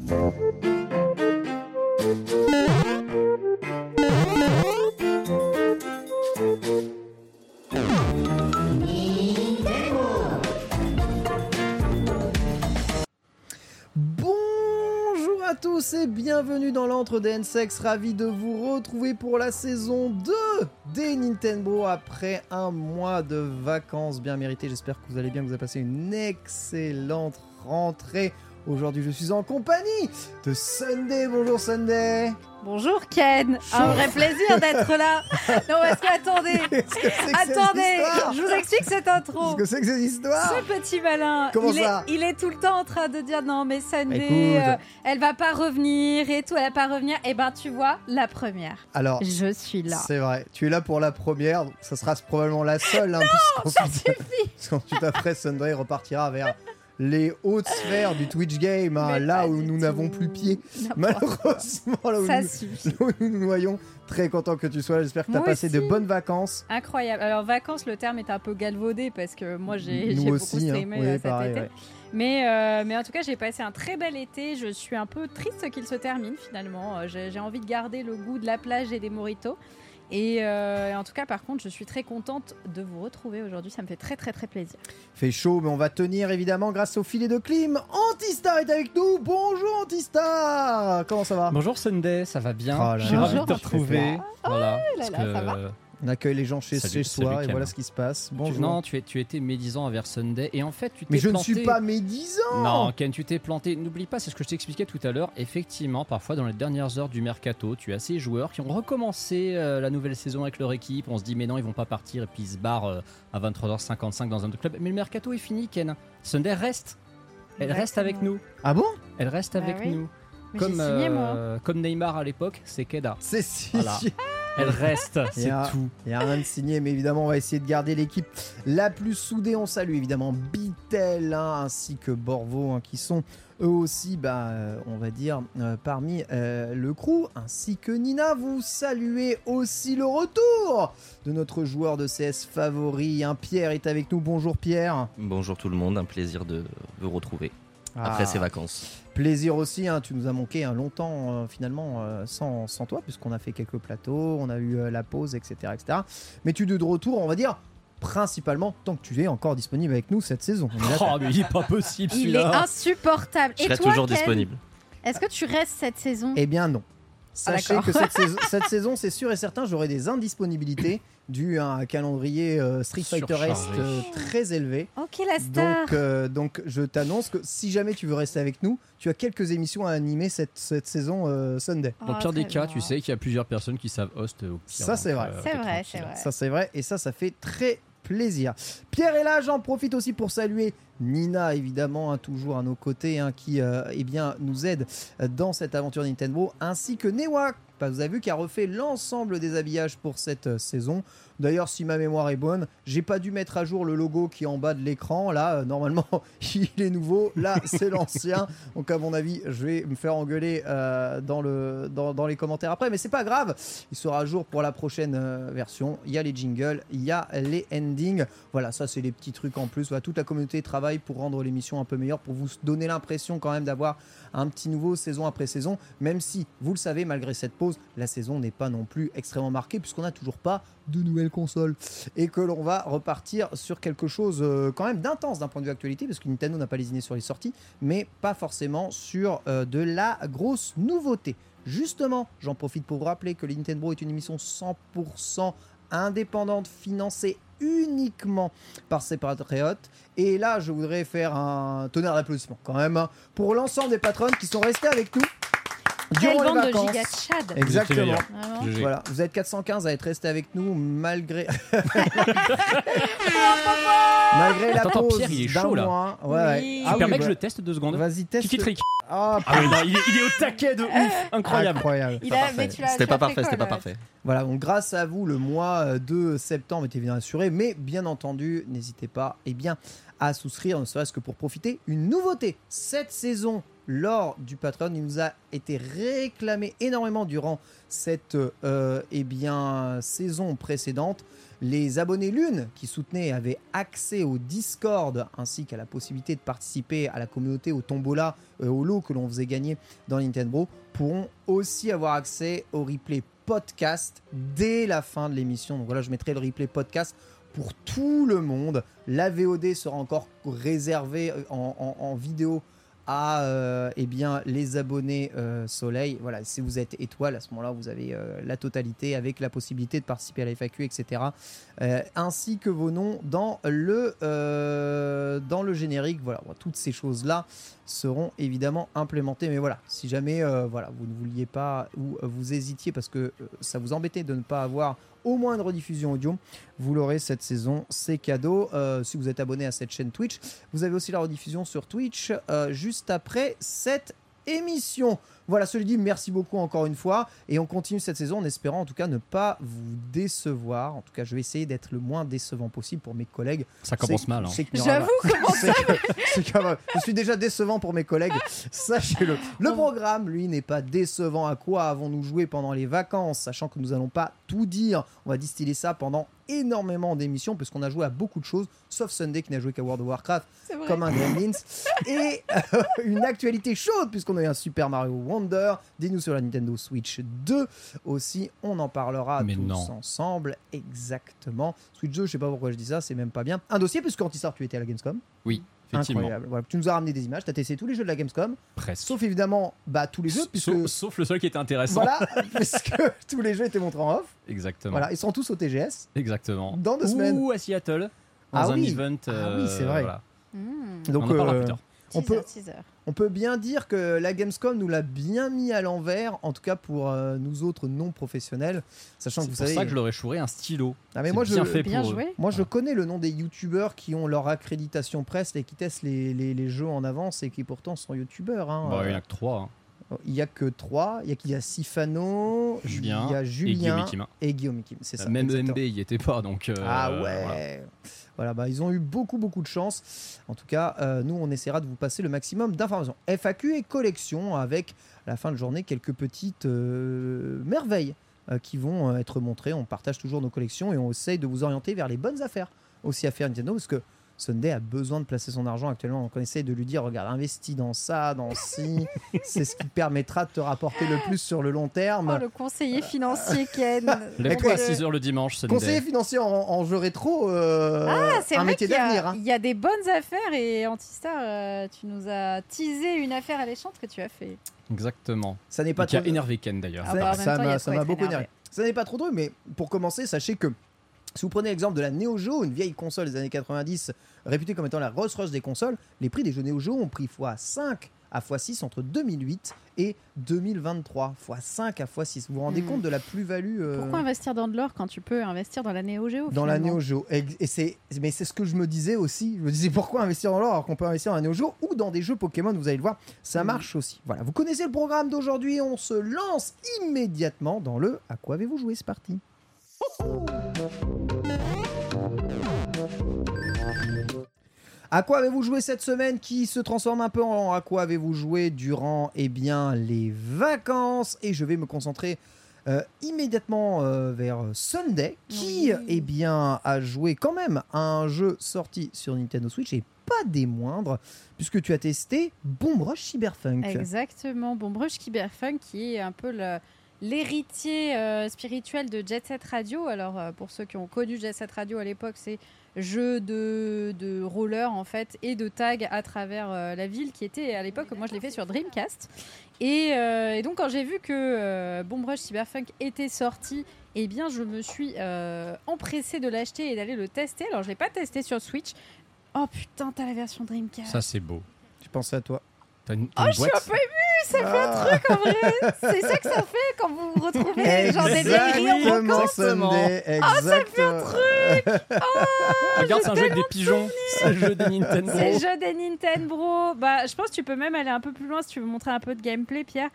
Bonjour à tous et bienvenue dans l'antre des N-Sex. Ravi de vous retrouver pour la saison 2 des Nintendo après un mois de vacances bien méritées. J'espère que vous allez bien, que vous avez passé une excellente rentrée. Aujourd'hui, je suis en compagnie de Sunday. Bonjour Sunday. Bonjour Ken, un vrai plaisir d'être là. Non parce que attendez, que que attendez, je vous explique cette intro. Qu'est-ce que c'est que cette histoire Ce petit malin, Comment il, ça est, il est tout le temps en train de dire non mais Sunday, euh, elle va pas revenir et tout, elle va pas revenir. Et ben tu vois, la première, Alors, je suis là. c'est vrai, tu es là pour la première, ça sera probablement la seule. hein, puisqu'ensuite- Puisqu'ensuite, après, Sunday repartira vers les hautes sphères du Twitch game, hein, là où nous n'avons plus pied. Malheureusement, là où, Ça nous, suffit. là où nous nous noyons. Très content que tu sois là. J'espère que tu as passé de bonnes vacances. Incroyable. Alors vacances, le terme est un peu galvaudé parce que moi j'ai beaucoup hein. streamé Oui, euh, cet pareil, été. ouais. Mais, euh, mais en tout cas, j'ai passé un très bel été. Je suis un peu triste qu'il se termine finalement. Euh, j'ai envie de garder le goût de la plage et des moritos. Et euh, en tout cas, par contre, je suis très contente de vous retrouver aujourd'hui. Ça me fait très très très plaisir. Fait chaud, mais on va tenir évidemment grâce au filet de clim. Antistar est avec nous. Bonjour Antistar. Comment ça va? Bonjour Sunday, ça va bien Oh là Je suis là. ravi de te retrouver. Voilà. là parce là, que- ça va On accueille les gens chez, Salut- chez salut, soi et Ken. voilà ce qui se passe. tu- Bonjour. non, tu, es, tu étais médisant envers Sunday et en fait tu t'es mais je ne planté. suis pas médisant. Non, Ken, tu t'es planté. N'oublie pas, c'est ce que je t'expliquais tout à l'heure. Effectivement, parfois dans les dernières heures du mercato, tu as ces joueurs qui ont recommencé euh, la nouvelle saison avec leur équipe. On se dit, mais non, ils vont pas partir et puis ils se barrent euh, à 23h55 dans un autre club. Mais le mercato est fini, Ken. Sunday reste. Elle reste avec nous. Ah bon? Elle reste Bah avec oui. nous. Mais Comme, moi. euh, comme Neymar à l'époque, c'est Keda. C'est si. Voilà. Elle reste, c'est tout. Il n'y a rien de signé, mais évidemment, on va essayer de garder l'équipe la plus soudée. On salue évidemment Bitel hein, ainsi que Borvo, hein, qui sont eux aussi, bah, euh, on va dire, euh, parmi euh, le crew, ainsi que Nina. Vous saluez aussi le retour de notre joueur de CS favori. hein. Pierre est avec nous. Bonjour Pierre. Bonjour tout le monde, un plaisir de vous retrouver après Ah, ces vacances. Plaisir aussi, hein, tu nous as manqué hein, longtemps euh, finalement euh, sans, sans toi, puisqu'on a fait quelques plateaux, on a eu euh, la pause, etc., etc. Mais tu es de retour, on va dire, principalement tant que tu es encore disponible avec nous cette saison. On est d'accord Oh, mais il est pas possible Il est insupportable. Je Et serai toi, toujours Ken, disponible. Est-ce que tu restes cette saison? Eh bien non. Sachez d'accord. que cette saison, cette saison, c'est sûr et certain, j'aurai des indisponibilités dues à un calendrier euh, Street Fighter Est euh, très élevé. Ok, la star. Donc, euh, donc je t'annonce que si jamais tu veux rester avec nous, tu as quelques émissions à animer cette, cette saison euh, Sunday. Dans le Oh, pire des cas, bien. tu sais qu'il y a plusieurs personnes qui savent host au pire. Ça, c'est vrai. euh, C'est vrai, c'est vrai. Ça c'est vrai et ça ça fait très plaisir. Pierre est là, j'en profite aussi pour saluer Nina évidemment, hein, toujours à nos côtés, hein, qui euh, eh bien, nous aide dans cette aventure Nintendo, ainsi que Newa. Vous avez vu qui a refait l'ensemble des habillages pour cette euh, saison. D'ailleurs, si ma mémoire est bonne, j'ai pas dû mettre à jour le logo qui est en bas de l'écran. Là, euh, normalement, il est nouveau. Là, c'est l'ancien. Donc, à mon avis, je vais me faire engueuler euh, dans, le, dans, dans les commentaires après. Mais c'est pas grave. Il sera à jour pour la prochaine euh, version. Il y a les jingles, il y a les endings. Voilà, ça, c'est les petits trucs en plus. Toute la communauté travaille pour rendre l'émission un peu meilleure, pour vous donner l'impression quand même d'avoir un petit nouveau saison après saison. Même si, vous le savez, malgré cette pause, la saison n'est pas non plus extrêmement marquée, puisqu'on n'a toujours pas de nouvelles consoles. Et que l'on va repartir sur quelque chose euh, quand même d'intense d'un point de vue actualité, parce que Nintendo n'a pas lésiné sur les sorties, mais pas forcément sur euh, de la grosse nouveauté. Justement, j'en profite pour vous rappeler que Nintendo est une émission 100% indépendante, financée uniquement par ses patriotes. Et là, je voudrais faire un tonnerre d'applaudissements quand même hein, pour l'ensemble des patronnes qui sont restés avec nous Quelle durant les bande de vacances. giga Chad Exactement. Vraiment. GG. Voilà, vous êtes 415 à être restés avec nous malgré malgré la Attends, pause Pierre, il est d'un chaud, là. mois. Ouais, ouais. Oui. Ah Tu oui, permets que bah, je le teste deux secondes? Vas-y, teste. Kiki Trick. Ah, Ah oui, non, il est, il est au taquet de ouf. Incroyable. incroyable. Il Pas a, parfait. mais tu l'as- C'était tu pas parfait, fait c'était pas parfait. Voilà, donc grâce à vous, le mois euh, de septembre était bien assuré, mais bien entendu, n'hésitez pas eh bien, à souscrire, ne serait-ce que pour profiter. Une nouveauté, cette saison, lors du Patreon, il nous a été réclamé énormément durant cette euh, eh bien, saison précédente. Les abonnés Lune qui soutenaient avaient accès au Discord ainsi qu'à la possibilité de participer à la communauté, au tombola, euh, au lot que l'on faisait gagner dans Nintendo pourront aussi avoir accès au replay podcast dès la fin de l'émission. Donc voilà, je mettrai le replay podcast pour tout le monde. La VOD sera encore réservée euh, en, vidéo à euh, eh bien, les abonnés euh, Soleil. Voilà, si vous êtes étoile, à ce moment-là, vous avez euh, la totalité avec la possibilité de participer à la FAQ, etc. Ainsi que vos noms dans le, générique. Voilà, toutes ces choses-là seront évidemment implémentées. Mais voilà, si jamais voilà, vous ne vouliez pas ou vous hésitiez parce que ça vous embêtait de ne pas avoir au moins une rediffusion audio, vous l'aurez cette saison, c'est cadeau. Euh, si vous êtes abonné à cette chaîne Twitch, vous avez aussi la rediffusion sur Twitch euh, juste après cette émission. Voilà, celui dit, merci beaucoup encore une fois. Et on continue cette saison en espérant en tout cas ne pas vous décevoir. En tout cas, je vais essayer d'être le moins décevant possible pour mes collègues. Ça commence mal. hein. J'avoue, comment que, euh, je suis déjà décevant pour mes collègues, sachez-le. Le programme, lui, n'est pas décevant. À quoi avons-nous joué pendant les vacances Sachant que nous allons pas tout dire, on va distiller ça pendant énormément d'émissions, puisqu'on a joué à beaucoup de choses, sauf Sunday qui n'a joué qu'à World of Warcraft, comme un Gremlins. Et euh, une actualité chaude, puisqu'on a eu un Super Mario Wonder, des news sur la Nintendo Switch 2 aussi, on en parlera Mais tous non. ensemble, exactement. Switch 2, je sais pas pourquoi je dis ça, c'est même pas bien. Un dossier, puisque Antistar, tu étais à la Gamescom. Oui, effectivement. Incroyable. Voilà, tu nous as ramené des images, tu as testé tous les jeux de la Gamescom, Presque. sauf évidemment bah, tous les jeux, puisque. Sauf, sauf le seul qui était intéressant. Voilà, puisque tous les jeux étaient montrés en off. Exactement. Voilà, ils sont tous au TGS. Exactement. Dans deux semaines. Ou à Seattle. Dans Ah un oui. event. Ah euh, oui, c'est vrai. voilà. Mmh. Donc, On en parlera euh, plus tard. On peut- teaser. On peut bien dire que la Gamescom nous l'a bien mis à l'envers, en tout cas pour euh, nous autres non professionnels, sachant que C'est vous pour savez. ça que je leur ai chouré un stylo. Ah, mais C'est moi, je, bien fait Bien pour joué. moi je connais le nom des youtubeurs qui ont leur accréditation presse et qui testent les, les- les jeux en avance et qui pourtant sont youtubeurs. hein. Bah, il n'y en a que trois. hein. Il y a que trois. Il y a qui? Il y a Sifano, Julien il y a et Julien Guillaume Kim. et Guillaume Kim. C'est ça. Même exactement. MB, il y était pas. Donc, euh, Ah ouais. voilà. Voilà. bah ils ont eu beaucoup beaucoup de chance. En tout cas, euh, nous on essaiera de vous passer le maximum d'informations. FAQ et collection avec la fin de journée quelques petites euh, merveilles euh, qui vont être montrées. On partage toujours nos collections et on essaye de vous orienter vers les bonnes affaires aussi à faire Nintendo parce que Sunday a besoin de placer son argent actuellement. Donc on essaye de lui dire regarde, investis dans ça, dans ci. C'est ce qui te permettra de te rapporter le plus sur le long terme. Oh, le conseiller financier Ken. Lève-toi à Donc, euh, 6h le dimanche, Sunday. Conseiller financier en, en jeu rétro, euh, Ah, c'est un vrai métier qu'il y, a- d'avenir. hein. il y a des bonnes affaires et Antistar, euh, tu nous as teasé une affaire alléchante que tu as fait. Exactement. Ça n'est pas qui a énervé Ken d'ailleurs. Ah Ça- bah, ça m'a beaucoup énervé. énervé. Ça n'est pas trop drôle, mais pour commencer, sachez que si vous prenez l'exemple de la Neo Geo, une vieille console des années 90, réputée comme étant la Rolls Royce des consoles, les prix des jeux Neo Geo ont pris x5 à x6 entre 2008 et 2023. x5 à x6. Vous vous rendez Hmm. compte de la plus-value euh, Pourquoi investir dans de l'or quand tu peux investir dans la Neo Geo dans la Neo Geo Et c'est, mais c'est ce que je me disais aussi. Je me disais pourquoi investir dans l'or alors qu'on peut investir dans la Neo Geo ou dans des jeux Pokémon. Vous allez le voir, ça Mhm. marche aussi. Voilà, vous connaissez le programme d'aujourd'hui. On se lance immédiatement dans le À quoi avez-vous joué? C'est parti. À quoi avez-vous joué cette semaine qui se transforme un peu en à quoi avez-vous joué durant eh bien, les vacances? Et je vais me concentrer euh, immédiatement euh, vers Sunday qui Oui. eh bien, a joué quand même à un jeu sorti sur Nintendo Switch et pas des moindres puisque tu as testé Bomb Rush Cyberpunk. Exactement, bon Bruce Cyberpunk qui est un peu le- l'héritier euh, spirituel de Jet Set Radio. Alors euh, pour ceux qui ont connu Jet Set Radio à l'époque, c'est jeu de, de roller en fait et de tag à travers euh, la ville qui était à l'époque, moi je l'ai fait sur Dreamcast. Et, euh, et donc quand j'ai vu que euh, Bomb Rush Cyberpunk était sorti, eh bien je me suis euh, empressée de l'acheter et d'aller le tester. Alors je l'ai pas testé sur Switch. Oh putain, t'as la version Dreamcast. Ça, c'est beau. Je pensais à toi. T'as une, Oh, je suis un peu émue, ça fait un Ah. truc en vrai. C'est ça que ça fait quand vous vous retrouvez genre des vieilleries en vacances. Sunday. Exactement. Regarde, c'est un jeu avec des pigeons. C'est le jeu des Nintendo. C'est le jeu des Nintendo. Bah, je pense que tu peux même aller un peu plus loin si tu veux montrer un peu de gameplay, Pierre.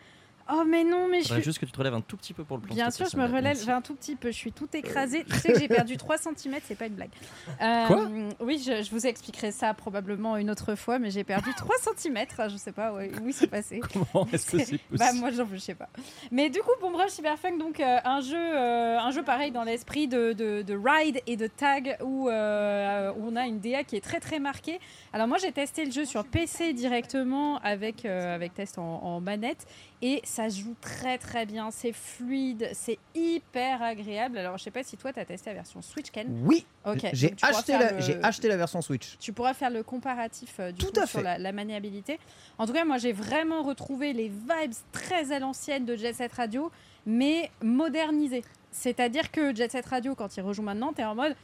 Oh, mais non, mais je suis. juste que tu te relèves un tout petit peu pour le plan. Bien sûr, je me relève Merci. un tout petit peu. Je suis tout écrasée. Tu sais que j'ai perdu 3 cm, c'est pas une blague. Euh, Quoi? Oui, je, je vous expliquerai ça probablement une autre fois, mais j'ai perdu 3 cm. Je sais pas où c'est passé. Comment est-ce que c'est possible Bah moi j'en je sais pas. Mais du coup Bomb Rush Cyberpunk donc euh, un jeu euh, un jeu pareil dans l'esprit de, de, de ride et de tag où, euh, où on a une DA qui est très très marquée. Alors moi j'ai testé le jeu sur PC directement avec avec test en, en manette et ça joue très très bien, c'est fluide, c'est hyper agréable. Alors je sais pas si toi tu as testé la version Switch Ken. Oui, OK. j'ai tu acheté, la, le- j'ai acheté la version Switch. tu pourras faire le comparatif euh, du Tout coup, à sur fait. la, la maniabilité. En tout cas, moi, j'ai vraiment retrouvé les vibes très à l'ancienne de Jet Set Radio, mais modernisées. C'est-à-dire que Jet Set Radio, quand il rejoue maintenant, t'es en mode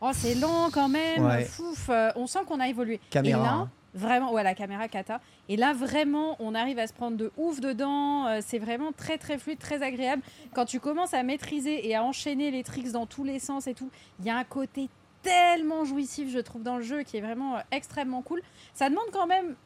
oh c'est lent quand même, Ouais. fouf. euh, on sent qu'on a évolué. Caméra, Et là, hein. Vraiment, ouais, la caméra kata. Et là, vraiment, on arrive à se prendre de ouf dedans. euh, c'est vraiment très, très fluide, très agréable. Quand tu commences à maîtriser et à enchaîner les tricks dans tous les sens et tout, il y a un côté tellement jouissif, je trouve, dans le jeu qui est vraiment euh, extrêmement cool. Ça demande quand même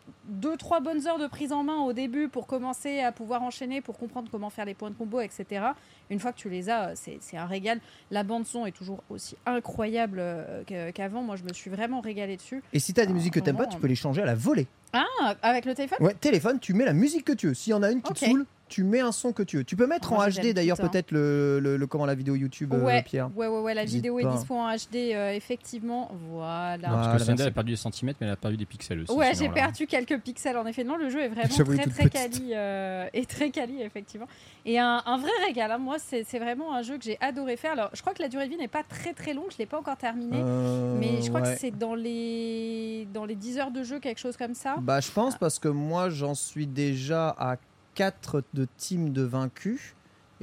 2-3 bonnes heures de prise en main au début pour commencer à pouvoir enchaîner, pour comprendre comment faire les points de combo, etc. Une fois que tu les as, euh, c'est un régal. La bande-son est toujours aussi incroyable euh, qu'avant. Moi, je me suis vraiment régalée dessus. Et si t'as des Ah, musiques que t'aimes pas, tu peux les changer à la volée. Ah, avec le téléphone? Ouais, téléphone, tu mets la musique que tu veux. S'il y en a une qui Ok. te saoule, tu mets un son que tu veux. Tu peux mettre Moi, en HD d'ailleurs hein. peut-être le, le, le- comment la vidéo YouTube euh, ouais, Pierre. ouais, ouais, ouais, la vidéo est dispo en HD, euh, effectivement. Voilà. Voilà. Parce que version- a perdu des centimètres, mais elle a perdu des pixels aussi. Ouais, j'ai perdu quelques pixels en effet. Non, le jeu est vraiment très très petite. quali euh, et très quali effectivement. Et un, un vrai régal. hein. Moi, c'est c'est vraiment un jeu que j'ai adoré faire. Alors, je crois que la durée de vie n'est pas très très longue. Je l'ai pas encore terminé, Euh, mais je crois ouais. que c'est dans les dans les 10 heures de jeu, quelque chose comme ça. Bah, je pense parce que moi, j'en suis déjà à 4 de team de vaincus.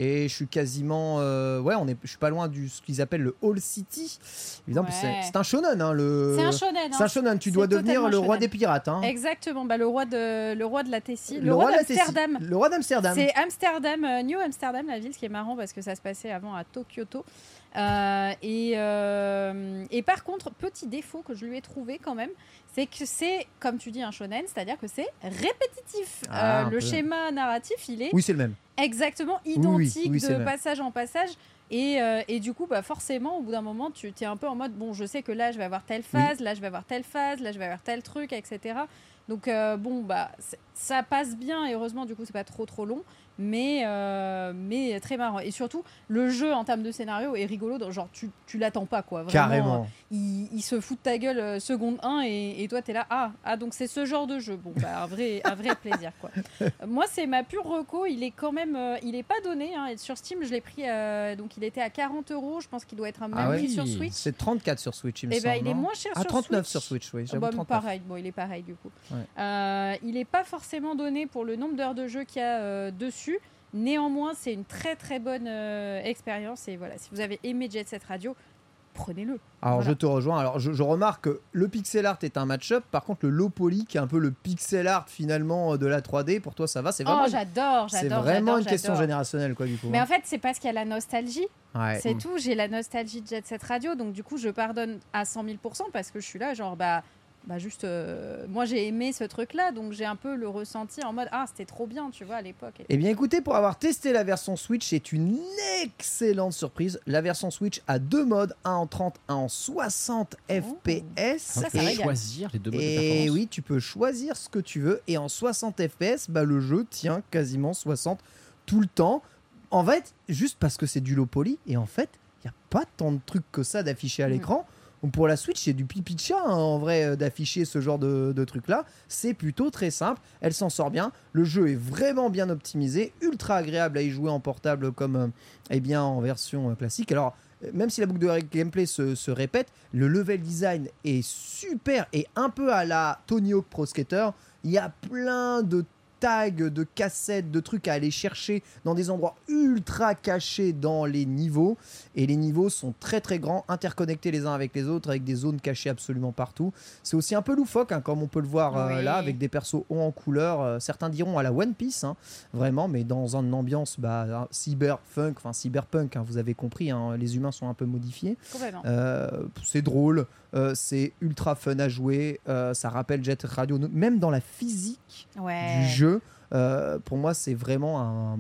Et je suis quasiment. euh, ouais, on est, je suis pas loin du ce qu'ils appellent le All City. Évidemment, Ouais. c'est un shonen. Hein, le... C'est un shonen. C'est un hein. shonen. Tu dois devenir le roi shonen. des pirates. Hein. Exactement. Bah, le roi de le roi de la Tessie, le, roi, Tessie. d'Amsterdam. Le roi d'Amsterdam. C'est Amsterdam, euh, New Amsterdam, la ville, ce qui est marrant parce que ça se passait avant à Tokyo. Euh, et, euh, et par contre, petit défaut que je lui ai trouvé quand même, c'est que c'est, comme tu dis, un shonen, c'est-à-dire que c'est répétitif. Ah, Euh, le peu. schéma narratif, il est Oui, c'est le même. exactement oui, identique oui, de passage en passage. Et, et du coup, bah forcément, au bout d'un moment, tu es un peu en mode bon, je sais que là, je vais avoir telle phase, là, je vais avoir telle phase, là, je vais avoir tel truc, etc. Donc, bon, bah, ça passe bien et heureusement, du coup, c'est pas trop trop long, mais, euh, mais très marrant. Et surtout, le jeu en termes de scénario est rigolo, genre, tu, tu l'attends pas, quoi. Vraiment, Carrément. il, il se fout de ta gueule euh, seconde 1 et, et toi t'es là ah ah donc c'est ce genre de jeu bon bah un vrai un vrai plaisir quoi Euh, moi c'est ma pure reco il est quand même euh, il est pas donné hein, sur Steam je l'ai pris euh, donc il était à 40 euros je pense qu'il doit être un même Ah ouais prix sur Switch C'est 34 sur Switch, il me et ben il est moins cher Ah, sur 39 Switch. sur Switch, oui. Bah, 39. pareil, bon, il est pareil du coup. Ouais. Euh, il n'est pas forcément donné pour le nombre d'heures de jeu qu'il y a euh, Néanmoins, c'est une très très bonne euh, expérience. Et voilà, si vous avez aimé Jet Set Radio, prenez-le. Alors Voilà. je te rejoins. Alors je, je remarque que le pixel art est un match-up. Par contre, le low poly, qui est un peu le pixel art finalement de la 3D, pour toi ça va? C'est vraiment, Oh, j'adore, c'est vraiment une question générationnelle quoi du coup. Mais hein. en fait, c'est parce qu'il y a la nostalgie. Ouais. C'est Mm. tout. J'ai la nostalgie de Jet Set Radio. Donc, du coup, je pardonne à 100 000% parce que je suis là, genre, bah. Bah juste, euh, moi j'ai aimé ce truc-là, donc j'ai un peu le ressenti en mode ah c'était trop bien, tu vois à l'époque. Eh bien écoutez, pour avoir testé la version Switch, c'est une excellente surprise. La version Switch a deux modes, un en 30, un en 60 FPS. Ça, tu ça peux choisir les deux modes de Et oui, tu peux choisir ce que tu veux. Et en 60 FPS, bah, le jeu tient quasiment 60 tout le temps. En fait, juste parce que c'est du low poly. Et en fait, il n'y a pas tant de trucs que ça d'afficher à Mm. l'écran. Pour la Switch, c'est du pipi de chat hein, en vrai euh, d'afficher ce genre de, de truc-là. C'est plutôt très simple. Elle s'en sort bien. Le jeu est vraiment bien optimisé, ultra agréable à y jouer en portable comme euh, eh bien en version euh, classique. Alors même si la boucle de gameplay se, se répète, le level design est super et un peu à la Tony Hawk Pro Skater. Il y a plein de tags, de cassettes, de trucs à aller chercher dans des endroits ultra cachés dans les niveaux. Et les niveaux sont très très grands, interconnectés les uns avec les autres, avec des zones cachées absolument partout. C'est aussi un peu loufoque, hein, comme on peut le voir euh, Oui. là, avec des persos hauts en couleur. Euh, certains diront à la One Piece, hein, vraiment, mais dans une ambiance bah, cyberpunk, enfin cyberpunk, hein, vous avez compris, les humains sont un peu modifiés. Euh, c'est drôle, c'est ultra fun à jouer, ça rappelle Jet Radio, même dans la physique Ouais. du jeu. Euh, pour moi, c'est vraiment un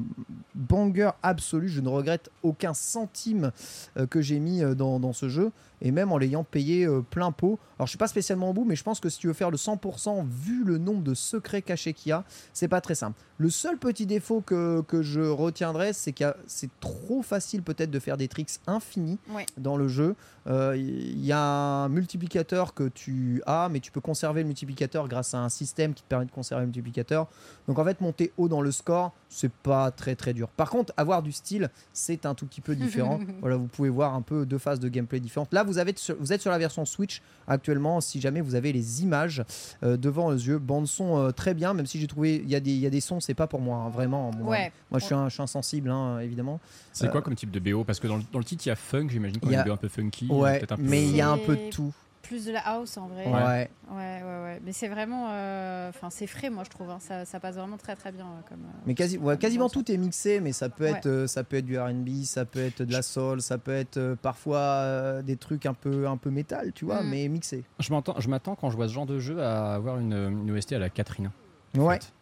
banger absolu. Je ne regrette aucun centime euh, que j'ai mis euh, dans, dans ce jeu, et même en l'ayant payé euh, plein pot. Alors, je suis pas spécialement au bout, mais je pense que si tu veux faire le 100%, vu le nombre de secrets cachés qu'il y a, c'est pas très simple. Le seul petit défaut que, que je retiendrai, c'est que c'est trop facile peut-être de faire des tricks infinis Ouais. dans le jeu. Euh, Il y a un multiplicateur que tu as, mais tu peux conserver le multiplicateur grâce à un système qui te permet de conserver le multiplicateur. Donc en fait, monter haut dans le score, c'est pas très très dur. Par contre, avoir du style, c'est un tout petit peu différent. voilà, vous pouvez voir un peu deux phases de gameplay différentes. Là, vous, avez sur- vous êtes sur la version Switch actuellement. Si jamais vous avez les images euh, devant les yeux, bande son euh, très bien, même si j'ai trouvé il y, a des- y a des sons, c'est pas pour moi, hein, vraiment. Bon, Ouais. Moi, je suis, un, je suis insensible, hein, évidemment. C'est Euh, quoi comme type de BO Parce que dans le, dans le titre, il y a funk, j'imagine, Il y a- une BO un peu funky. Ouais, peut-être un peu- mais il y a un peu de tout. Plus de la house en vrai. Ouais. Ouais, ouais, ouais. Mais c'est vraiment. euh, Enfin, c'est frais, moi, je trouve. hein. Ça, ça passe vraiment très, très bien. euh, Comme, euh, Mais quasi, ouais, comme quasiment tout est mixé, mais ça peut Ouais. être, euh, ça peut être du R&B, ça peut être de la soul, ça peut être euh, parfois euh, des trucs un peu, un peu métal, tu vois, Mm. mais mixé. Je m'attends quand je vois ce genre de jeu à avoir une, une OST à la Catherine. Ouais. fait.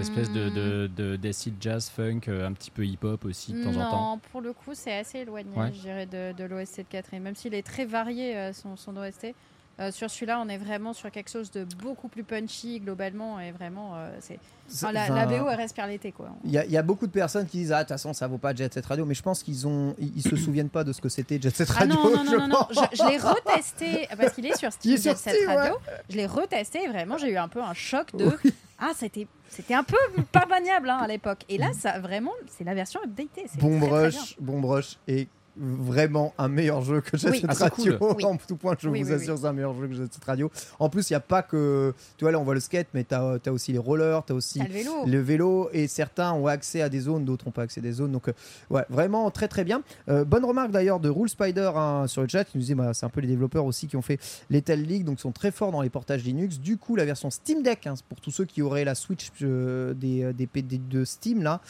Cette espèce de, de, de d'acid jazz funk, euh, un petit peu hip-hop aussi de temps en temps. Non, pour le coup, c'est assez éloigné, Ouais. je dirais, de, de l'OST de Catherine. Même s'il est très varié, euh, son, son OST. Euh, sur celui-là, on est vraiment sur quelque chose de beaucoup plus punchy, globalement. Et vraiment, euh, c'est. enfin, la, la BO, elle respire l'été, quoi. Il y, y a beaucoup de personnes qui disent ah de toute façon ça vaut pas Jet Set Radio, mais je pense qu'ils ont, ils, ils se souviennent pas de ce que c'était Jet Set Ah Radio. non, non, non, je non, non. Je, je l'ai retesté parce qu'il est sur Steam, Jet Set Radio. Je l'ai retesté et vraiment, j'ai eu un peu un choc de. Ah, c'était, c'était un peu pas maniable hein, à l'époque. Et là, ça vraiment, c'est la version updatée. Bon Brush. Bon Brush vraiment un meilleur jeu que Jet Oui. Set Ah, Radio. cool. Oui. En tout point, je Oui, vous oui, assure, c'est un meilleur jeu que Jet Set Radio. En plus, il n'y a pas que. Tu vois, là, on voit le skate, mais tu as, aussi les rollers, tu as aussi le vélo. le vélo et certains ont accès à des zones, d'autres n'ont pas accès à des zones. Donc, euh, ouais, vraiment très très bien. Euh, bonne remarque d'ailleurs de Rule Spider hein, sur le chat. Il nous disait, bah, c'est un peu les développeurs aussi qui ont fait Lethal League, donc ils sont très forts dans les portages Linux. Du coup, la version Steam Deck, hein, pour tous ceux qui auraient la Switch euh, des, euh, des PD de Steam là,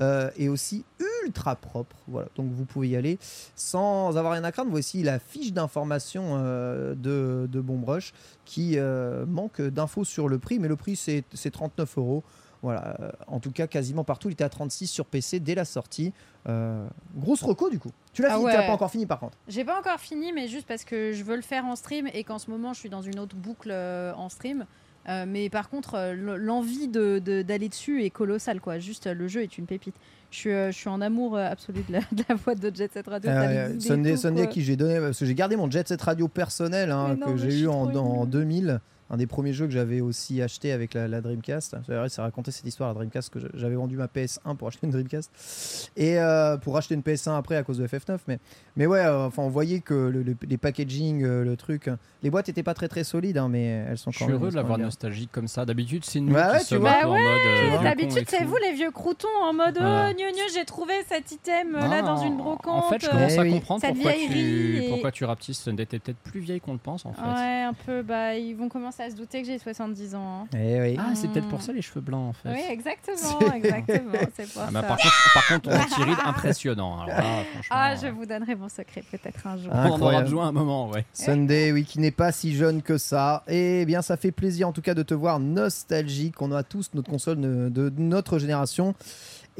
euh, est aussi ultra propre. Voilà, donc vous pouvez y aller sans avoir rien à craindre. Voici la fiche d'information euh, de, de Bombrush qui euh, manque d'infos sur le prix, mais le prix c'est c'est 39 euros. Voilà, euh, en tout cas quasiment partout, il était à 36 sur PC dès la sortie. Euh, grosse reco du coup. Tu l'as Ah fini, tu l'as ouais. pas encore fini par contre? J'ai pas encore fini, mais juste parce que je veux le faire en stream et qu'en ce moment je suis dans une autre boucle en stream. Euh, mais par contre, l'envie de- de- d'aller dessus est colossale, quoi. Juste, le jeu est une pépite. Je suis, euh, je suis en amour euh, absolu de la, de la boîte de Jet Set Radio. Euh, Sunday, Sunday qui j'ai donné, parce que j'ai gardé mon Jet Set Radio personnel hein, non, que j'ai eu en, en émue. 2000. Un des premiers jeux que j'avais aussi acheté avec la, la Dreamcast. C'est vrai, c'est raconté cette histoire, la Dreamcast, que je- j'avais vendu ma PS1 pour acheter une Dreamcast et euh, pour acheter une PS1 après à cause de FF9. Mais, mais ouais, euh, enfin, on voyait que le- le- les packaging, euh, le truc, les boîtes étaient pas très très solides, hein, mais elles sont Je quand suis même. heureux de l'avoir nostalgique comme ça. D'habitude, c'est nous Bah ouais, qui tu sommes en Bah ouais, mode. vieux con D'habitude, c'est vous les vieux croutons en mode oh, Ouais. gneu, gneu, j'ai trouvé cet item là Non, dans une brocante. En fait, je commence Eh à oui. comprendre Cette pourquoi tu, et- pourquoi tu rapetisses. T'es peut-être plus vieille qu'on le pense en fait. Ouais, un peu. Bah, ils vont commencer à se douter que j'ai 70 ans. hein. Eh oui. Ah, c'est peut-être pour ça les cheveux blancs en fait. Oui, exactement, C'est- exactement. C'est pour Ah, bah, ça. par, contre, par contre, on tiride impressionnant. Alors là, franchement, Ah, je euh, vous donnerai mon secret peut-être un jour. on en aura besoin un moment, ouais. Sunday, oui, qui n'est pas si jeune que ça. Et bien, ça fait plaisir en tout cas de te voir nostalgique. On a tous notre console de, de notre génération.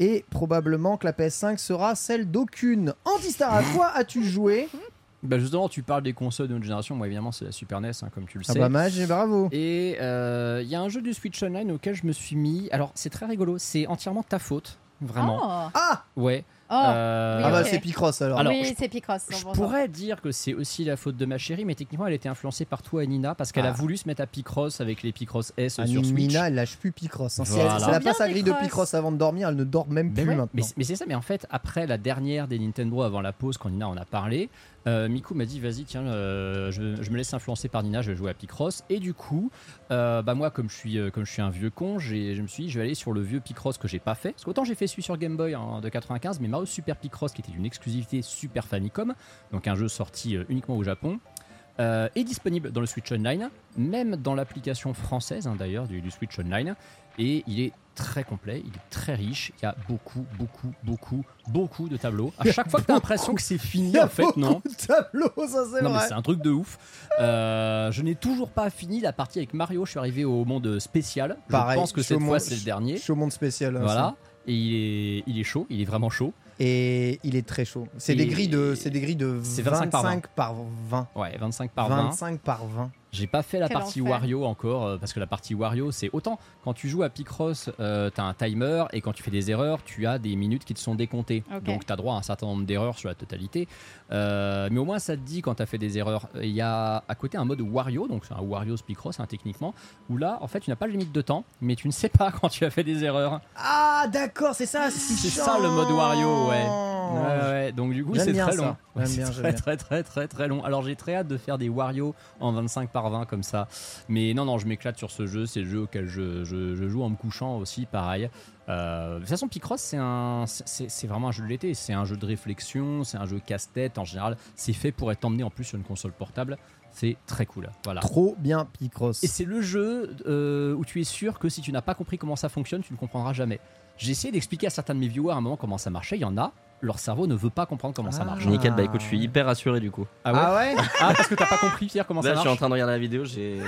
Et probablement que la PS5 sera celle d'aucune. Antistar, à quoi as-tu joué? Bah justement, tu parles des consoles de notre génération. Moi, évidemment, c'est la Super NES, hein, comme tu le Ah sais. bah, Mage, bravo. Et euh, il y a un jeu du Switch Online auquel je me suis mis. Alors, c'est très rigolo. C'est entièrement ta faute, vraiment. Oh, Ah Ouais. Oh. Euh, Ah bah, c'est Picross alors. Alors, oui, je- c'est Picross. Je 100%. pourrais dire que c'est aussi la faute de ma chérie, mais techniquement, elle était influencée par toi et Nina parce qu'elle Ah. a voulu se mettre à Picross avec les Picross S Ah, sur Switch. Nina, elle lâche plus Picross. hein. Voilà. elle, si elle a Bien pas sa grille de Picross. Avant de dormir, elle ne dort même plus ouais, maintenant. mais c'est ça, mais en fait, après la dernière des Nintendo avant la pause, quand Nina en a parlé, euh, Miku m'a dit vas-y, tiens, euh, je, me laisse influencer par Nina, je vais jouer à Picross. Et du coup, euh, bah moi, comme je suis, comme je suis un vieux con, je me suis dit je vais aller sur le vieux Picross que j'ai pas fait. Parce qu'autant j'ai fait celui sur Game Boy hein, de 95, mais Mario Super Picross, qui était une exclusivité Super Famicom, donc un jeu sorti uniquement au Japon. est disponible dans le Switch Online, même dans l'application française hein, d'ailleurs du Switch Online, et il est très complet, il est très riche, il y a beaucoup, beaucoup, beaucoup, beaucoup de tableaux. À chaque fois que tu as l'impression que c'est fini, en fait, non. de tableaux, ça c'est vrai. c'est un truc de ouf. Euh, je n'ai toujours pas fini la partie avec Mario. Je suis arrivé au monde spécial. Je Pareil, pense que je suis cette au fois c'est le dernier. Chaud monde spécial. hein, Voilà. Et il est, il est chaud. Il est vraiment chaud. Et il est très chaud. C'est des grilles de, c'est des grilles de C'est 25 25 par 20. Ouais, 25 par 20. 25 par 20. J'ai pas fait la Quel partie enfer. Wario encore euh, parce que la partie Wario c'est autant quand tu joues à Picross euh, t'as un timer et quand tu fais des erreurs tu as des minutes qui te sont décomptées. Donc t'as droit à un certain nombre d'erreurs sur la totalité Euh, mais au moins ça te dit quand t'as fait des erreurs il y a à côté un mode Wario donc c'est un Wario's Picross hein, techniquement où là en fait tu n'as pas de limite de temps mais tu ne sais pas quand tu as fait des erreurs Ah d'accord, c'est ça. c'est ça le mode Wario ouais. Ouais, ouais, donc du coup c'est très long. J'aime C'est très, très très très très long. Alors j'ai très hâte de faire des Wario en 25 par 20 comme ça. Mais non non, je m'éclate sur ce jeu. C'est le jeu auquel je, je- je joue en me couchant aussi, pareil. Euh, de toute façon, Picross c'est un, c'est vraiment un jeu de l'été. C'est un jeu de réflexion, c'est un jeu casse-tête en général. C'est fait pour être emmené en plus sur une console portable. C'est très cool. Voilà. Trop bien Picross. Et c'est le jeu euh, où tu es sûr que si tu n'as pas compris comment ça fonctionne, tu ne comprendras jamais. J'ai essayé d'expliquer à certains de mes viewers à un moment comment ça marchait. Il y en a, leur cerveau ne veut pas comprendre comment ça marche. Ah. Nickel, bah écoute, je suis hyper rassuré du coup. Ah ouais Ah, ouais ah parce que t'as pas compris, Pierre, comment ça marche Là, Je suis en train de regarder la vidéo, j'ai.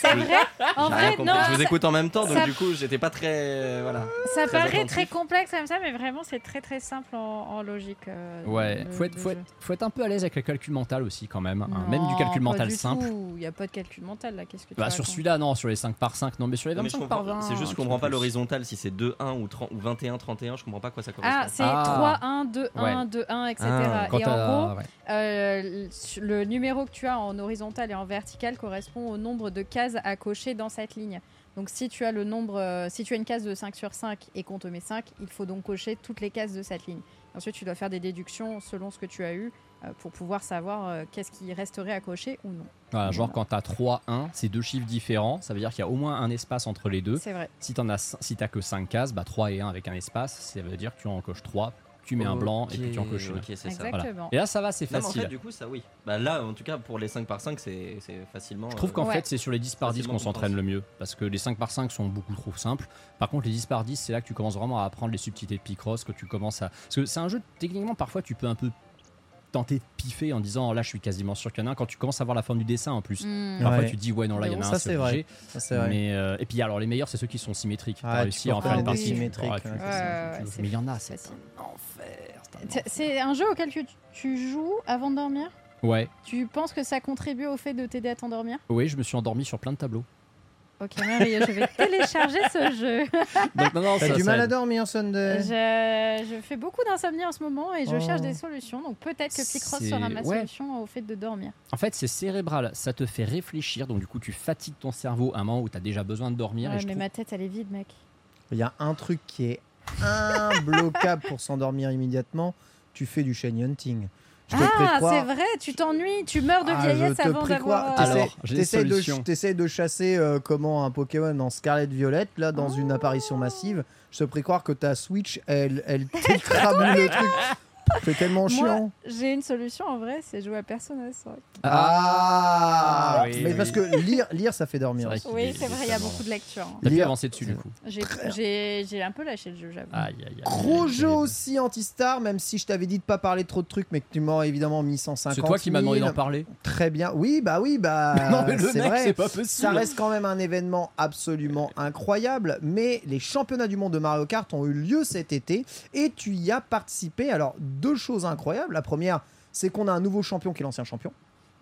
C'est vrai En vrai, non. Je vous écoute en même temps, donc du coup, j'étais pas très. Euh, voilà. Ça paraît très complexe comme ça, mais vraiment, c'est très très simple en, logique. Euh, ouais, faut, être, un peu à l'aise avec le calcul mental aussi, quand même. Hein. Même du calcul mental simple. Il n'y a pas de calcul mental là, qu'est-ce que tu Bah, sur celui-là, non, sur les 5 par 5, non, mais sur les 25 par 20. C'est juste, qu'on ne comprends pas l'horizontal, si c'est 2-1 ou 21-31, je comprends pas quoi ça ah, correspond. Ah, c'est 3-1. 1, 2, 1, Ouais. 2, 1, etc. Ah, et en gros, ouais. euh, le- numéro que tu as en horizontal et en vertical correspond au nombre de cases à cocher dans cette ligne. Donc si tu as le nombre, euh, si tu as une case de 5 sur 5 et qu'on te met 5, il faut donc cocher toutes les cases de cette ligne. Ensuite, tu dois faire des déductions selon ce que tu as eu euh, pour pouvoir savoir euh, qu'est-ce qui resterait à cocher ou non. Voilà, genre quand t'as 3, 1, c'est deux chiffres différents, ça veut dire qu'il y a au moins un espace entre les deux. C'est vrai. Si t'en as, si que 5 cases, bah 3 et 1 avec un espace, ça veut dire que tu en coches 3, tu mets un blanc et puis tu en coches une. Et là, ça va, c'est Non, mais en facile. fait, du coup, ça oui. Bah là, en tout cas, pour les 5 par 5, c'est c'est facilement. Je trouve euh, qu'en Ouais. fait, c'est sur les 10 par 10 qu'on s'entraîne le mieux. Parce que les 5 par 5 sont beaucoup trop simples. Par contre, les 10 par 10, c'est là que tu commences vraiment à apprendre les subtilités de Picross, que tu commences à. Parce que c'est un jeu, techniquement, parfois, tu peux un peu tenter de piffer en disant là, je suis quasiment sûr qu'il y en a un. Quand tu commences à voir la forme du dessin en plus. Parfois, Ouais. tu te dis, ouais, non, là, il y en a Ça, un, c'est vrai. vrai. Mais, euh, et puis, alors, les meilleurs, c'est ceux qui sont symétriques. Ah, T'as tu réussi peux à en faire une partie. tu- ouais. tu- tu- Mais il y en a, c'est un enfer. c'est un jeu auquel tu, tu joues avant de dormir? Ouais, Tu penses que ça contribue au fait de t'aider à t'endormir? Oui, je me suis endormi sur plein de tableaux. Ok, merveilleux, je vais télécharger ce jeu. Donc, non, non, T'as ça- du ça mal à dormir, Sunday Je, je fais beaucoup d'insomnie en ce moment et je Oh. cherche des solutions. Donc peut-être que Picross C'est- sera ma ouais. solution au fait de dormir. En fait, c'est cérébral. Ça te fait réfléchir. Donc, du coup, tu fatigues ton cerveau à un moment où tu as déjà besoin de dormir. Ouais, et je mais trouve- ma tête, elle est vide, mec. Il y a un truc qui est imbloquable pour s'endormir immédiatement. Tu fais du shiny hunting. Je Ah, c'est vrai, tu t'ennuies, tu meurs de Ah, vieillesse avant d'avoir. euh, T'essayes- Alors, t'essayes de, chasser euh, comment un Pokémon dans Scarlet Violet, là, dans une apparition massive. Je te prie croire que ta Switch, elle, elle t'écrabouille le truc. C'est tellement Moi, chiant. j'ai une solution en vrai, c'est jouer à Persona 5. Ah, oui, Mais oui. parce que lire, lire ça fait dormir. C'est aussi. vrai Oui, c'est vrai, il y a beaucoup de lectures. hein. T'as pu Lire- avancer dessus, du coup. J'ai- J'ai j'ai un peu lâché le jeu, j'avoue. Aïe, aïe, aïe. Gros jeu aussi anti-star, même si je t'avais dit de pas parler trop de trucs, mais que tu m'as évidemment mis 150 C'est toi qui m'as demandé 000. d'en parler. Très bien. Oui, bah oui, bah. non, mais le c'est mec, vrai. c'est pas possible. Ça reste quand même un événement absolument incroyable, mais les championnats du monde de Mario Kart ont eu lieu cet été et tu y as participé. Alors, deux choses incroyables. La première, c'est qu'on a un nouveau champion qui est l'ancien champion.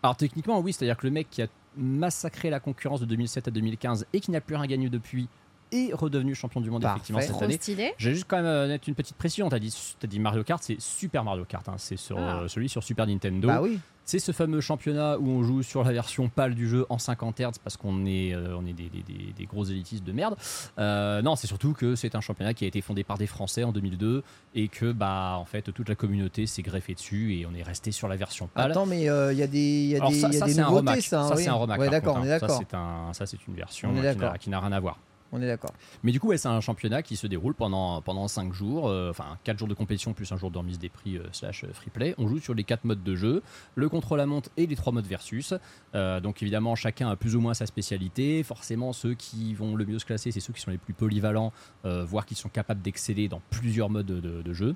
Alors techniquement oui, c'est-à-dire que le mec qui a massacré la concurrence de 2007 à 2015 et qui n'a plus rien gagné depuis est redevenu champion du monde Parfait. effectivement cette Trop année. stylé. J'ai juste quand même euh, mettre une petite précision. T'as dit, as dit Mario Kart, c'est Super Mario Kart. hein. C'est sur Ah. celui sur Super Nintendo. Bah oui. C'est ce fameux championnat où on joue sur la version pâle du jeu en 50 Hz parce qu'on est, euh, on est des, des- des- des gros élitistes de merde. Euh, non, c'est surtout que c'est un championnat qui a été fondé par des Français en 2002 et que bah en fait toute la communauté s'est greffée dessus et on est resté sur la version pâle. Attends, mais euh, il y a des, il y a Alors des, ça, y a ça, des un ça. hein, Ça, oui. c'est un. Ouais, par d'accord, contre, on est hein. Ça, c'est un, une version qui n'a rien à voir. On est d'accord. Mais du coup, c'est un championnat qui se déroule pendant, pendant 5 jours, euh, enfin 4 jours de compétition plus un jour de remise des prix euh, slash euh, free play. On joue sur les 4 modes de jeu, le contrôle à monte et les 3 modes versus. Donc évidemment, chacun a plus ou moins sa spécialité. Forcément, ceux qui vont le mieux se classer, c'est ceux qui sont les plus polyvalents, voire qui sont capables d'exceller dans plusieurs modes de, jeu.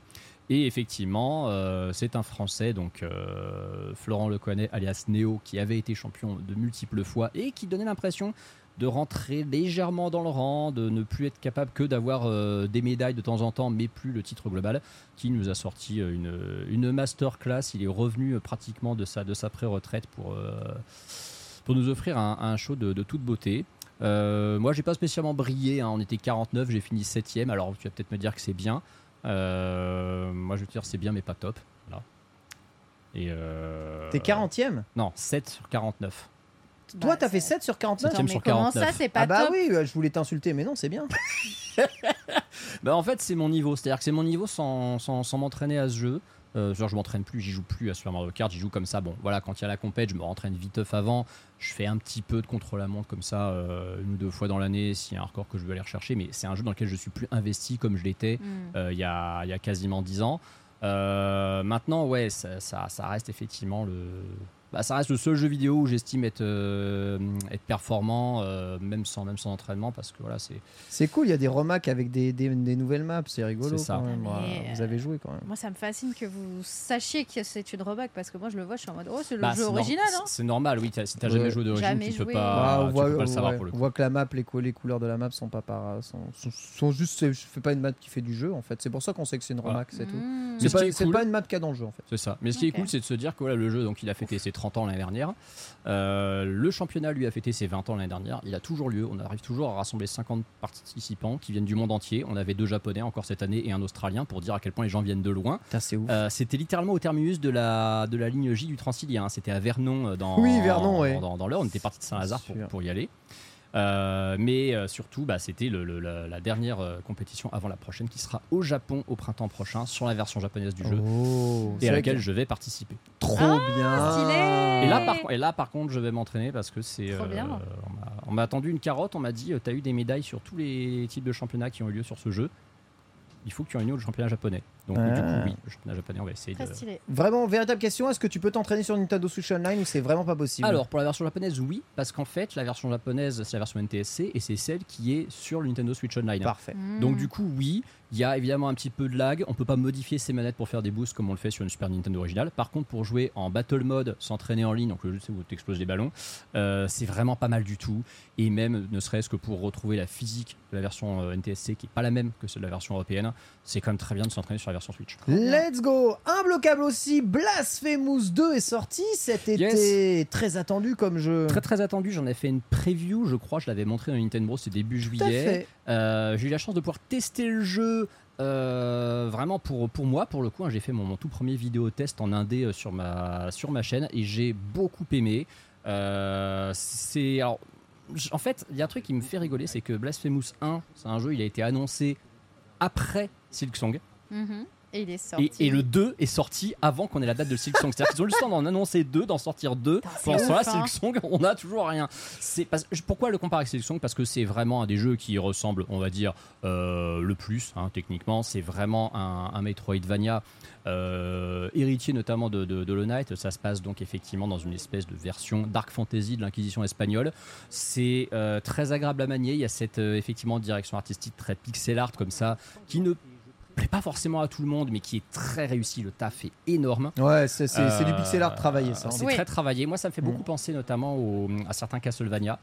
Et effectivement, c'est un Français, donc euh, Florent Lecoinet, alias Néo, qui avait été champion de multiples fois et qui donnait l'impression de rentrer légèrement dans le rang, de ne plus être capable que d'avoir euh, des médailles de temps en temps, mais plus le titre global, qui nous a sorti euh, une, une masterclass. Il est revenu euh, pratiquement de sa, de sa pré-retraite pour, euh, pour nous offrir un, un show de, de toute beauté. Euh, moi, j'ai pas spécialement brillé. hein. On était 49, j'ai fini 7ème. Alors, tu vas peut-être me dire que c'est bien. Moi, je veux te dire c'est bien, mais pas top. Voilà. Et T'es 40ème Non, 7 sur 49. Toi, Bah, t'as fait c'est- 7 sur 49 Attends, Septième mais sur comment 49. ça, c'est pas Ah bah top oui, euh, je voulais t'insulter, mais non, c'est bien. Bah en fait c'est mon niveau, c'est-à-dire que c'est mon niveau sans, sans, sans m'entraîner à ce jeu. Euh, genre je m'entraîne plus, j'y joue plus à Super Mario Kart, j'y joue comme ça. Bon voilà, quand il y a la compète, je me rentraîne viteuf avant, je fais un petit peu de contrôle à montre comme ça euh, une ou deux fois dans l'année s'il y a un record que je veux aller rechercher, mais c'est un jeu dans lequel je suis plus investi comme je l'étais Hmm. euh, il y, a, il y a quasiment 10 ans. Euh, maintenant, ouais, ça, ça, ça reste effectivement le. Bah, ça reste le seul jeu vidéo où j'estime être, euh, être performant, euh, même, sans, même sans entraînement, parce que voilà, c'est. C'est cool, il y a des remaks avec des, des, des nouvelles maps, c'est rigolo. C'est ça. quand même. Mais, Ouais, Vous avez joué quand même. Moi, ça me fascine que vous sachiez que c'est une rebac parce que moi, je le vois, je suis en mode oh, c'est le Bah, jeu original. Hein. C'est normal, oui. t'as- Si t'as Ouais. jamais joué d'origine, Jamais tu peux joué. pas, Bah, on Ah, tu voit, peux pas le savoir ouais, pour le on coup. voit que la map, les, cou- les couleurs de la map sont pas par, sont, sont, sont juste, c'est- je fais pas une map qui fait du jeu en fait. C'est pour ça qu'on sait que c'est une Voilà. remake, c'est tout. C'est ce pas, pas une map qu'il y a dans le jeu en fait. C'est ça. Mais ce qui est cool, c'est de se dire que voilà, le jeu, donc il a fêté ses 30 ans l'année dernière. Euh, le championnat, lui, a fêté ses 20 ans l'année dernière. Il a toujours lieu. On arrive toujours à rassembler 50 participants qui viennent du monde entier. On avait deux Japonais encore cette année et un Australien pour dire à quel point les gens viennent de loin. Euh, C'était littéralement au terminus de la, de la ligne J du Transilien. C'était à Vernon, euh, dans, Oui, Vernon, ouais. dans, dans l'heure. On était parti de Saint-Lazare pour y aller. Euh, mais euh, surtout, bah, c'était le- le- la, la dernière euh, compétition avant la prochaine qui sera au Japon au printemps prochain sur la version japonaise du jeu Oh, et c'est à laquelle que- je vais participer. trop Ah, bien. stylé. Et là, par, et là, par contre, je vais m'entraîner parce que c'est. On m'a- on m'a attendu une carotte. On m'a dit tu as eu des médailles sur tous les types de championnats qui ont eu lieu sur ce jeu. Il faut que tu aies une au championnat japonais. Donc, du Ah. coup, oui, le championnat japonais, on va essayer Très de. stylé. Vraiment, véritable question, est-ce que tu peux t'entraîner sur Nintendo Switch Online ou c'est vraiment pas possible? Alors, pour la version japonaise, oui, parce qu'en fait, la version japonaise, c'est la version NTSC et c'est celle qui est sur le Nintendo Switch Online. Parfait. Hmm. Donc du coup oui, il y a évidemment un petit peu de lag, on peut pas modifier ses manettes pour faire des boosts comme on le fait sur une Super Nintendo originale. Par contre pour jouer en battle mode, s'entraîner en ligne, donc le jeu où tu exploses des ballons, euh, c'est vraiment pas mal du tout. Et même ne serait-ce que pour retrouver la physique de la version euh, NTSC qui est pas la même que celle de la version européenne, c'est quand même très bien de s'entraîner sur la version Switch. Let's go Imbloquable aussi, Blasphemous 2 est sorti cet été, très attendu comme jeu. Très très attendu, j'en ai fait une preview, je crois, je l'avais montré dans Nintendo, c'est début juillet. Euh, j'ai eu la chance de pouvoir tester le jeu euh, vraiment pour, pour moi, pour le coup. hein. j'ai fait mon, mon tout premier vidéo test en indé euh, sur ma, sur ma chaîne et j'ai beaucoup aimé. Euh, c'est en fait, il y a un truc qui me fait rigoler, c'est que Blasphemous 1, c'est un jeu, il a été annoncé après Silksong Mhm. Et il est sorti. et, et le 2 est sorti avant qu'on ait la date de Silksong. C'est-à-dire qu'ils ont eu le temps d'en annoncer deux, d'en sortir deux. c'est Pour l'instant, ouf, là, hein. Silksong, on a toujours rien. Parce- pourquoi le comparer avec Silksong Parce que c'est vraiment un des jeux qui ressemble, on va dire, euh, le plus, hein, techniquement. C'est vraiment un, un Metroidvania euh, héritier notamment de, de, de Hollow Knight. Ça se passe donc effectivement dans une espèce de version Dark Fantasy de l'Inquisition espagnole. C'est euh, très agréable à manier. Il y a cette effectivement direction artistique très pixel art comme ça qui ne plaît pas forcément à tout le monde, mais qui est très réussi. Le taf est énorme. Ouais, c'est du Euh, pixel art travaillé ça. hein. C'est Oui. très travaillé. Moi, ça me fait beaucoup Mm. penser notamment au- à certains Castlevania.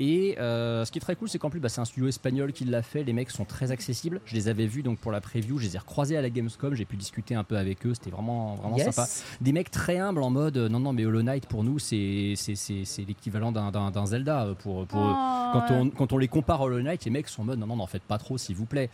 Et euh, ce qui est très cool, c'est qu'en plus, bah, c'est un studio espagnol qui l'a fait. Les mecs sont très accessibles. Je les avais vus donc pour la preview. Je les ai recroisés à la Gamescom. J'ai pu discuter un peu avec eux. C'était vraiment, vraiment Yes. sympa. Des mecs très humbles en mode euh, non, non, mais Hollow Knight pour nous, c'est l'équivalent d'un- Zelda euh, pour. Oh, Quand on, quand on les compare à Hollow Knight, les mecs sont en mode non, non, n'en faites pas trop, s'il vous plaît.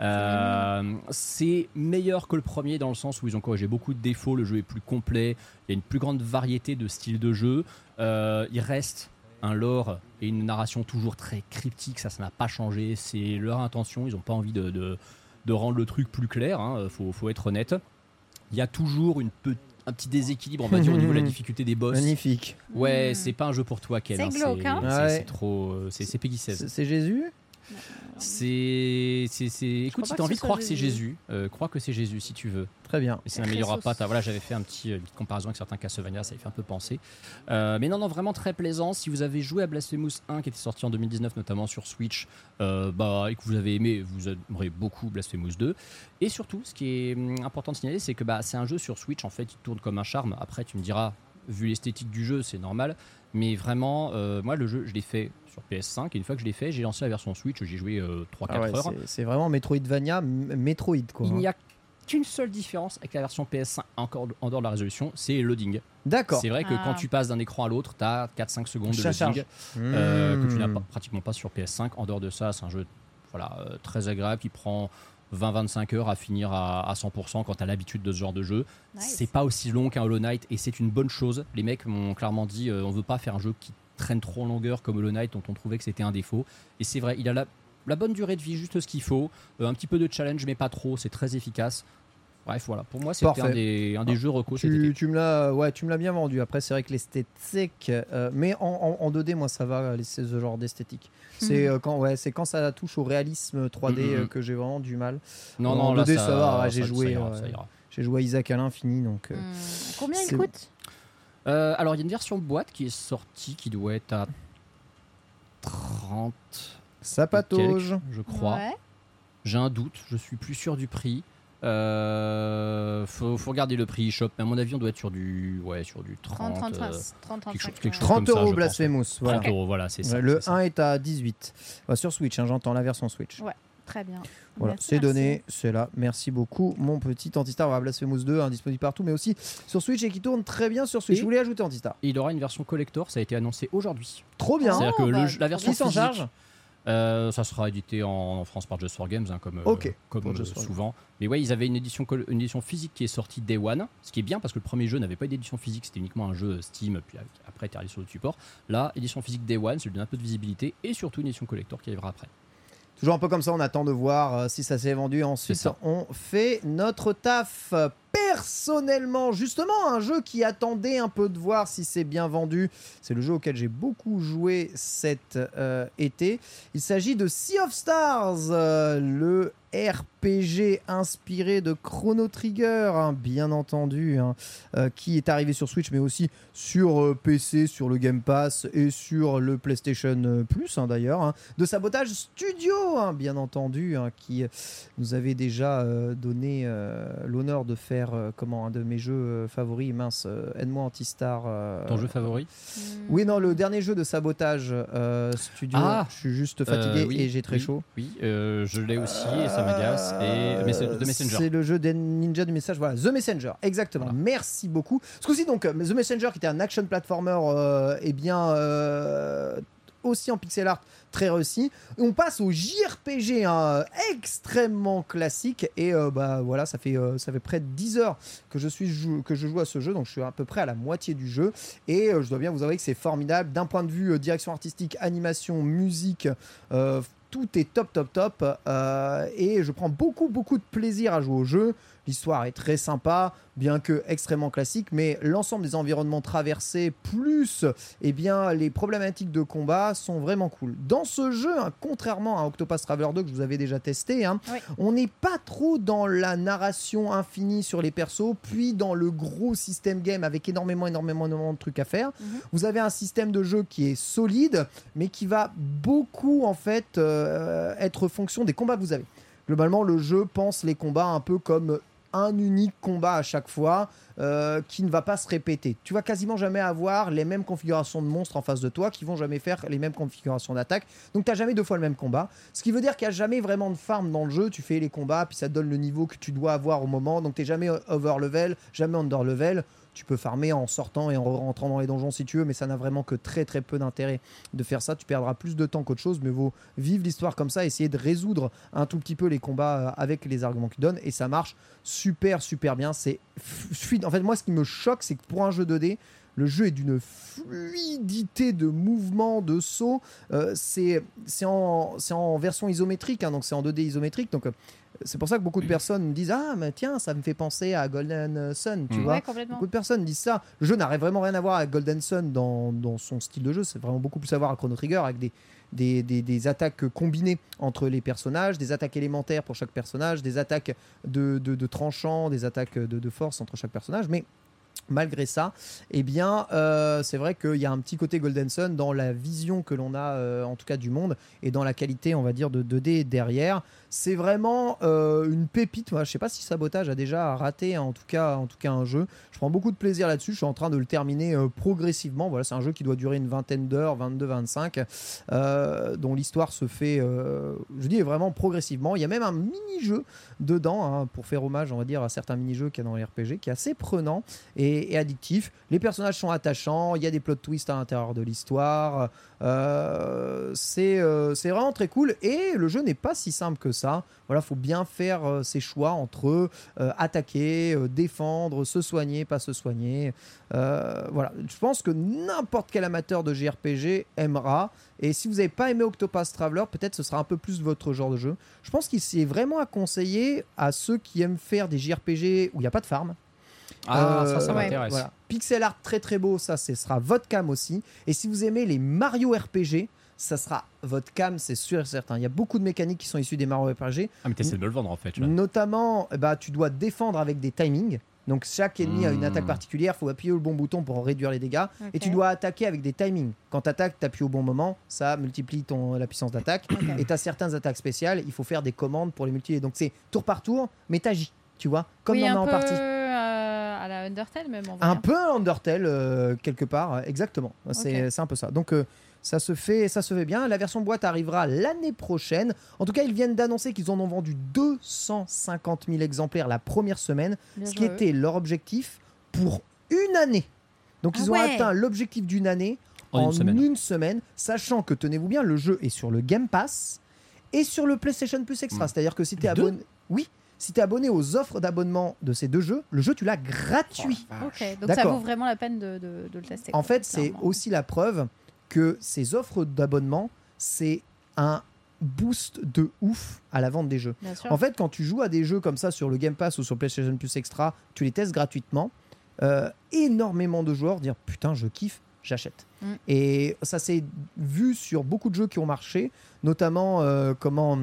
Euh, c'est meilleur que le premier dans le sens où ils ont corrigé beaucoup de défauts. Le jeu est plus complet, il y a une plus grande variété de styles de jeu. Euh, il reste un lore et une narration toujours très cryptique, ça, ça n'a pas changé. C'est leur intention, ils n'ont pas envie de, de, de rendre le truc plus clair, hein, faut, faut être honnête. Il y a toujours une un petit déséquilibre, on va dire, au niveau de la difficulté des boss. Magnifique. Ouais, Mm. c'est pas un jeu pour toi, Ken. C'est hein, glauque, hein. c'est- Ouais. c'est trop. euh, C'est c'est Peggy 16. C'est c'est Jésus? C'est. c'est- c'est- Écoute, crois si t'as que envie de croire que c'est Jésus. Euh, crois que c'est Jésus si tu veux. Très bien. Mais ça n'améliorera Christos. pas. ta- Voilà, j'avais fait un petit, une petite comparaison avec certains Castlevania, ça y fait un peu penser. Euh, mais non, non, vraiment très plaisant. Si vous avez joué à Blasphemous 1 qui était sorti en 2019, notamment sur Switch, euh, bah, et que vous avez aimé, vous aimerez beaucoup Blasphemous 2. Et surtout, ce qui est hum, important de signaler, c'est que bah, c'est un jeu sur Switch, en fait, il tourne comme un charme. Après, tu me diras, vu l'esthétique du jeu, c'est normal. Mais vraiment, euh, moi, le jeu, je l'ai fait sur PS5. Et une fois que je l'ai fait, j'ai lancé la version Switch, j'ai joué 3-4 Ah ouais, heures. c'est- vraiment Metroidvania, Metroid quoi. Il hein. n'y a qu'une seule différence avec la version PS5 encore en dehors de la résolution, c'est le loading. D'accord. C'est vrai que Ah. quand tu passes d'un écran à l'autre, tu as 4-5 secondes de loading euh, que tu n'as Hmm. pas- pratiquement pas sur PS5. En dehors de ça, c'est un jeu voilà, euh, très agréable qui prend 20-25 heures à finir à, à 100% quand tu as l'habitude de ce genre de jeu. Nice. C'est pas aussi long qu'un Hollow Knight et c'est une bonne chose. Les mecs m'ont clairement dit euh, on veut pas faire un jeu qui traîne trop en longueur comme Hollow Knight dont on trouvait que c'était un défaut. Et c'est vrai, il a la, la bonne durée de vie, juste ce qu'il faut. Euh, un petit peu de challenge, mais pas trop. C'est très efficace. Bref, voilà. Pour moi, c'était Parfait. un des, un des jeux recos Tu, me l'as, ouais, tu me l'as bien vendu. Après, c'est vrai que l'esthétique, euh, mais en, en- en 2D, moi, ça va, c'est ce genre d'esthétique. C'est Mhm. euh, quand, ouais, c'est quand ça touche au réalisme 3D Mhm. euh, que j'ai vraiment du mal. Non, En non, là, 2D, ça, ça va, ouais, j'ai joué. J'ai joué à Isaac à l'infini, donc. Combien il coûte? Euh, alors, il y a une version boîte qui est sortie qui doit être à 30 Ça patauge. je crois. Ouais. J'ai un doute, je suis plus sûr du prix. Euh, faut, faut regarder le prix shop, mais à mon avis, on doit être sur du, ouais, sur du 30. 30, 30, euh, 30, 30, quelque chose- 35, quelque chose ouais. 30 comme ça, je euros. Blasphemous. Voilà. 30 euros, voilà, c'est ça. Le c'est ça. 1 est à 18. Ouais, sur Switch, hein, j'entends la version Switch. Ouais. Très bien. Voilà, c'est donné, c'est là. Merci beaucoup, mon petit Antistar. Voilà, Blasphemous 2, hein, disponible partout, mais aussi sur Switch et qui tourne très bien sur Switch. Et- Je voulais ajouter Antistar. Il aura une version collector, ça a été annoncé aujourd'hui. Trop bien. C'est-à-dire que Oh, bah, la version Qui s'en physique, charge euh, ça sera édité en, en France par Just for Games, hein, comme, euh, Ok, comme pour euh, for souvent. Mais ouais, ils avaient une édition, une édition physique qui est sortie Day One, ce qui est bien parce que le premier jeu n'avait pas d'édition physique, c'était uniquement un jeu Steam, puis avec- après, tu sur le support. Là, édition physique Day One, ça lui donne un peu de visibilité, et surtout une édition collector qui arrivera après. Toujours un peu comme ça, on attend de voir euh, si ça s'est vendu. Ensuite, on fait notre taf. Personnellement, justement, un jeu qui attendait un peu de voir si c'est bien vendu. C'est le jeu auquel j'ai beaucoup joué cet euh, été. Il s'agit de Sea of Stars, euh, le RPG inspiré de Chrono Trigger, hein, bien entendu, hein, euh, qui est arrivé sur Switch, mais aussi sur PC, sur le Game Pass et sur le PlayStation Plus, hein, d'ailleurs. De Sabotage Studio, bien entendu, qui nous avait déjà donné l'honneur de faire euh, comment un de mes jeux euh, favoris, mince, euh, aide-moi Antistar. euh, Ton jeu favori Hmm. Oui, non, le dernier jeu de Sabotage euh, Studio. Ah je suis juste fatigué Euh, oui, et j'ai très oui, chaud. Oui, euh, je l'ai aussi, et ça Us et The Messenger. C'est le jeu des ninjas du message. Voilà, The Messenger, exactement. Voilà. Merci beaucoup. Ce coup-ci, donc, The Messenger, qui était un action platformer, euh, eh bien, euh, aussi en pixel art, très réussi. On passe au JRPG, hein, extrêmement classique. Et euh, bah voilà, ça fait, euh, près de 10 heures que je, joue à ce jeu, donc je suis à peu près à la moitié du jeu. Et euh, je dois bien vous avouer que c'est formidable. D'un point de vue euh, direction artistique, animation, musique, euh, tout est top, top, top. euh, et je prends beaucoup, beaucoup de plaisir à jouer au jeu. L'histoire est très sympa, bien que extrêmement classique, mais l'ensemble des environnements traversés, plus eh bien, les problématiques de combat sont vraiment cool. Dans ce jeu, hein, contrairement à Octopath Traveler 2 que je vous avais déjà testé, hein, Oui. on n'est pas trop dans la narration infinie sur les persos, puis dans le gros système game avec énormément, énormément, énormément de trucs à faire. Mhm. Vous avez un système de jeu qui est solide, mais qui va beaucoup en fait euh, être fonction des combats que vous avez. Globalement, le jeu pense les combats un peu comme un unique combat à chaque fois euh, qui ne va pas se répéter. Tu vas quasiment jamais avoir les mêmes configurations de monstres en face de toi qui vont jamais faire les mêmes configurations d'attaque. Donc tu n'as jamais deux fois le même combat. Ce qui veut dire qu'il n'y a jamais vraiment de farm dans le jeu. Tu fais les combats, puis ça donne le niveau que tu dois avoir au moment. Donc tu n'es jamais over level, jamais under level. Tu peux farmer en sortant et en rentrant dans les donjons si tu veux, mais ça n'a vraiment que très très peu d'intérêt de faire ça. Tu perdras plus de temps qu'autre chose, mais vaut vivre l'histoire comme ça, essayer de résoudre un tout petit peu les combats euh, avec les arguments qu'ils donnent, et ça marche super super bien. C'est fluide. En fait, moi, ce qui me choque, c'est que pour un jeu 2D, le jeu est d'une fluidité de mouvement, de saut. Euh, c'est en version isométrique, hein, donc c'est en 2D isométrique. Donc euh, c'est pour ça que beaucoup de personnes disent Ah, mais tiens, ça me fait penser à Golden Sun, tu Mm. vois. Ouais. Beaucoup de personnes disent ça. Le jeu n'a vraiment rien à voir avec Golden Sun dans, dans son style de jeu. C'est vraiment beaucoup plus à voir avec Chrono Trigger, avec des, des, des- des attaques combinées entre les personnages, des attaques élémentaires pour chaque personnage, des attaques de, de, de tranchants, des attaques de, de force entre chaque personnage. Mais malgré ça, eh bien, euh, c'est vrai qu'il y a un petit côté Golden Sun dans la vision que l'on a, euh, en tout cas, du monde et dans la qualité, on va dire, de 2D derrière. C'est vraiment euh, une pépite. Moi, je sais pas si Sabotage a déjà raté, en tout cas, en tout cas, un jeu. Je prends beaucoup de plaisir là-dessus. Je suis en train de le terminer euh, progressivement. Voilà, c'est un jeu qui doit durer une vingtaine d'heures, 22-25, euh, dont l'histoire se fait, je dis vraiment progressivement. Il y a même un mini-jeu dedans hein, pour faire hommage, on va dire, à certains mini-jeux qu'il y a dans les RPG, qui est assez prenant et, addictif. Les personnages sont attachants, il y a des plot twists à l'intérieur de l'histoire. C'est vraiment très cool et le jeu n'est pas si simple que ça. Voilà, faut bien faire euh, ses choix entre euh, attaquer, euh, défendre, se soigner, pas se soigner. Voilà, je pense que n'importe quel amateur de JRPG aimera. Et si vous n'avez pas aimé Octopath Traveler, peut-être ce sera un peu plus votre genre de jeu. Je pense qu'il c'est vraiment à conseiller à ceux qui aiment faire des JRPG où il n'y a pas de farm. Ah, ça, ça ouais. m'intéresse. Voilà. Pixel art très très beau, ça ce sera votre cam aussi. Et si vous aimez les Mario RPG, ça sera votre cam, c'est sûr et certain. Il y a beaucoup de mécaniques qui sont issues des Mario RPG. Ah, mais t'essaies de me le vendre en fait. là. Notamment, bah, tu dois défendre avec des timings. Donc chaque ennemi a une Hmm. attaque particulière, il faut appuyer le bon bouton pour réduire les dégâts. Et tu dois attaquer avec des timings. Quand tu attaques, tu appuies au bon moment, ça multiplie ton, la puissance d'attaque. Et tu as certaines attaques spéciales, il faut faire des commandes pour les multiplier. Donc c'est tour par tour, mais t'agis, tu vois, comme oui, dans un en peu partie. euh, à la Undertale même. en vrai. Un peu Undertale, euh, quelque part, euh, exactement. C'est Ok. c'est un peu ça. Donc, euh, ça, se fait, ça se fait bien. La version boîte arrivera l'année prochaine. En tout cas, ils viennent d'annoncer qu'ils en ont vendu 250 000 exemplaires la première semaine, Bien ce qui eux. était leur objectif pour une année. Donc, Ah ils ont ouais. atteint l'objectif d'une année En une semaine. une semaine, sachant que, tenez-vous bien, le jeu est sur le Game Pass et sur le PlayStation Plus Extra. Mm. C'est-à-dire que si tu es Les deux abonné... Oui, si tu es abonné aux offres d'abonnement de ces deux jeux, le jeu, tu l'as gratuit. Ok, donc ça vaut vraiment la peine de, de- de le tester. En quoi, fait, c'est aussi la preuve que ces offres d'abonnement, c'est un boost de ouf à la vente des jeux. En fait, quand tu joues à des jeux comme ça sur le Game Pass ou sur PlayStation Plus Extra, tu les testes gratuitement. euh, énormément de joueurs dire putain, je kiffe, j'achète. Mm. Et ça s'est vu sur beaucoup de jeux qui ont marché, notamment euh, comment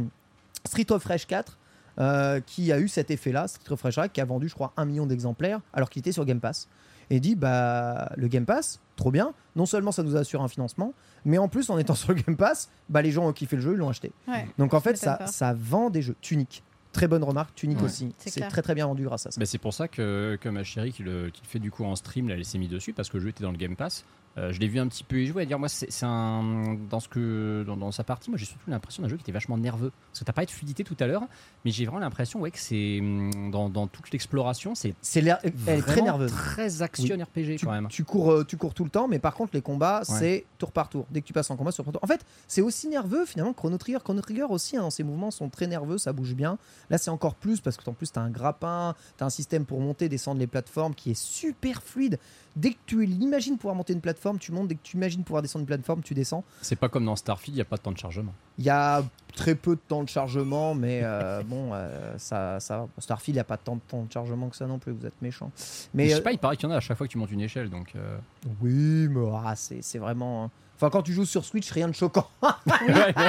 Street of Rage 4. euh, qui a eu cet effet-là, Street of Rage 4, qui a vendu, je crois, un million d'exemplaires, alors qu'il était sur Game Pass. Et dit, bah, le Game Pass, trop bien. Non seulement ça nous assure un financement, mais en plus, en étant sur le Game Pass, bah, les gens ont kiffé le jeu, ils l'ont acheté. Ouais. Donc en fait, ça, ça vend des jeux. Tunique. Très bonne remarque, Tunique Ouais, aussi. c'est très très bien vendu grâce à ça. Bah, c'est pour ça que, que ma chérie qui le, qui le fait du coup en stream, là, elle s'est mise dessus parce que le jeu était dans le Game Pass. Euh, je l'ai vu un petit peu y jouer. À dire, moi, c'est un dans ce que dans, dans sa partie, moi, j'ai surtout l'impression d'un jeu qui était vachement nerveux. Parce que t'as parlé de fluidité tout à l'heure, mais j'ai vraiment l'impression, ouais, que c'est hum, dans, dans toute l'exploration, c'est C'est très nerveuse. très action RPG tu, quand même. tu cours, euh, tu cours tout le temps, mais par contre, les combats, c'est tour par tour. Dès que tu passes en combat, sur. En fait, c'est aussi nerveux finalement que Chrono Trigger. Chrono Trigger aussi, hein, ses mouvements sont très nerveux, ça bouge bien. Là, c'est encore plus parce que en plus, tu as un grappin, tu as un système pour monter, descendre les plateformes qui est super fluide. Dès que tu imagines pouvoir monter une plateforme, tu montes. Dès que tu imagines pouvoir descendre une plateforme, tu descends. C'est pas comme dans Starfield, il n'y a pas de temps de chargement. Il y a très peu de temps de chargement, mais euh, bon, euh, ça, ça Starfield, il n'y a pas tant de temps de chargement que ça non plus, vous êtes méchant. Mais, Mais je euh, sais pas, il paraît qu'il y en a à chaque fois que tu montes une échelle, donc. euh, oui, mais ah, c'est c'est vraiment. Enfin, quand tu joues sur Switch, rien de choquant. ouais,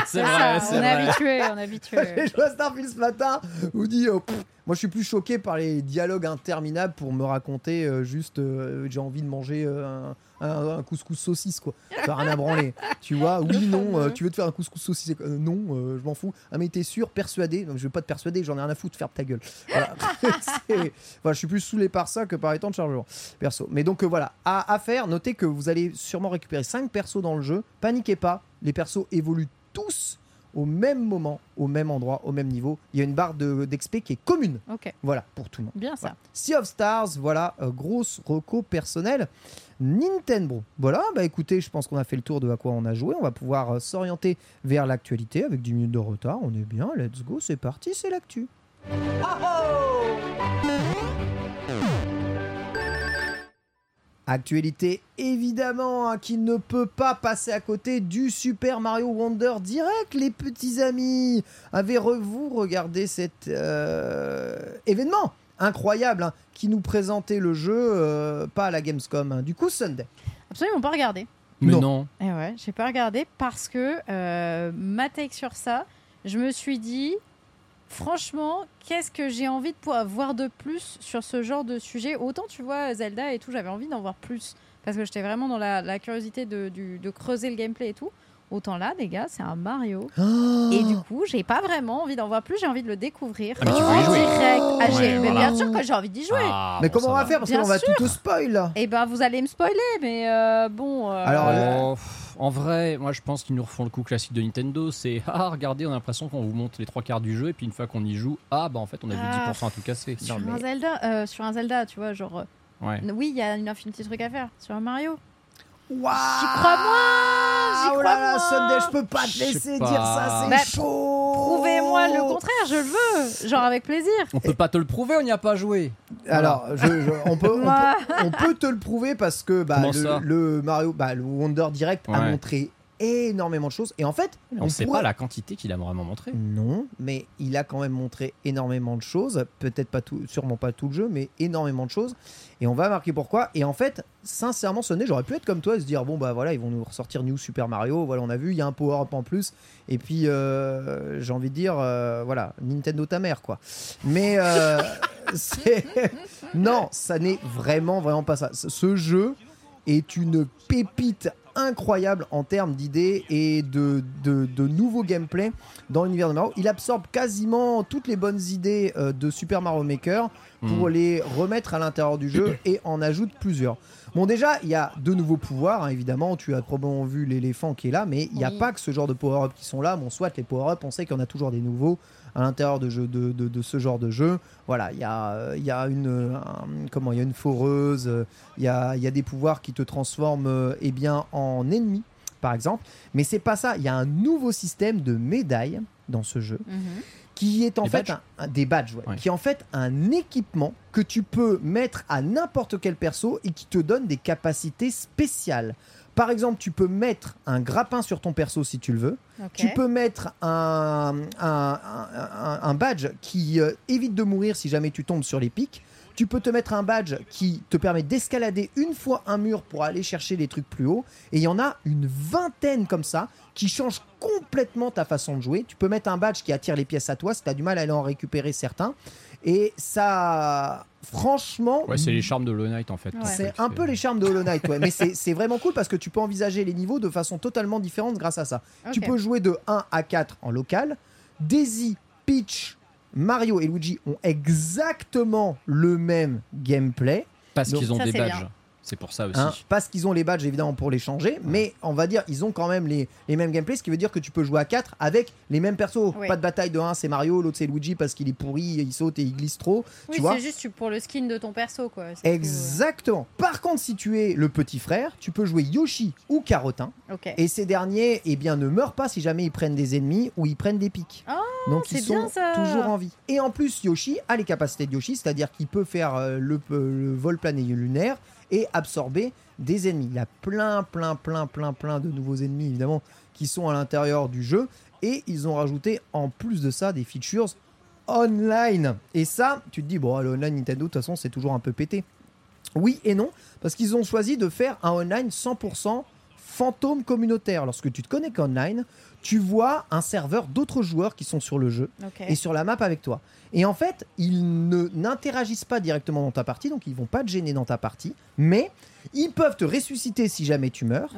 c'est vrai, c'est on est vrai. habitué, on est habitué. J'ai joué à Starfield ce matin, vous dit, euh, moi je suis plus choqué par les dialogues interminables pour me raconter euh, juste euh, j'ai envie de manger euh, un, un- un couscous saucisse quoi. Ça a rien à branler. Tu vois, oui, non, euh, tu veux te faire un couscous saucisse Euh, Non, euh, je m'en fous. Ah, mais t'es sûr, persuadé Non, Je veux pas te persuader, j'en ai rien à foutre, ferme ta gueule. Voilà. Je suis plus saoulé par ça que par les temps de chargement perso. Mais donc voilà, à, à faire, notez que vous allez sûrement récupérer 5 persos dans le jeu. Paniquez pas, les persos évoluent tous au même moment, au même endroit, au même niveau. Il y a une barre de- d'XP qui est commune. Ok, Voilà, pour tout le monde. bien ça. Sea of Stars, voilà, euh, grosse reco personnelle. Nintendo. Voilà, bah écoutez, je pense qu'on a fait le tour de à quoi on a joué. On va pouvoir euh, s'orienter vers l'actualité avec 10 minutes de retard. On est bien, let's go, c'est parti, c'est l'actu. Actualité évidemment hein, qui ne peut pas passer à côté du Super Mario Wonder Direct, les petits amis. Avez-vous regardé cet euh, événement? Incroyable hein, qui nous présentait le jeu, euh, pas à la Gamescom, hein, du coup Sunday Absolument pas regardé. Mais Non. non. Et ouais, j'ai pas regardé parce que euh, ma take sur ça, je me suis dit, franchement, qu'est-ce que j'ai envie de pouvoir voir de plus sur ce genre de sujet? Autant tu vois Zelda et tout, j'avais envie d'en voir plus parce que j'étais vraiment dans la, la curiosité de, du- de creuser le gameplay et tout. Autant là, les gars, c'est un Mario. Et du coup, j'ai pas vraiment envie d'en voir plus, j'ai envie de le découvrir. Ah, mais tu en jouer. direct. Ah, j'ai- Ouais, mais voilà. bien sûr que j'ai envie d'y jouer. Ah, Mais bon, comment on va va. faire? Parce Bien qu'on va tout te spoil là. Eh ben, vous allez me spoiler, mais euh, bon. euh, Alors, Oh, en vrai, moi je pense qu'ils nous refont le coup classique de Nintendo. C'est ah, regardez, on a l'impression qu'on vous montre les trois quarts du jeu, et puis une fois qu'on y joue, ah bah en fait on a vu Ah, 10% à tout casser. sur, Non, un Zelda, euh, sur un Zelda, tu vois, genre. Ouais. Oui, il y a une infinité de trucs à faire. Sur un Mario. Waouh J'y crois moins J'y Oh crois là là, moins Sunday, je peux pas te laisser pas. dire ça, c'est Bah, chaud Prouvez-moi le contraire, je le veux. Genre avec plaisir. On peut pas te le prouver, on n'y a pas joué. Alors, je- je- on, peut, on, Moi. peut, on peut te le prouver parce que bah, le, Mario, bah, le Wonder Direct a montré énormément de choses. Et en fait, On, sait pourrait- pas la quantité qu'il a vraiment montré. Non, mais il a quand même montré énormément de choses. Peut-être pas tout, sûrement pas tout le jeu, mais énormément de choses. Et on va marquer pourquoi. Et en fait, sincèrement, Sunday, j'aurais pu être comme toi et se dire bon bah voilà, ils vont nous ressortir New Super Mario. Voilà, on a vu, il y a un power up en plus. Et puis euh, j'ai envie de dire euh, voilà, Nintendo ta mère quoi. Mais euh, c'est non, ça n'est vraiment vraiment pas ça. Ce- Ce jeu est une pépite incroyable en termes d'idées et de, de, de nouveaux gameplay dans l'univers de Mario. Il absorbe quasiment toutes les bonnes idées euh, de Super Mario Maker pour Hmm. les remettre à l'intérieur du jeu et en ajoute plusieurs. Bon déjà, il y a de nouveaux pouvoirs, hein, évidemment, tu as probablement vu l'éléphant qui est là, mais il n'y a Oui. pas que ce genre de power-up qui sont là. Bon, soit les power-up, on sait qu'il y en a toujours des nouveaux à l'intérieur de, jeu, de, de, de ce genre de jeu. Voilà, il y a, il y a une, un- comment, il y a une foreuse, il y a, il y a des pouvoirs qui te transforment euh, eh bien, en ennemi, par exemple. Mais c'est pas ça, il y a un nouveau système de médailles dans ce jeu qui est en Des fait badges un, un- des badges, ouais, Ouais. qui est en fait un équipement que tu peux mettre à n'importe quel perso et qui te donne des capacités spéciales. Par exemple, tu peux mettre un grappin sur ton perso si tu le veux. Tu peux mettre un, un- un- un badge qui euh, évite de mourir si jamais tu tombes sur les pics. Tu peux te mettre un badge qui te permet d'escalader une fois un mur pour aller chercher les trucs plus hauts. Et il y en a une vingtaine comme ça qui changent complètement ta façon de jouer. Tu peux mettre un badge qui attire les pièces à toi si tu as du mal à aller en récupérer certains. Et ça, franchement, Ouais, c'est les charmes de Hollow Knight en fait. Ouais. C'est un peu les charmes de Hollow Knight, ouais. mais c'est vraiment cool parce que tu peux envisager les niveaux de façon totalement différente grâce à ça. Tu peux jouer de 1 à 4 en local. Daisy, Peach, Mario et Luigi ont exactement le même gameplay. Parce qu'ils ont Ça, des badges. bien. C'est pour ça aussi. Hein, parce qu'ils ont les badges évidemment pour les changer, mais on va dire ils ont quand même les, les mêmes gameplays, ce qui veut dire que tu peux jouer à 4 avec les mêmes persos. Pas de bataille de 1 c'est Mario, l'autre c'est Luigi parce qu'il est pourri, il saute et il glisse trop. Oui, tu vois c'est juste pour le skin de ton perso, quoi. Tout, Exactement. Par contre, si tu es le petit frère, tu peux jouer Yoshi ou Carotin. euh, Ok. Et ces derniers, eh bien, ne meurent pas si jamais ils prennent des ennemis ou ils prennent des pics. Ah, Donc ils c'est sont bien, ça. toujours en vie. Et en plus, Yoshi a les capacités de Yoshi, c'est-à-dire qu'il peut faire euh, le, le vol plané lunaire et absorber des ennemis. Il y a plein, plein, plein, plein, plein de nouveaux ennemis, évidemment, qui sont à l'intérieur du jeu. Et ils ont rajouté, en plus de ça, des features online. Et ça, tu te dis, bon, le online Nintendo, de toute façon, c'est toujours un peu pété. Oui et non, parce qu'ils ont choisi de faire un online 100% fantôme communautaire. Lorsque tu te connectes online, tu vois un serveur d'autres joueurs qui sont sur le jeu et sur la map avec toi. Et en fait, ils ne n'interagissent pas directement dans ta partie, donc ils vont pas te gêner dans ta partie, mais ils peuvent te ressusciter si jamais tu meurs.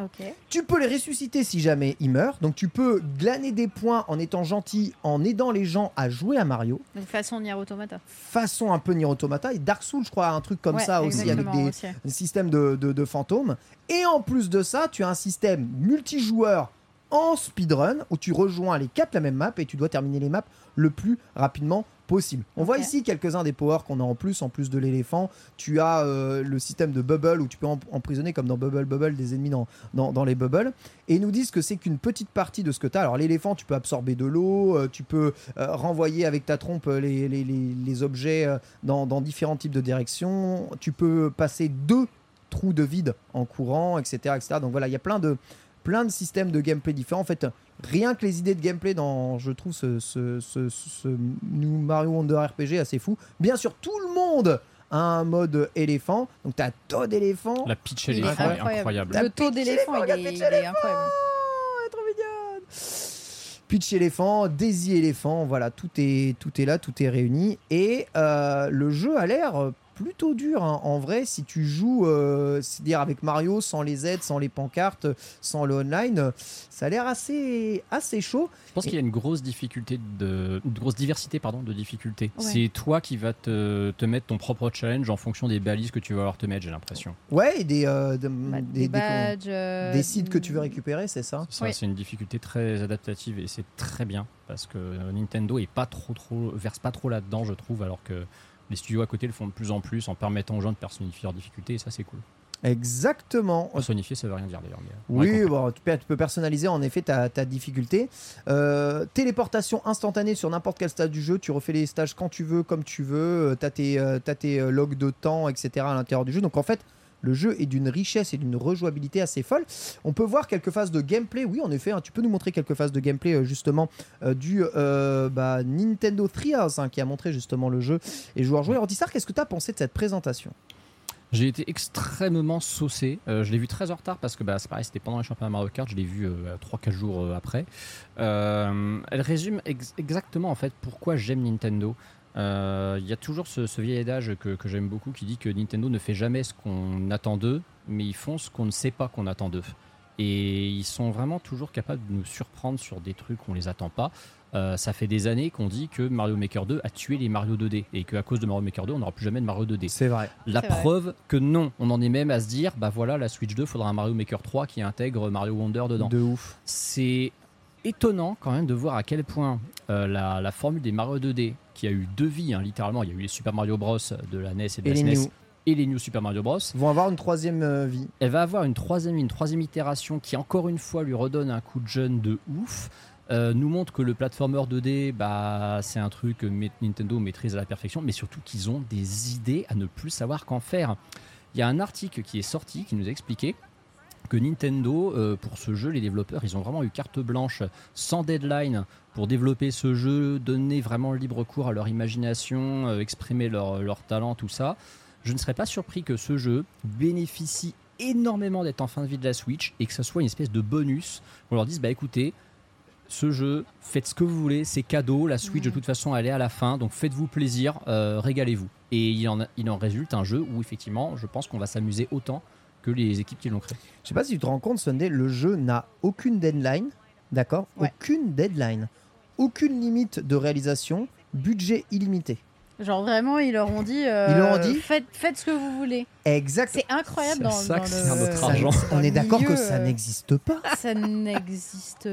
Tu peux les ressusciter si jamais ils meurent, donc tu peux glaner des points en étant gentil, en aidant les gens à jouer à Mario, Donc façon Nier Automata. façon un peu Nier Automata et Dark Souls, je crois, un truc comme Ouais, ça aussi avec des, aussi. un système de, de- de fantômes. Et en plus de ça, tu as un système multijoueur en speedrun où tu rejoins les quatre la même map et tu dois terminer les maps le plus rapidement possible. On voit ici quelques-uns des powers qu'on a en plus, en plus de l'éléphant. Tu as euh, le système de bubble où tu peux em- emprisonner comme dans Bubble Bubble des ennemis dans, dans, dans les bubbles. Et ils nous disent que c'est qu'une petite partie de ce que tu as. Alors l'éléphant, tu peux absorber de l'eau, euh, tu peux euh, renvoyer avec ta trompe les, les- les- les objets dans, dans différents types de directions. Tu peux passer deux trous de vide en courant, etc. etc. Donc voilà, il y a plein de, plein de systèmes de gameplay différents. En fait, rien que les idées de gameplay dans, je trouve, ce, ce, ce- ce New Mario Wonder RPG assez fou. Bien sûr, tout le monde a un mode éléphant. Donc tu as Todd éléphant. La pitch éléphant est incroyable. incroyable. Le taux d'éléphant, il, pitch il est éléphant. incroyable. Oh, elle est trop mignonne. Peach éléphant, Daisy éléphant, voilà, tout est, tout est là, tout est réuni. Et euh, le jeu a l'air plutôt dur hein. en vrai si tu joues euh, c'est-à-dire avec Mario sans les aides sans les pancartes sans le online ça a l'air assez assez chaud Je pense qu'il y a une grosse difficulté de, une grosse diversité pardon de difficultés. Ouais. C'est toi qui vas te, te mettre ton propre challenge en fonction des balises que tu vas avoir te mettre. J'ai l'impression. ouais et des euh, de- Bah, des, des badges. euh, des sites que tu veux récupérer c'est ça? C'est une difficulté très adaptative et c'est très bien parce que Nintendo est pas trop trop verse pas trop là-dedans, je trouve, alors que les studios à côté le font de plus en plus en permettant aux gens de personnifier leurs difficultés et ça c'est cool. exactement Personnifier, ça veut rien dire d'ailleurs. euh, Oui, bon, tu, peux, tu peux personnaliser en effet ta, ta difficulté. Euh, téléportation instantanée sur n'importe quel stage du jeu. Tu refais les stages quand tu veux, comme tu veux. Tu as tes, euh, t'as tes, euh, logs de temps, etc. à l'intérieur du jeu. Donc en fait, le jeu est d'une richesse et d'une rejouabilité assez folle. On peut voir quelques phases de gameplay. Oui, en effet, hein, tu peux nous montrer quelques phases de gameplay euh, justement euh, du euh, bah, Nintendo Treehouse hein, qui a montré justement le jeu et joueur joué. Alors, qu'est-ce que tu as pensé de cette présentation? J'ai été extrêmement saucé. Je l'ai vu très en retard parce que bah, c'est pareil, c'était pendant les championnats Mario Kart. Je l'ai vu 3-4 jours après. Elle résume ex- exactement en fait pourquoi j'aime Nintendo. Euh, Il y a toujours ce, ce vieil adage que, que j'aime beaucoup qui dit que Nintendo ne fait jamais ce qu'on attend d'eux, mais ils font ce qu'on ne sait pas qu'on attend d'eux. Et ils sont vraiment toujours capables de nous surprendre sur des trucs qu'on les attend pas. Euh, ça fait des années qu'on dit que Mario Maker 2 a tué les Mario 2D et qu'à cause de Mario Maker 2, on n'aura plus jamais de Mario 2D. C'est vrai. La vrai. preuve que non, on en est même à se dire, bah voilà, la Switch 2, faudra un Mario Maker 3 qui intègre Mario Wonder dedans. De ouf. C'est étonnant quand même de voir à quel point euh, la, la formule des Mario 2D, qui a eu deux vies, hein, littéralement, il y a eu les Super Mario Bros de la NES et de Et la SNES, New et les New Super Mario Bros, vont avoir une troisième euh, vie. elle va avoir une troisième, une troisième itération qui encore une fois lui redonne un coup de jeune de ouf. euh, nous montre que le platformer 2D, bah, c'est un truc que Nintendo maîtrise à la perfection, mais surtout qu'ils ont des idées à ne plus savoir qu'en faire. Il y a un article qui est sorti qui nous expliquait que Nintendo, euh, pour ce jeu, les développeurs, ils ont vraiment eu carte blanche, sans deadline, pour développer ce jeu, donner vraiment libre cours à leur imagination, euh, exprimer leur, leur talent, tout ça. Je ne serais pas surpris que ce jeu bénéficie énormément d'être en fin de vie de la Switch et que ce soit une espèce de bonus. On leur dise, bah écoutez, ce jeu, faites ce que vous voulez, c'est cadeau, la Switch de toute façon elle est à la fin, donc faites-vous plaisir, euh, régalez-vous. Et il en, a- il en résulte un jeu où effectivement, je pense qu'on va s'amuser autant que les équipes qui l'ont créé. Je sais pas si tu te rends compte, Sunday, le jeu n'a aucune deadline, d'accord Ouais. Aucune deadline, aucune limite de réalisation, budget illimité. Genre vraiment, ils leur ont dit. euh, Ils leur ont dit faites, faites ce que vous voulez. Exact. C'est incroyable C'est dans, ça dans le. c'est notre argent. dans on est d'accord que ça euh, n'existe pas. Ça n'existe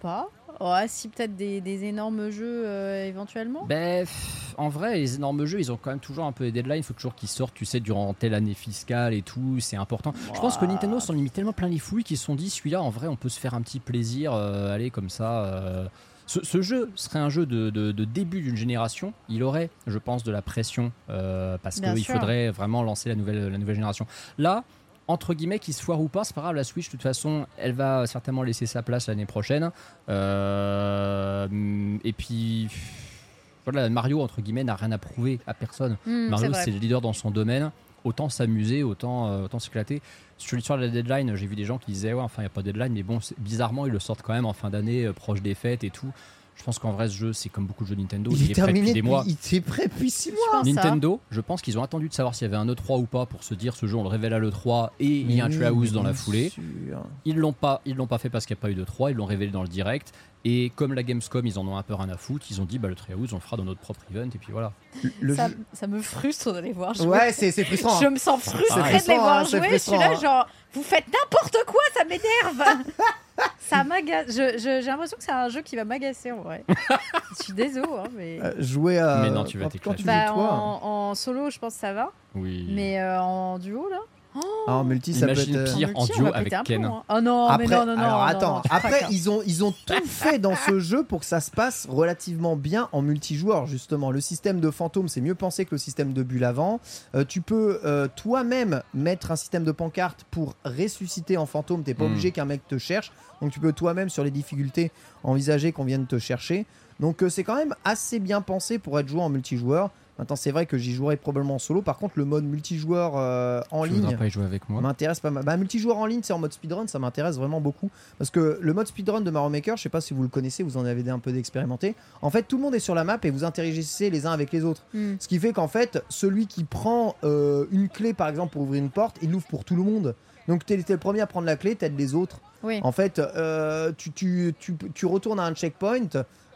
pas. Ouais, si peut-être des, des énormes jeux euh, éventuellement? Ben, en vrai, les énormes jeux, ils ont quand même toujours un peu des deadlines. Il faut toujours qu'ils sortent, tu sais, durant telle année fiscale et tout. C'est important. Je pense que Nintendo s'en limite tellement plein les fouilles qu'ils se sont dit, celui-là, en vrai, on peut se faire un petit plaisir. euh, aller comme ça. euh. Ce, ce jeu serait un jeu de, de- de début d'une génération. Il aurait, je pense, de la pression euh, parce qu'il faudrait vraiment lancer la nouvelle, la nouvelle génération. Là, entre guillemets, qu'il se foire ou pas, c'est pas grave. La Switch, de toute façon, elle va certainement laisser sa place l'année prochaine. Euh, et puis, voilà, Mario, entre guillemets, n'a rien à prouver à personne. Hmm, Mario, c'est le leader dans son domaine. Autant s'amuser, autant, euh, autant s'éclater. Sur l'histoire de la deadline, j'ai vu des gens qui disaient Ouais, enfin, il n'y a pas de deadline, mais bon, bizarrement, ils le sortent quand même en fin d'année, euh, proche des fêtes et tout. Je pense qu'en vrai, ce jeu, c'est comme beaucoup de jeux Nintendo. Il est prêt depuis terminé des mois. Il était prêt depuis 6 mois. Je pense ça. Nintendo, je pense qu'ils ont attendu de savoir s'il y avait un E3 ou pas pour se dire ce jeu on le révèle à l'E3 et il y a un Mais Treehouse oui, dans la foulée. sûr. Ils l'ont pas, ils l'ont pas fait parce qu'il n'y a pas eu de 3, ils l'ont révélé dans le direct. Et comme la Gamescom, ils en ont un peu rien à foutre, ils ont dit bah le Treehouse on le fera dans notre propre event et puis voilà. Le ça, jeu- ça me frustre de les voir jouer. Ouais, c'est c'est frustrant. Je hein. me sens frustrée de les hein, voir c'est jouer. Je suis là, hein. genre, vous faites n'importe quoi, ça m'énerve. ça m'agace. J'ai l'impression que c'est un jeu qui va m'agacer en vrai. je suis désolée, hein, mais. Euh, Jouer à. Mais non, tu vas t'éclater. Bah, en, en solo, je pense que ça va. Oui. Mais euh, en duo, là. Ah, en multi, ça peut Imagine être. euh, pire. en duo avec Ken. plomb, hein. Oh non, Après, mais non, non, non. alors non, attends, non, tu après craques, hein. ils ont ils ont tout fait dans ce jeu pour que ça se passe relativement bien en multijoueur justement. Le système de fantôme c'est mieux pensé que le système de bulle avant. Euh, tu peux euh, toi-même mettre un système de pancarte pour ressusciter en fantôme. T'es pas Mm. obligé qu'un mec te cherche. Donc tu peux toi-même sur les difficultés envisager qu'on vienne te chercher. Donc euh, c'est quand même assez bien pensé pour être joué en multijoueur. Maintenant c'est vrai que j'y jouerai probablement en solo. Par contre le mode multijoueur euh, en tu ligne pas y jouer avec moi. m'intéresse pas mal. Bah, multijoueur en ligne, c'est en mode speedrun, ça m'intéresse vraiment beaucoup. Parce que le mode speedrun de Mario Maker, je sais pas si vous le connaissez, vous en avez un peu d'expérimenté. En fait, tout le monde est sur la map et vous interagissez les uns avec les autres. Hmm. Ce qui fait qu'en fait, celui qui prend euh, une clé, par exemple, pour ouvrir une porte, il l'ouvre pour tout le monde. Donc, t'es t'es le premier à prendre la clé, t'aides les autres. Oui. En fait, euh, tu, tu, tu, tu retournes à un checkpoint,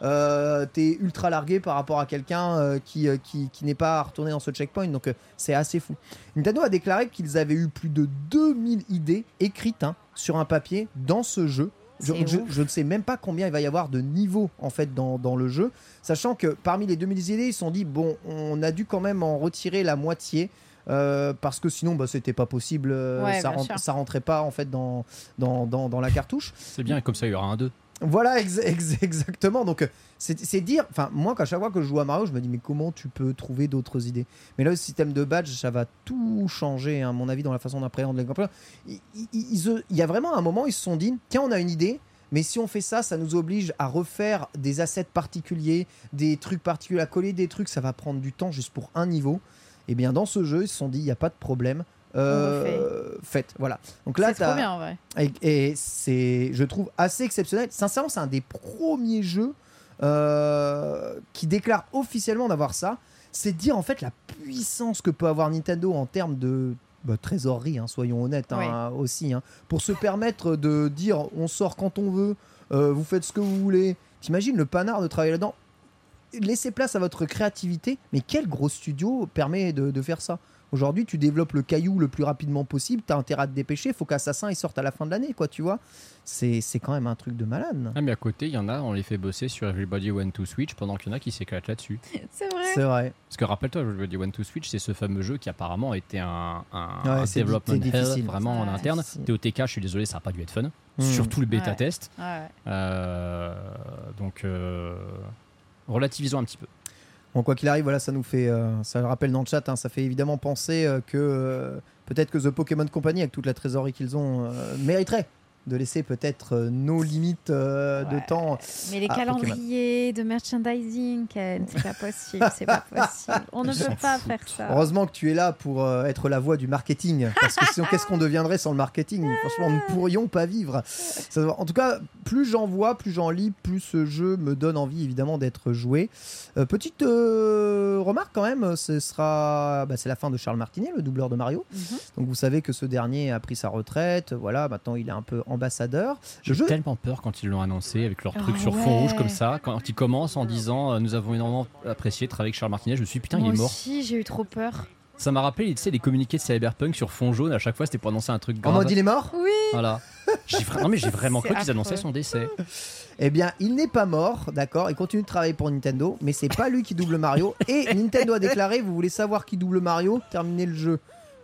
euh, t'es ultra largué par rapport à quelqu'un euh, qui, euh, qui, qui n'est pas retourné dans ce checkpoint, donc euh, c'est assez fou. Nintendo a déclaré qu'ils avaient eu plus de 2000 idées écrites hein, sur un papier dans ce jeu. Je, je- je ne sais même pas combien il va y avoir de niveaux en fait dans, dans le jeu, sachant que parmi les 2000 idées, ils se sont dit bon, on a dû quand même en retirer la moitié. euh, parce que sinon bah, c'était pas possible euh, Ouais, ça, bien rent- sûr. ça rentrait pas en fait dans, dans, dans, dans la cartouche C'est bien, comme ça il y aura un 2. Voilà, ex- ex- exactement. Donc, euh, c'est dire. Enfin, moi, qu'à chaque fois que je joue à Mario, je me dis, mais comment tu peux trouver d'autres idées? Mais là, le système de badge, ça va tout changer, hein, à mon avis, dans la façon d'appréhender le gameplay. Ils- ils- ils- Il y a vraiment un moment, ils se sont dit, tiens, on a une idée. Mais si on fait ça, ça nous oblige à refaire des assets particuliers, des trucs particuliers, à coller des trucs, ça va prendre du temps juste pour un niveau. Et bien, dans ce jeu, ils se sont dit, il n'y a pas de problème. Euh, faites, voilà. Donc là, C'est trop bien, ouais. et, et c'est, je trouve, assez exceptionnel. Sincèrement, c'est un des premiers jeux euh, qui déclare officiellement d'avoir ça. C'est dire en fait la puissance que peut avoir Nintendo en termes de bah, trésorerie, hein, soyons honnêtes hein, aussi, hein, pour se permettre de dire on sort quand on veut, euh, vous faites ce que vous voulez. T'imagines le panard de travailler là-dedans? Laissez place à votre créativité, mais quel gros studio permet de, de faire ça? Aujourd'hui, tu développes le caillou le plus rapidement possible, t'as intérêt à te dépêcher, il faut qu'Assassin il sorte à la fin de l'année, quoi, tu vois C'est c'est quand même un truc de malade. Ah mais à côté, il y en a, on les fait bosser sur Everybody Went to Switch pendant qu'il y en a qui s'éclatent là-dessus. C'est vrai. C'est vrai. Parce que rappelle-toi, Everybody Went to Switch, c'est ce fameux jeu qui apparemment était un, un, Ouais, un c'est development di- c'est hell vraiment en interne. c'est- TOTK, je suis désolé, ça n'a pas dû être fun. Hmm. Surtout le bêta Ouais. test. Ouais. Euh, donc, euh, relativisons un petit peu. Bon, quoi qu'il arrive, voilà, ça nous fait, euh, ça le rappelle dans le chat, hein, ça fait évidemment penser euh, que euh, peut-être que The Pokémon Company, avec toute la trésorerie qu'ils ont, mériterait de laisser peut-être euh, nos limites euh, de temps. Mais les Ah, calendriers de merchandising, Ken, c'est pas possible, c'est pas possible. On ne peut pas faire ça. Heureusement que tu es là pour euh, être la voix du marketing, parce que sinon, qu'est-ce qu'on deviendrait sans le marketing? Franchement, nous ne pourrions pas vivre. Ça- en tout cas, plus j'en vois, plus j'en lis, plus ce jeu me donne envie évidemment d'être joué. Euh, petite euh, remarque quand même, ce sera, bah, c'est la fin de Charles Martinet, le doubleur de Mario. Mhm. Donc vous savez que ce dernier a pris sa retraite, voilà, maintenant il est un peu ambassadeur. J'ai jeu, tellement peur quand ils l'ont annoncé avec leur truc Ah sur fond rouge comme ça. Quand ils commencent en disant euh, nous avons énormément apprécié de travailler avec Charles Martinet, je me suis dit, putain, Moi il est mort. aussi, j'ai eu trop peur. Ça m'a rappelé, tu sais, les communiqués de Cyberpunk sur fond jaune. À chaque fois, c'était pour annoncer un truc en grave. mode il est mort Oui. Voilà. Non mais j'ai vraiment cru qu'ils annonçaient son décès. Eh bien, il n'est pas mort, d'accord Il continue de travailler pour Nintendo, mais c'est pas lui qui double Mario. Et Nintendo a déclaré vous voulez savoir qui double Mario? Terminez le jeu.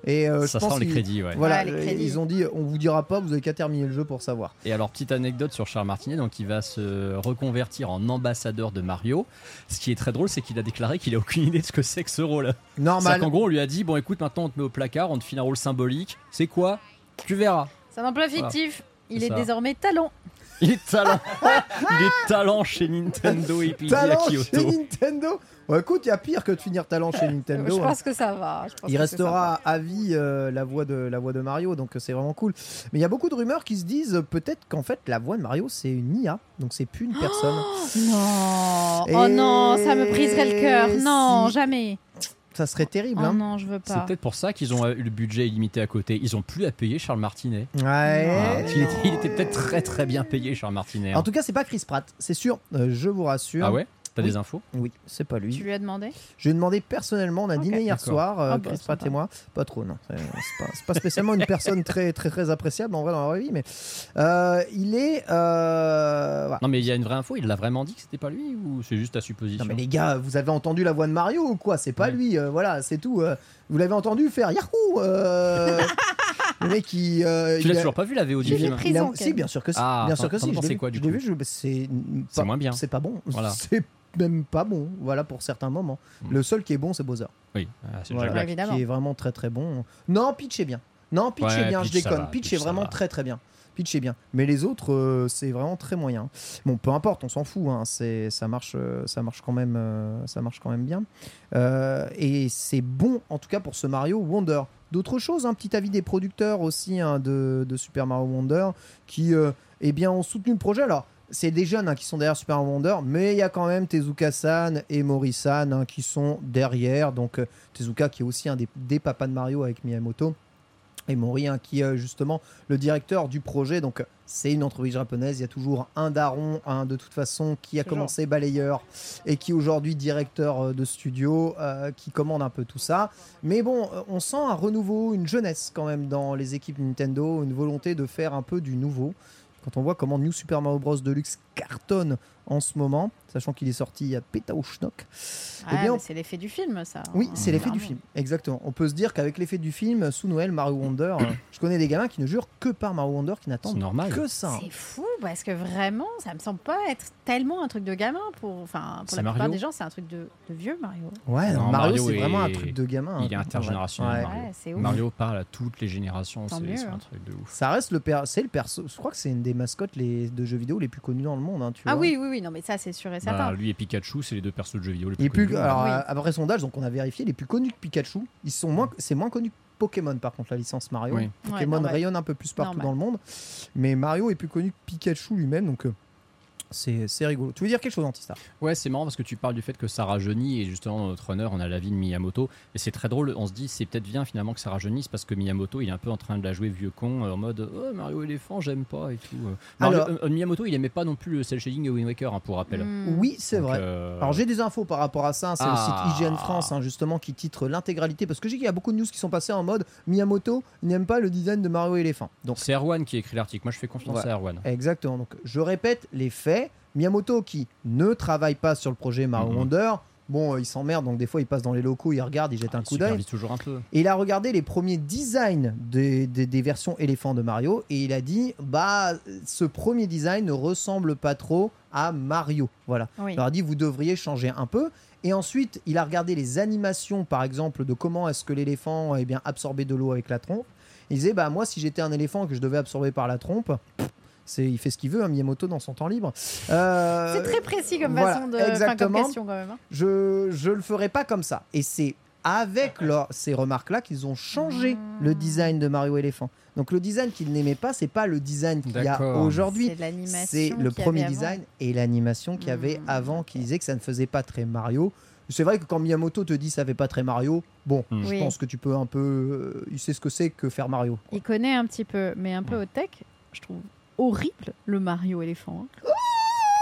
Et euh, ça je pense sent les crédits, ouais. Voilà, Ouais, les euh, crédits. ils ont dit on vous dira pas, vous avez qu'à terminer le jeu pour savoir. Et alors, petite anecdote sur Charles Martinet, donc il va se reconvertir en ambassadeur de Mario. Ce qui est très drôle, c'est qu'il a déclaré qu'il a aucune idée de ce que c'est que ce rôle. C'est Normal. qu'en gros, on lui a dit bon, écoute, maintenant on te met au placard, on te file un rôle symbolique. C'est quoi? Tu verras. C'est un emploi fictif. Il est désormais talent. Il est talent. il est talent chez Nintendo et puis Talent à chez. Nintendo Ouais, Écoute, il y a pire que de finir talent chez Nintendo. je hein. pense que ça va. je pense Il que restera à vie euh, la, voix de, la voix de Mario, donc euh, c'est vraiment cool. Mais il y a beaucoup de rumeurs qui se disent euh, peut-être qu'en fait la voix de Mario c'est une IA, donc c'est plus une personne. Non. Et Oh non, ça me briserait le cœur. Non, si. jamais. Ça serait terrible. Oh hein. non, je veux C'est pas. peut-être pour ça qu'ils ont eu le budget illimité à côté. Ils ont plus à payer Charles Martinet. Ouais. Ah, il était, il était peut-être très très bien payé, Charles Martinet. hein. En tout cas, c'est pas Chris Pratt, c'est sûr. euh, je vous rassure. Ah ouais? T'as Oui. des infos Oui, c'est pas lui. Tu lui as demandé? Je lui ai demandé personnellement, on a Ok. dîné hier soir, euh, bah, Chris Pratt sympa. et moi. Pas trop, non. C'est c'est pas, c'est pas spécialement une personne très, très, très appréciable en vrai dans la vraie vie, mais euh, il est. euh, voilà. Non mais il y a une vraie info, il l'a vraiment dit que c'était pas lui ou c'est juste ta supposition? Non mais les gars, vous avez entendu la voix de Mario ou quoi? C'est pas Ouais. lui, euh, voilà, c'est tout. euh, vous l'avez entendu faire Yahoo euh, Le mec qui. euh, Tu il l'as a- toujours pas vu la VO du film il Si, bien sûr que si. Ah, bien sûr que si. vu, quoi, du je coup vu, je- c'est C'est pas- moins bien. C'est pas bon. Voilà. C'est même pas bon. Voilà pour certains moments. Mm. Le seul qui est bon, c'est Bowser. Oui, ah, c'est Voilà, Jack Black. évidemment. qui est vraiment très très bon. Non, Peach est bien. Non, Peach Ouais, est bien, je déconne. va, Peach, Peach, est vraiment va. très très bien. Peach est bien. Mais les autres, euh, c'est vraiment très moyen. Bon, peu importe, on s'en fout. hein, c'est, ça marche, euh, ça marche quand même, euh, ça marche quand même bien. Euh, et c'est bon, en tout cas pour ce Mario Wonder. D'autres choses, un petit avis des producteurs aussi hein, de, de Super Mario Wonder qui, euh, eh bien, ont soutenu le projet. Alors. C'est des jeunes hein, qui sont derrière Super Wonder, mais il y a quand même Tezuka-san et Mori-san hein, qui sont derrière. Donc euh, Tezuka qui est aussi un des, des papas de Mario avec Miyamoto et Mori hein, qui est justement le directeur du projet. Donc c'est une entreprise japonaise, il y a toujours un daron de toute façon qui a commencé balayeur et qui est aujourd'hui directeur euh, de studio, euh, qui commande un peu tout ça. Mais bon, euh, on sent un renouveau, une jeunesse quand même dans les équipes Nintendo, une volonté de faire un peu du nouveau. Quand on voit comment New Super Mario Bros. Deluxe cartonne en ce moment, sachant qu'il est sorti il y a Pétao Schnock, Ah, Eh c'est l'effet du film, ça. oui, hein, c'est l'effet du film, exactement. On peut se dire qu'avec l'effet du film, sous Noël, Mario Wonder, je connais des gamins qui ne jurent que par Mario Wonder, qui n'attendent normal. que ça. C'est fou parce que vraiment, ça me semble pas être tellement un truc de gamin pour, enfin, pour la plupart Mario. des gens, c'est un truc de, de vieux Mario. Ouais, Non, Mario, Mario c'est est- vraiment un truc de gamin. il est intergénérationnel, Ouais. Mario. Ouais, parle à toutes les générations, c'est un hein. truc de ouf. Ça reste le per- c'est le perso. Je crois que c'est une des mascottes les... de jeux vidéo les plus connues dans le monde. Hein, tu Ah vois. oui, oui, oui, non, mais ça, c'est sûr et Bah, certain. lui et Pikachu, c'est les deux persos de jeux vidéo les Les plus plus, connus. alors, Oui. après sondage, donc on a vérifié, les plus connus que Pikachu, ils sont moins, c'est moins connu que Pokémon par contre la licence Mario. Oui. Pokémon Ouais, rayonne un peu plus partout Normal. dans le monde, mais Mario est plus connu que Pikachu lui-même, donc euh, c'est c'est rigolo. Tu veux dire quelque chose, Antistar Ouais, c'est marrant parce que tu parles du fait que ça rajeunit et justement dans notre runner, on a l'avis de Miyamoto et c'est très drôle. On se dit c'est peut-être bien finalement que ça rajeunisse parce que Miyamoto il est un peu en train de la jouer vieux con euh, en mode oh, Mario éléphant j'aime pas et tout. euh. Mario- Alors- euh, Miyamoto il aimait pas non plus le cel shading et Wind Waker hein, pour rappel. Hmm. Oui, c'est vrai. euh, Alors j'ai des infos par rapport à ça, c'est Ah. le site IGN France hein, justement qui titre l'intégralité parce que j'ai qu'il y a beaucoup de news qui sont passées en mode Miyamoto n'aime pas le design de Mario éléphant. Donc c'est Erwan qui écrit l'article. Moi je fais confiance Ouais. à Erwan. exactement. Donc je répète les faits. Miyamoto qui ne travaille pas sur le projet Mario Mhm. Wonder. Bon, euh, il s'emmerde, donc des fois il passe dans les locaux, il regarde, il jette un Il coup d'œil. toujours un peu. Et il a regardé les premiers designs des, des- des versions éléphants de Mario et il a dit bah ce premier design ne ressemble pas trop à Mario. Voilà. Oui. Il leur a dit vous devriez changer un peu. Et ensuite, il a regardé les animations, par exemple, de comment est-ce que l'éléphant eh bien absorbait de l'eau avec la trompe. Il disait bah moi si j'étais un éléphant que je devais absorber par la trompe, pff, c'est il fait ce qu'il veut, hein, Miyamoto dans son temps libre. Euh, C'est très précis comme voilà, façon de, enfin, comme exactement. question quand même. hein. je je le ferai pas comme ça. Et c'est avec leur- ces remarques-là qu'ils ont changé Mmh. le design de Mario éléphant. Donc le design qu'ils n'aimaient pas, c'est pas le design qu'il y a aujourd'hui. C'est l'animation. C'est le premier avant. design et l'animation qu'il y avait Mmh. avant qui disait que ça ne faisait pas très Mario. C'est vrai que quand Miyamoto te dit ça fait pas très Mario, bon, Hmm. je Oui. pense que tu peux un peu. euh, il sait ce que c'est que faire Mario. Il connaît un petit peu, mais un peu au tech, je trouve horrible le Mario éléphant. hein.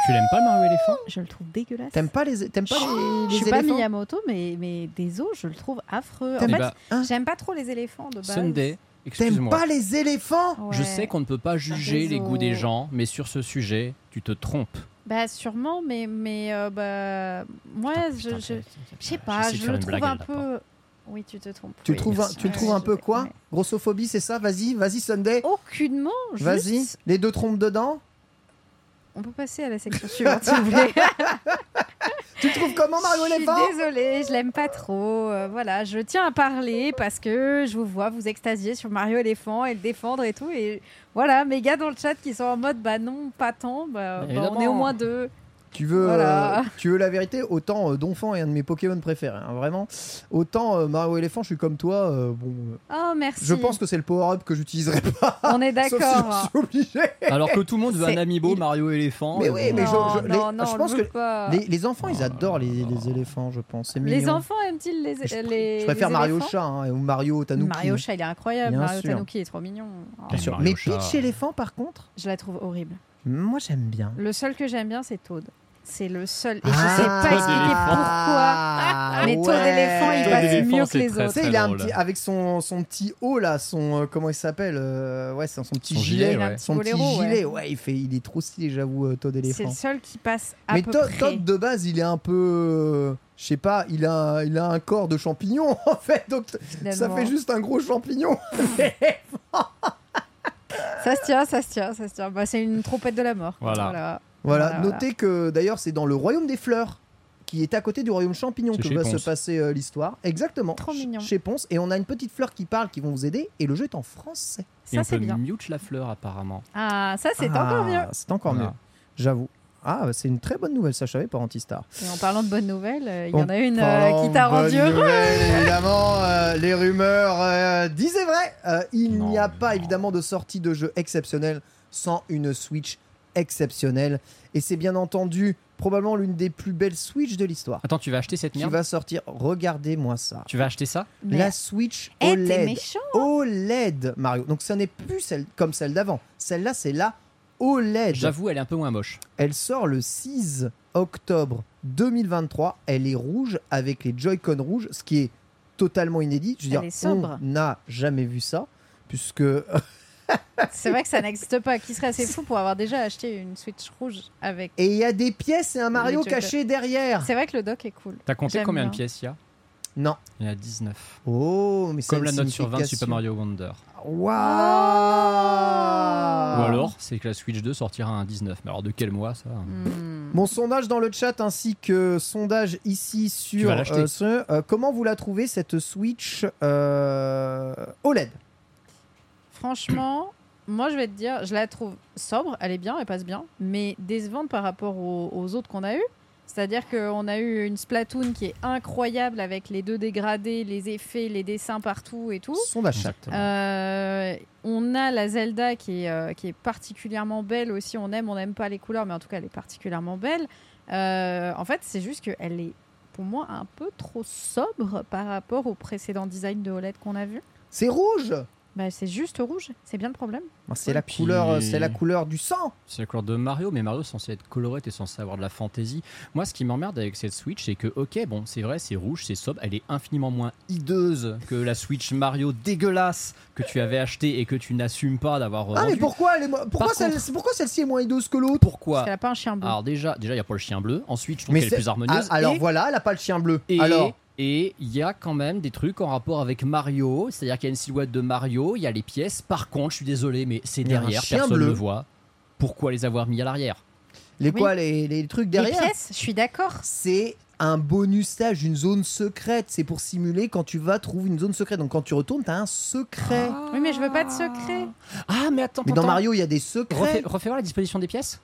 Tu l'aimes pas le Mario éléphant? Je le trouve dégueulasse. T'aimes pas les, t'aimes pas les, Je les suis pas éléphants? Miyamoto, mais, mais des os, je le trouve affreux. En T'aimes fait, Eh bah, Hein? j'aime pas trop les éléphants de base. Sunday, T'aimes excuse-moi. pas les éléphants? Ouais. Je sais qu'on ne peut pas juger les goûts des gens, mais sur ce sujet, tu te trompes. Bah sûrement, mais mais euh, bah moi Putain, je putain, je, je sais pas, de je faire le une trouve blague, un elle l'a peu. Oui, tu te trompes. Tu oui. trouves, un- tu le trouves un peu quoi. Grossophobie, c'est ça Vas-y, vas-y Sunday. Aucunement. Vas-y, juste- les deux trompes dedans. On peut passer à la section suivante si vous voulez. Tu trouves comment Mario Je suis désolée, je l'aime pas trop. Euh, voilà, je tiens à parler parce que je vous vois vous extasier sur Mario éléphant et le défendre et tout. Et voilà, mes gars dans le chat qui sont en mode bah non, pas tant. Bah, bah, on est au moins deux. Tu veux, Voilà. euh, tu veux la vérité Autant euh, Donphan est un de mes Pokémon préférés, hein, vraiment. Autant euh, Mario éléphant, je suis comme toi. euh, bon, Oh merci. je pense que c'est le power-up que j'utiliserai pas. on est Sauf si d'accord. je suis obligé. Alors que tout le monde veut un amiibo il- Mario éléphant. Mais oui, bon. mais je- non, je- non, les- non, je on pense que pas. Les, les enfants, ils adorent les, les éléphants, je pense. C'est Les mignon. enfants aiment-ils les, Je, les je préfère les Mario Chat hein, ou Mario Tanuki. Mario Chat, il est incroyable. Bien Mario sûr. Tanuki est trop mignon. Oh, Bien sûr. Mario Mais. Peach éléphant, par contre, je la trouve horrible. moi j'aime bien. Le seul que j'aime bien, c'est Toad. C'est le seul. Et Ah, je sais pas expliquer pourquoi. Mais Toad ouais. éléphant, il passe mieux que c'est les très, autres. Tu sais, très il a un petit, avec son, son petit haut là, son euh, comment il s'appelle euh, Ouais, c'est son petit Son gilet, gilet, ouais. son petit ouais. gilet. Ouais, il fait, il est trop stylé, j'avoue, euh, Todd C'est éléphant. le seul qui passe à Mais peu Todd, près. Todd, de base, il est un peu, je sais pas, il a, il a un corps de champignon en fait, donc ça fait juste un gros champignon. Ça se tient, ça se tient, ça se tient. Bah, c'est une trompette de la mort. Voilà. Voilà, Voilà, notez que d'ailleurs c'est dans le royaume des fleurs qui est à côté du royaume champignon que va se passer euh, l'histoire. Exactement. Trop mignon. Chez Ponce et on a une petite fleur qui parle qui vont vous aider et le jeu est en français. Et Ça, c'est bien. mute la fleur apparemment. Ah, ça, c'est Ah, encore mieux. C'est encore Voilà. mieux. J'avoue. Ah, c'est une très bonne nouvelle, ça je savais pas Antistar. Et en parlant de bonnes nouvelles, euh, il y en a une euh, qui t'a rendu heureux. évidemment, euh, les rumeurs euh, disaient vrai. Euh, il n'y a pas non. évidemment de sortie de jeu exceptionnelle sans une Switch exceptionnelle. Et c'est bien entendu probablement l'une des plus belles Switch de l'histoire. Attends, tu vas acheter cette Qui merde va sortir, regardez-moi ça. Tu vas acheter ça Mais La Switch eh, t'es OLED. méchant. OLED, Mario. Donc ça n'est plus celle comme celle d'avant. Celle-là, c'est la OLED. J'avoue, elle est un peu moins moche. Elle sort le 6 octobre 2023. Elle est rouge avec les Joy-Con rouges, ce qui est totalement inédit. Je veux Elle dire, est sobre. on n'a jamais vu ça, puisque C'est vrai que ça n'existe pas. Qui serait assez fou pour avoir déjà acheté une Switch rouge avec. et il y a des pièces et un Mario caché derrière. C'est vrai que le dock est cool. T'as compté J'aime combien de pièces il y a? Non. Il y en a 19. Oh, mais c'est Comme la une note sur 20 de signification. Super Mario Wonder. Waouh Ou alors, c'est que la Switch 2 sortira un 19. Mais alors de quel mois ça? Hmm. Mon sondage dans le chat ainsi que sondage ici sur vas l'acheter. euh, ce, euh, comment vous la trouvez cette Switch euh, OLED? Franchement, moi je vais te dire, je la trouve sobre, elle est bien, elle passe bien, mais décevante par rapport aux, aux autres qu'on a eu. C'est-à-dire qu'on a eu une Splatoon qui est incroyable avec les deux dégradés, les effets, les dessins partout et tout. Exactement. Euh, on a la Zelda qui est, euh, qui est particulièrement belle aussi. On aime, on n'aime pas les couleurs, mais en tout cas, elle est particulièrement belle. Euh, en fait, c'est juste qu'elle est, pour moi, un peu trop sobre par rapport au précédent design de OLED qu'on a vu. C'est rouge Bah, c'est juste rouge, c'est bien le problème. Bah, C'est Ouais, la puis- couleur, euh, c'est la couleur du sang. C'est la couleur de Mario, mais Mario est censé être coloré, t'es censé avoir de la fantaisie. Moi, ce qui m'emmerde avec cette Switch, c'est que, ok, bon, c'est vrai, c'est rouge, c'est sobre, elle est infiniment moins hideuse que la Switch Mario dégueulasse que tu avais acheté et que tu n'assumes pas d'avoir Ah mais pourquoi elle est mo- pourquoi, celle, pourquoi celle-ci est moins hideuse que l'autre? Pourquoi? Parce qu'elle a pas un chien bleu. Alors déjà, déjà il y a pas le chien bleu. Ensuite, je trouve Mais qu'elle est c'est- plus harmonieuse. Ah, alors et, voilà, elle a pas le chien bleu. et alors et il y a quand même des trucs en rapport avec Mario, c'est-à-dire qu'il y a une silhouette de Mario, il y a les pièces. Par contre, je suis désolé, mais c'est derrière, personne bleu. ne le voit. Pourquoi les avoir mis à l'arrière? Les Oui. quoi les, les trucs Les derrière? pièces, je suis d'accord. C'est un bonus stage, une zone secrète. C'est pour simuler quand tu vas trouver une zone secrète. Donc quand tu retournes, t'as un secret. Oui, mais je veux pas de secret. Ah, mais attends, mais dans attends. Mario, il y a des secrets. Refais, refais voir la disposition des pièces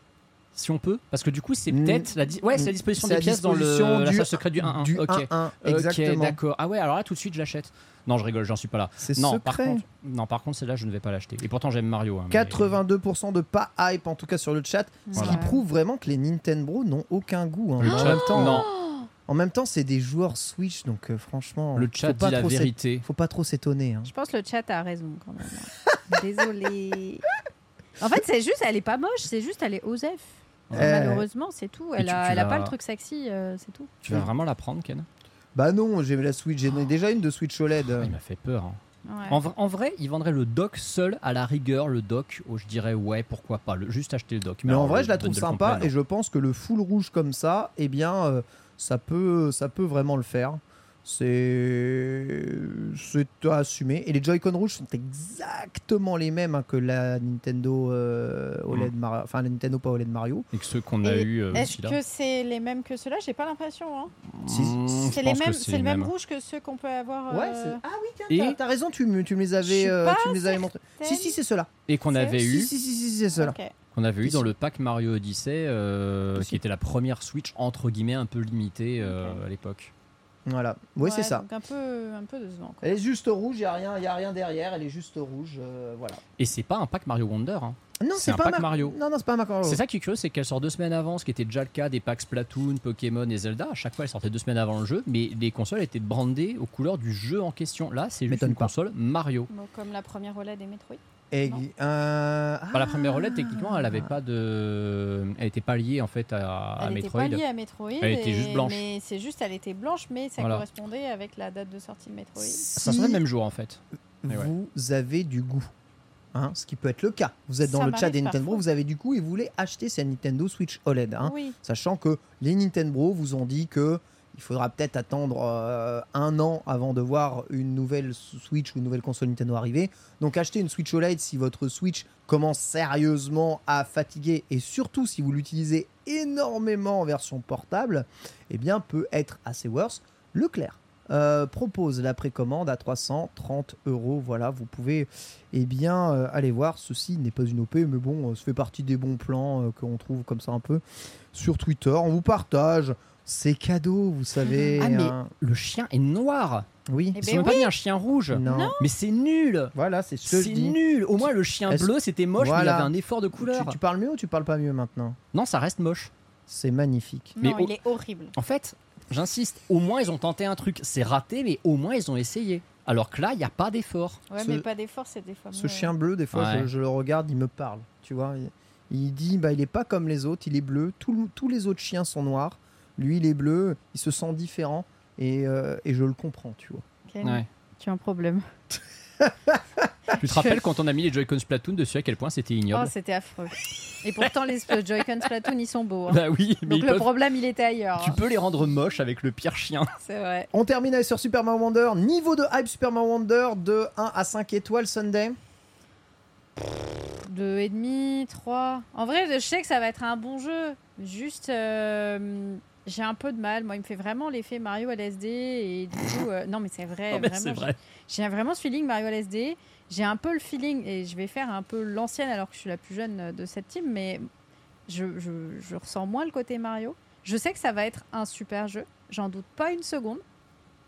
si on peut parce que du coup c'est Mm. peut-être la, di- ouais, c'est la disposition des la pièces dans le la du- salle secrète du 1-1 Du ok 1-1, ok exactement. d'accord ah ouais alors là tout de suite je l'achète non je rigole j'en suis pas là C'est non secret. par contre non par contre celle-là je ne vais pas l'acheter et pourtant j'aime Mario hein, mais- 82% de pas hype en tout cas sur le chat, ce qui prouve vraiment que les Nintendo n'ont aucun goût. hein. Le en, chat, même temps, non. en même temps, c'est des joueurs Switch, donc euh, franchement, le faut chat pas dit la vérité Faut pas trop s'étonner. hein. Je pense que le chat a raison quand même. Désolé. En fait, c'est juste, elle est pas moche, c'est juste, elle est osef. Euh, Malheureusement, c'est tout. Elle tu- a, tu elle a vas- pas le truc sexy, euh, c'est tout. Tu vas vraiment la prendre, Ken? Bah non, j'ai la Switch, j'en ai déjà une de Switch OLED. Ah, Il m'a fait peur. hein. Ouais. En, vra- en vrai, il vendrait le dock seul à la rigueur, le dock, où je dirais ouais, pourquoi pas, le, juste acheter le dock. Mais alors, en vrai, le je la trouve bundle sympa complet, et je pense que le full rouge comme ça, eh bien, euh, ça peut, ça peut vraiment le faire. C'est, c'est à assumer. Et les Joy-Con rouges sont exactement les mêmes hein, que la Nintendo euh, OLED, Mar- enfin la Nintendo pas OLED Mario. Et que ceux qu'on a eu euh, Est-ce que c'est les mêmes que ceux-là? J'ai pas l'impression. Hein. Mmh, je C'est les mêmes, c'est le même rouge que ceux qu'on peut avoir. Ouais. euh, c'est- Ah oui, tiens, t'as, raison. Tu, me- tu me les avais, euh, tu me les avais montrés. Si si, c'est ceux-là. Et qu'on avait eu, si si, si, c'est ceux-là. qu'on avait eu dans le pack Mario Odyssey, euh, qui était la première Switch entre guillemets un peu limitée euh, à l'époque. Voilà. Oui, c'est Ouais, ça. Donc un peu, un peu décevant. quoi. Elle est juste rouge. Il y a rien, il y a rien derrière. Elle est juste rouge. euh, voilà. Et c'est pas un pack Mario Wonder. hein. Non, C'est un pas pack Mar- Mario. Non, non, c'est pas un Mario. C'est ça qui est curieux, c'est qu'elle sort deux semaines avant, ce qui était déjà le cas des packs Splatoon, Pokémon et Zelda. À chaque fois, elle sortait deux semaines avant le jeu, mais les consoles étaient brandées aux couleurs du jeu en question. Là, c'est juste une pas. console Mario. Bon, comme la première OLED des Metroid. Et, euh, Enfin, la première ah. OLED, techniquement, elle avait pas de, elle était pas liée en fait à, à elle était Metroid. pas liée à Metroid. Elle était juste blanche. Mais c'est juste, elle était blanche, mais ça Voilà. correspondait avec la date de sortie de Metroid. Ça sortait le même jour en fait. Mais ouais. vous avez du goût. Hein, ce qui peut être le cas. Vous êtes dans Ça le chat des Nintendo, parfois. vous avez du goût et vous voulez acheter cette Nintendo Switch OLED. hein. Oui. Sachant que les Nintendo vous ont dit que il faudra peut-être attendre euh, un an avant de voir une nouvelle Switch ou une nouvelle console Nintendo arriver. Donc achetez une Switch OLED si votre Switch commence sérieusement à fatiguer et surtout si vous l'utilisez énormément en version portable, eh bien peut être assez worse. Leclerc euh, propose la précommande à 330 euros. Voilà, vous pouvez eh bien euh, aller voir. Ceci n'est pas une OP, mais bon, ça fait partie des bons plans qu'on trouve comme ça un peu sur Twitter. On vous partage ces cadeaux, vous savez. Ah, mais- hein. Le chien est noir. Oui. Eh ben même pas un chien rouge. Non. Mais c'est nul. Voilà, c'est ce C'est nul. Au moins le chien bleu c'était moche, mais il Voilà. avait un effort de couleur. Tu, tu parles mieux ou tu parles pas mieux maintenant? Non, ça reste moche. C'est magnifique. Mais au- il est horrible. En fait, j'insiste, au moins ils ont tenté un truc. C'est raté, mais au moins ils ont essayé. Alors que là, il n'y a pas d'effort. Ouais, Ce- mais pas d'effort, c'est des fois. Ce chien bleu, des fois, Ouais. je, je le regarde, il me parle. Tu vois, il, il dit, bah, il est pas comme les autres, il est bleu. Tout tous les autres chiens sont noirs. Lui, il est bleu. Il se sent différent et, euh, et je le comprends, tu vois. Ken, Ouais. Tu as un problème. Tu te rappelles quand on a mis les Joy-Con Splatoon dessus à quel point c'était Oh, ignoble c'était affreux. Et pourtant, les Joy-Con Splatoon, ils sont beaux. hein. Bah oui, mais Donc le peuvent- problème, il était ailleurs. tu hein. peux les rendre moches avec le pire chien. C'est vrai. On termine avec sur Super Mario Wonder. Niveau de hype Super Mario Wonder de 1 à 5 étoiles Sunday. Deux et demi, trois. En vrai, je sais que ça va être un bon jeu. Juste, euh, j'ai un peu de mal. Moi, il me fait vraiment l'effet Mario LSD et du coup, euh, non, mais c'est vrai. Non, mais vraiment, c'est vrai. J'ai vraiment ce feeling Mario LSD. J'ai un peu le feeling, et je vais faire un peu l'ancienne alors que je suis la plus jeune de cette team, mais je, je- je ressens moins le côté Mario. Je sais que ça va être un super jeu, j'en doute pas une seconde,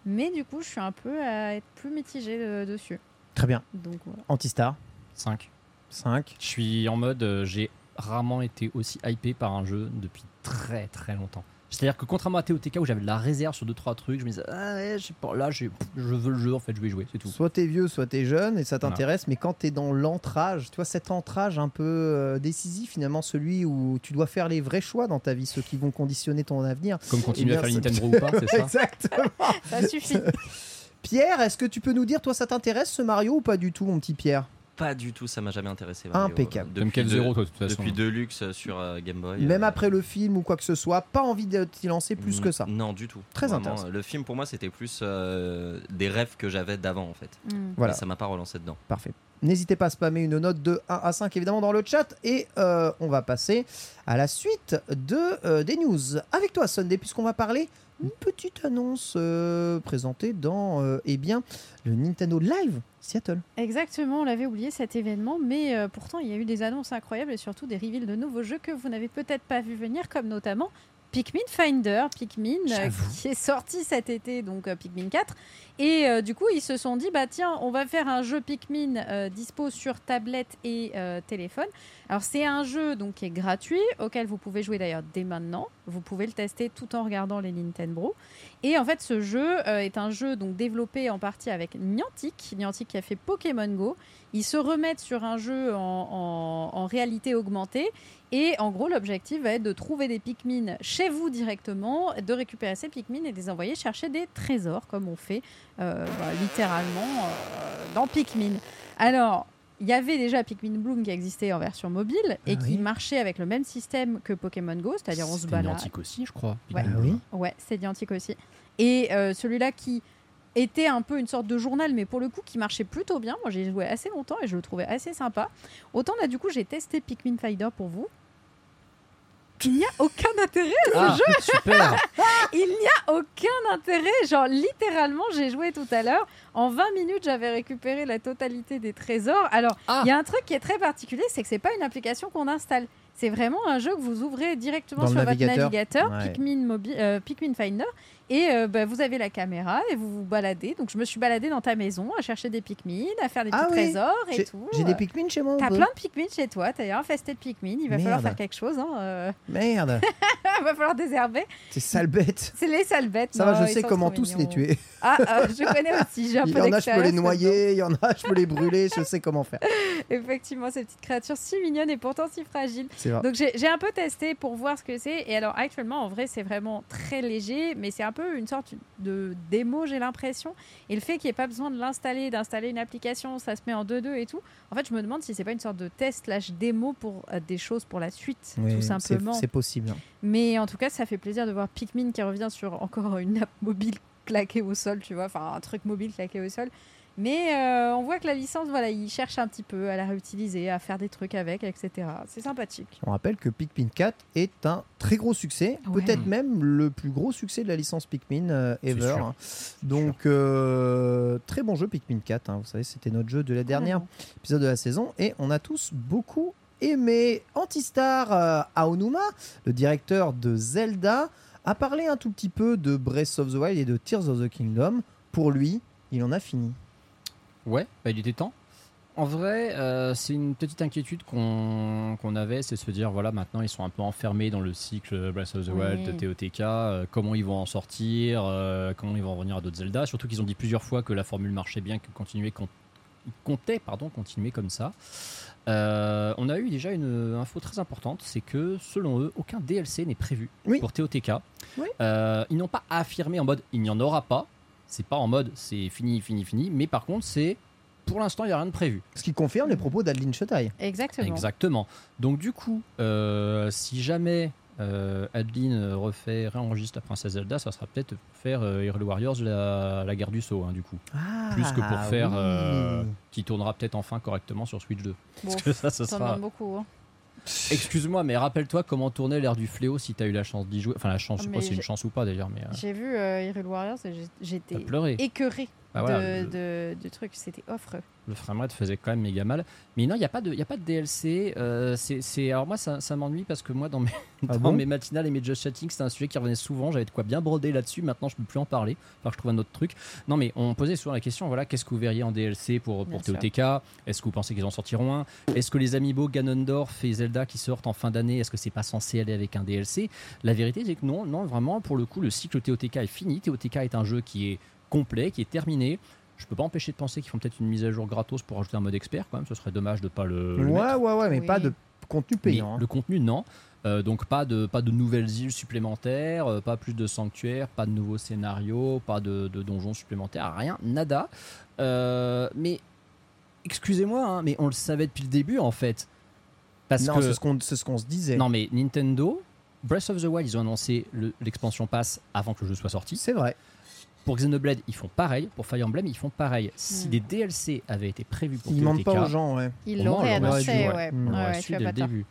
mais du coup, je suis un peu à être plus mitigée euh, dessus. Très bien. Donc voilà. Antistar 5. 5. Je suis en mode, euh, j'ai rarement été aussi hypé par un jeu depuis très très longtemps. C'est-à-dire que contrairement à TOTK où j'avais de la réserve sur 2-3 trucs, je me disais, ah ouais, je sais pas, là je veux le jeu en fait, je vais y jouer, c'est tout. Soit t'es vieux, soit t'es jeune et ça Voilà. t'intéresse, mais quand t'es dans l'entrage, tu vois, cet entrage un peu euh, décisif finalement, celui où tu dois faire les vrais choix dans ta vie, ceux qui vont conditionner ton avenir. Comme continuer Eh à faire Nintendo ou pas, c'est ça Exactement. Ça suffit. Pierre, est-ce que tu peux nous dire, toi, ça t'intéresse ce Mario ou pas du tout, mon petit Pierre? Pas du tout, ça m'a jamais intéressé. Mario. Impeccable. Depuis de- zéro toi de toute façon. Depuis Deluxe sur euh, Game Boy. Même euh, après le film ou quoi que ce soit, pas envie de t'y lancer plus que ça. Non, du tout. Très Vraiment, intéressant. euh, Le film, pour moi, c'était plus euh, des rêves que j'avais d'avant, en fait. Hmm. Voilà. Et ça m'a pas relancé dedans. Parfait. N'hésitez pas à spammer une note de 1 à 5 évidemment dans le chat et euh, on va passer à la suite de, euh, des news. Avec toi Sunday puisqu'on va parler une petite annonce euh, présentée dans euh, eh bien, le Nintendo Live Seattle. Exactement, on l'avait oublié cet événement, mais euh, pourtant il y a eu des annonces incroyables et surtout des reveals de nouveaux jeux que vous n'avez peut-être pas vu venir, comme notamment Pikmin Finder, Pikmin euh, qui est sorti cet été, donc euh, Pikmin 4. Et euh, du coup, ils se sont dit, bah tiens, on va faire un jeu Pikmin dispo sur tablette et téléphone. Alors c'est un jeu donc qui est gratuit, auquel vous pouvez jouer d'ailleurs dès maintenant. Vous pouvez le tester tout en regardant les Nintendo. Et en fait, ce jeu est un jeu donc développé en partie avec Niantic, Niantic qui a fait Pokémon Go. Ils se remettent sur un jeu en, en- en réalité augmentée. Et en gros, l'objectif va être de trouver des Pikmin chez vous directement, de récupérer ces Pikmin et de les envoyer chercher des trésors, comme on fait euh, bah, littéralement euh, dans Pikmin. Alors, il y avait déjà Pikmin Bloom qui existait en version mobile et Ah qui oui. marchait avec le même système que Pokémon Go, c'est-à-dire on se balade. Niantic aussi, je crois. Ouais. Ah oui. Ouais, c'est Niantic aussi. Et euh, celui-là qui était un peu une sorte de journal, mais pour le coup qui marchait plutôt bien. Moi, j'ai joué assez longtemps et je le trouvais assez sympa. Autant là, du coup, j'ai testé Pikmin Fighter pour vous. Il n'y a aucun intérêt à ce Ah, jeu. super Il n'y a aucun intérêt. Genre, littéralement, j'ai joué tout à l'heure. En 20 minutes, j'avais récupéré la totalité des trésors. Alors, il Ah. y a un truc qui est très particulier, c'est que c'est pas une application qu'on installe. C'est vraiment un jeu que vous ouvrez directement Dans sur votre navigateur, Ouais. Pikmin, euh, Pikmin Finder, et euh, bah, vous avez la caméra et vous vous baladez. Donc, je me suis baladée dans ta maison à chercher des Pikmin, à faire des Ah petits oui. trésors et tout. j'ai des Pikmin chez moi. T'as plein de Pikmin chez toi, t'as infesté de Pikmin, il va falloir faire quelque chose. Hein, euh. Merde, il va falloir désherber. ces sales bêtes. C'est les sales bêtes. Ça non, va, je sais comment tous les tuer. Ah, euh, je connais aussi, j'ai un Il peu y en a, je peux les noyer, il y en a, je peux les brûler, je sais comment faire. Effectivement, ces petites créatures si mignonnes et pourtant si fragiles. C'est vrai. Donc j'ai j'ai un peu testé pour voir ce que c'est. Et alors actuellement, en vrai, c'est vraiment très léger, mais c'est un peu une sorte de démo, j'ai l'impression. Et le fait qu'il n'y ait pas besoin de l'installer, d'installer une application, ça se met en 2-2 et tout. En fait, je me demande si c'est pas une sorte de test slash démo pour euh, des choses pour la suite, Oui, tout simplement. C'est possible. hein. Mais en tout cas, ça fait plaisir de voir Pikmin qui revient sur encore une app mobile claquée au sol, tu vois, enfin un truc mobile claqué au sol. Mais euh, on voit que la licence, voilà, ils cherchent un petit peu à la réutiliser, à faire des trucs avec, etc. C'est sympathique. On rappelle que Pikmin 4 est un très gros succès, Ouais. peut-être même le plus gros succès de la licence Pikmin euh, ever. Donc euh, très bon jeu Pikmin 4. hein. Vous savez, c'était notre jeu de la dernière épisode de la saison et on a tous beaucoup aimé. Antistar euh, Aonuma, le directeur de Zelda, a parlé un tout petit peu de Breath of the Wild et de Tears of the Kingdom. Pour lui, il en a fini. Ouais, bah, il était temps. En vrai, euh, c'est une petite inquiétude qu'on qu'on avait, c'est de se dire, voilà, maintenant ils sont un peu enfermés dans le cycle Breath of the. Wild de TOTK, euh, comment ils vont en sortir, euh, comment ils vont revenir à d'autres Zelda, surtout qu'ils ont dit plusieurs fois que la formule marchait bien, que continuer, con- comptaient pardon, continuer comme ça. On a eu déjà une info très importante, c'est que selon eux, aucun DLC n'est prévu Oui. pour TOTK. Oui. Ils n'ont pas affirmé en mode il n'y en aura pas, c'est pas en mode c'est fini, fini, fini, mais par contre c'est pour l'instant il n'y a rien de prévu. Ce qui confirme les propos d'Adeline Chotaille. Exactement. Exactement. Donc du coup, euh, si jamais euh, Adeline refait, réenregistre la princesse Zelda, ça sera peut-être faire euh, Hyrule Warriors la, la guerre du saut, hein, du coup. Plus que pour faire, oui. euh, qui tournera peut-être enfin correctement sur Switch 2. Bon, Parce que ça, ce ça sera... beaucoup. hein. Excuse-moi, mais rappelle-toi comment tournait l'ère du fléau si t'as eu la chance d'y jouer. Enfin, la chance, je sais Mais pas si c'est une chance ou pas d'ailleurs, mais euh, J'ai vu euh, Hyrule Warriors et j'ai- j'étais t'as pleuré. écœurée Bah voilà, de, le- de, de trucs. C'était affreux. le framerate faisait quand même méga mal. Mais non, il n'y a, pas de- il y a pas de DLC. euh, c'est, c'est- alors moi, ça, ça m'ennuie parce que moi, dans mes, Ah dans bon? mes matinales et mes just chatting, c'était un sujet qui revenait souvent. J'avais de quoi bien broder là-dessus. Maintenant, je ne peux plus en parler. Enfin, je trouve un autre truc. Non, mais on posait souvent la question voilà, qu'est-ce que vous verriez en DLC pour, pour Bien. TOTK Est-ce que vous pensez qu'ils en sortiront un? Est-ce que les amiibo Ganondorf et Zelda qui sortent en fin d'année, est-ce que c'est pas censé aller avec un DLC La vérité, c'est que non, non, vraiment, pour le coup, le cycle TOTK est fini. TOTK est un jeu qui est complet, qui est terminé. Je peux pas empêcher de penser qu'ils font peut-être une mise à jour gratos pour rajouter un mode expert quand même. Ce serait dommage de pas le. le mettre. Ouais, ouais, ouais, mais Oui. pas de contenu payant. hein. le contenu, non. Euh, donc pas de, pas de nouvelles îles supplémentaires, euh, pas plus de sanctuaires, pas de nouveaux scénarios, pas de, de donjons supplémentaires, rien, nada. Euh, mais excusez-moi, hein, mais on le savait depuis le début en fait. Parce non, que c'est ce qu'on c'est ce qu'on se disait. non mais Nintendo, Breath of the Wild, ils ont annoncé le- l'expansion pass avant que le jeu soit sorti. C'est vrai. Pour Xenoblade, ils font pareil. Pour Fire Emblem, ils font pareil. Si Hmm. des DLC avaient été prévus pour Ils mentent pas aux gens, ouais. Ils l'auraient annoncé, ouais. Mm. tu as dès le début.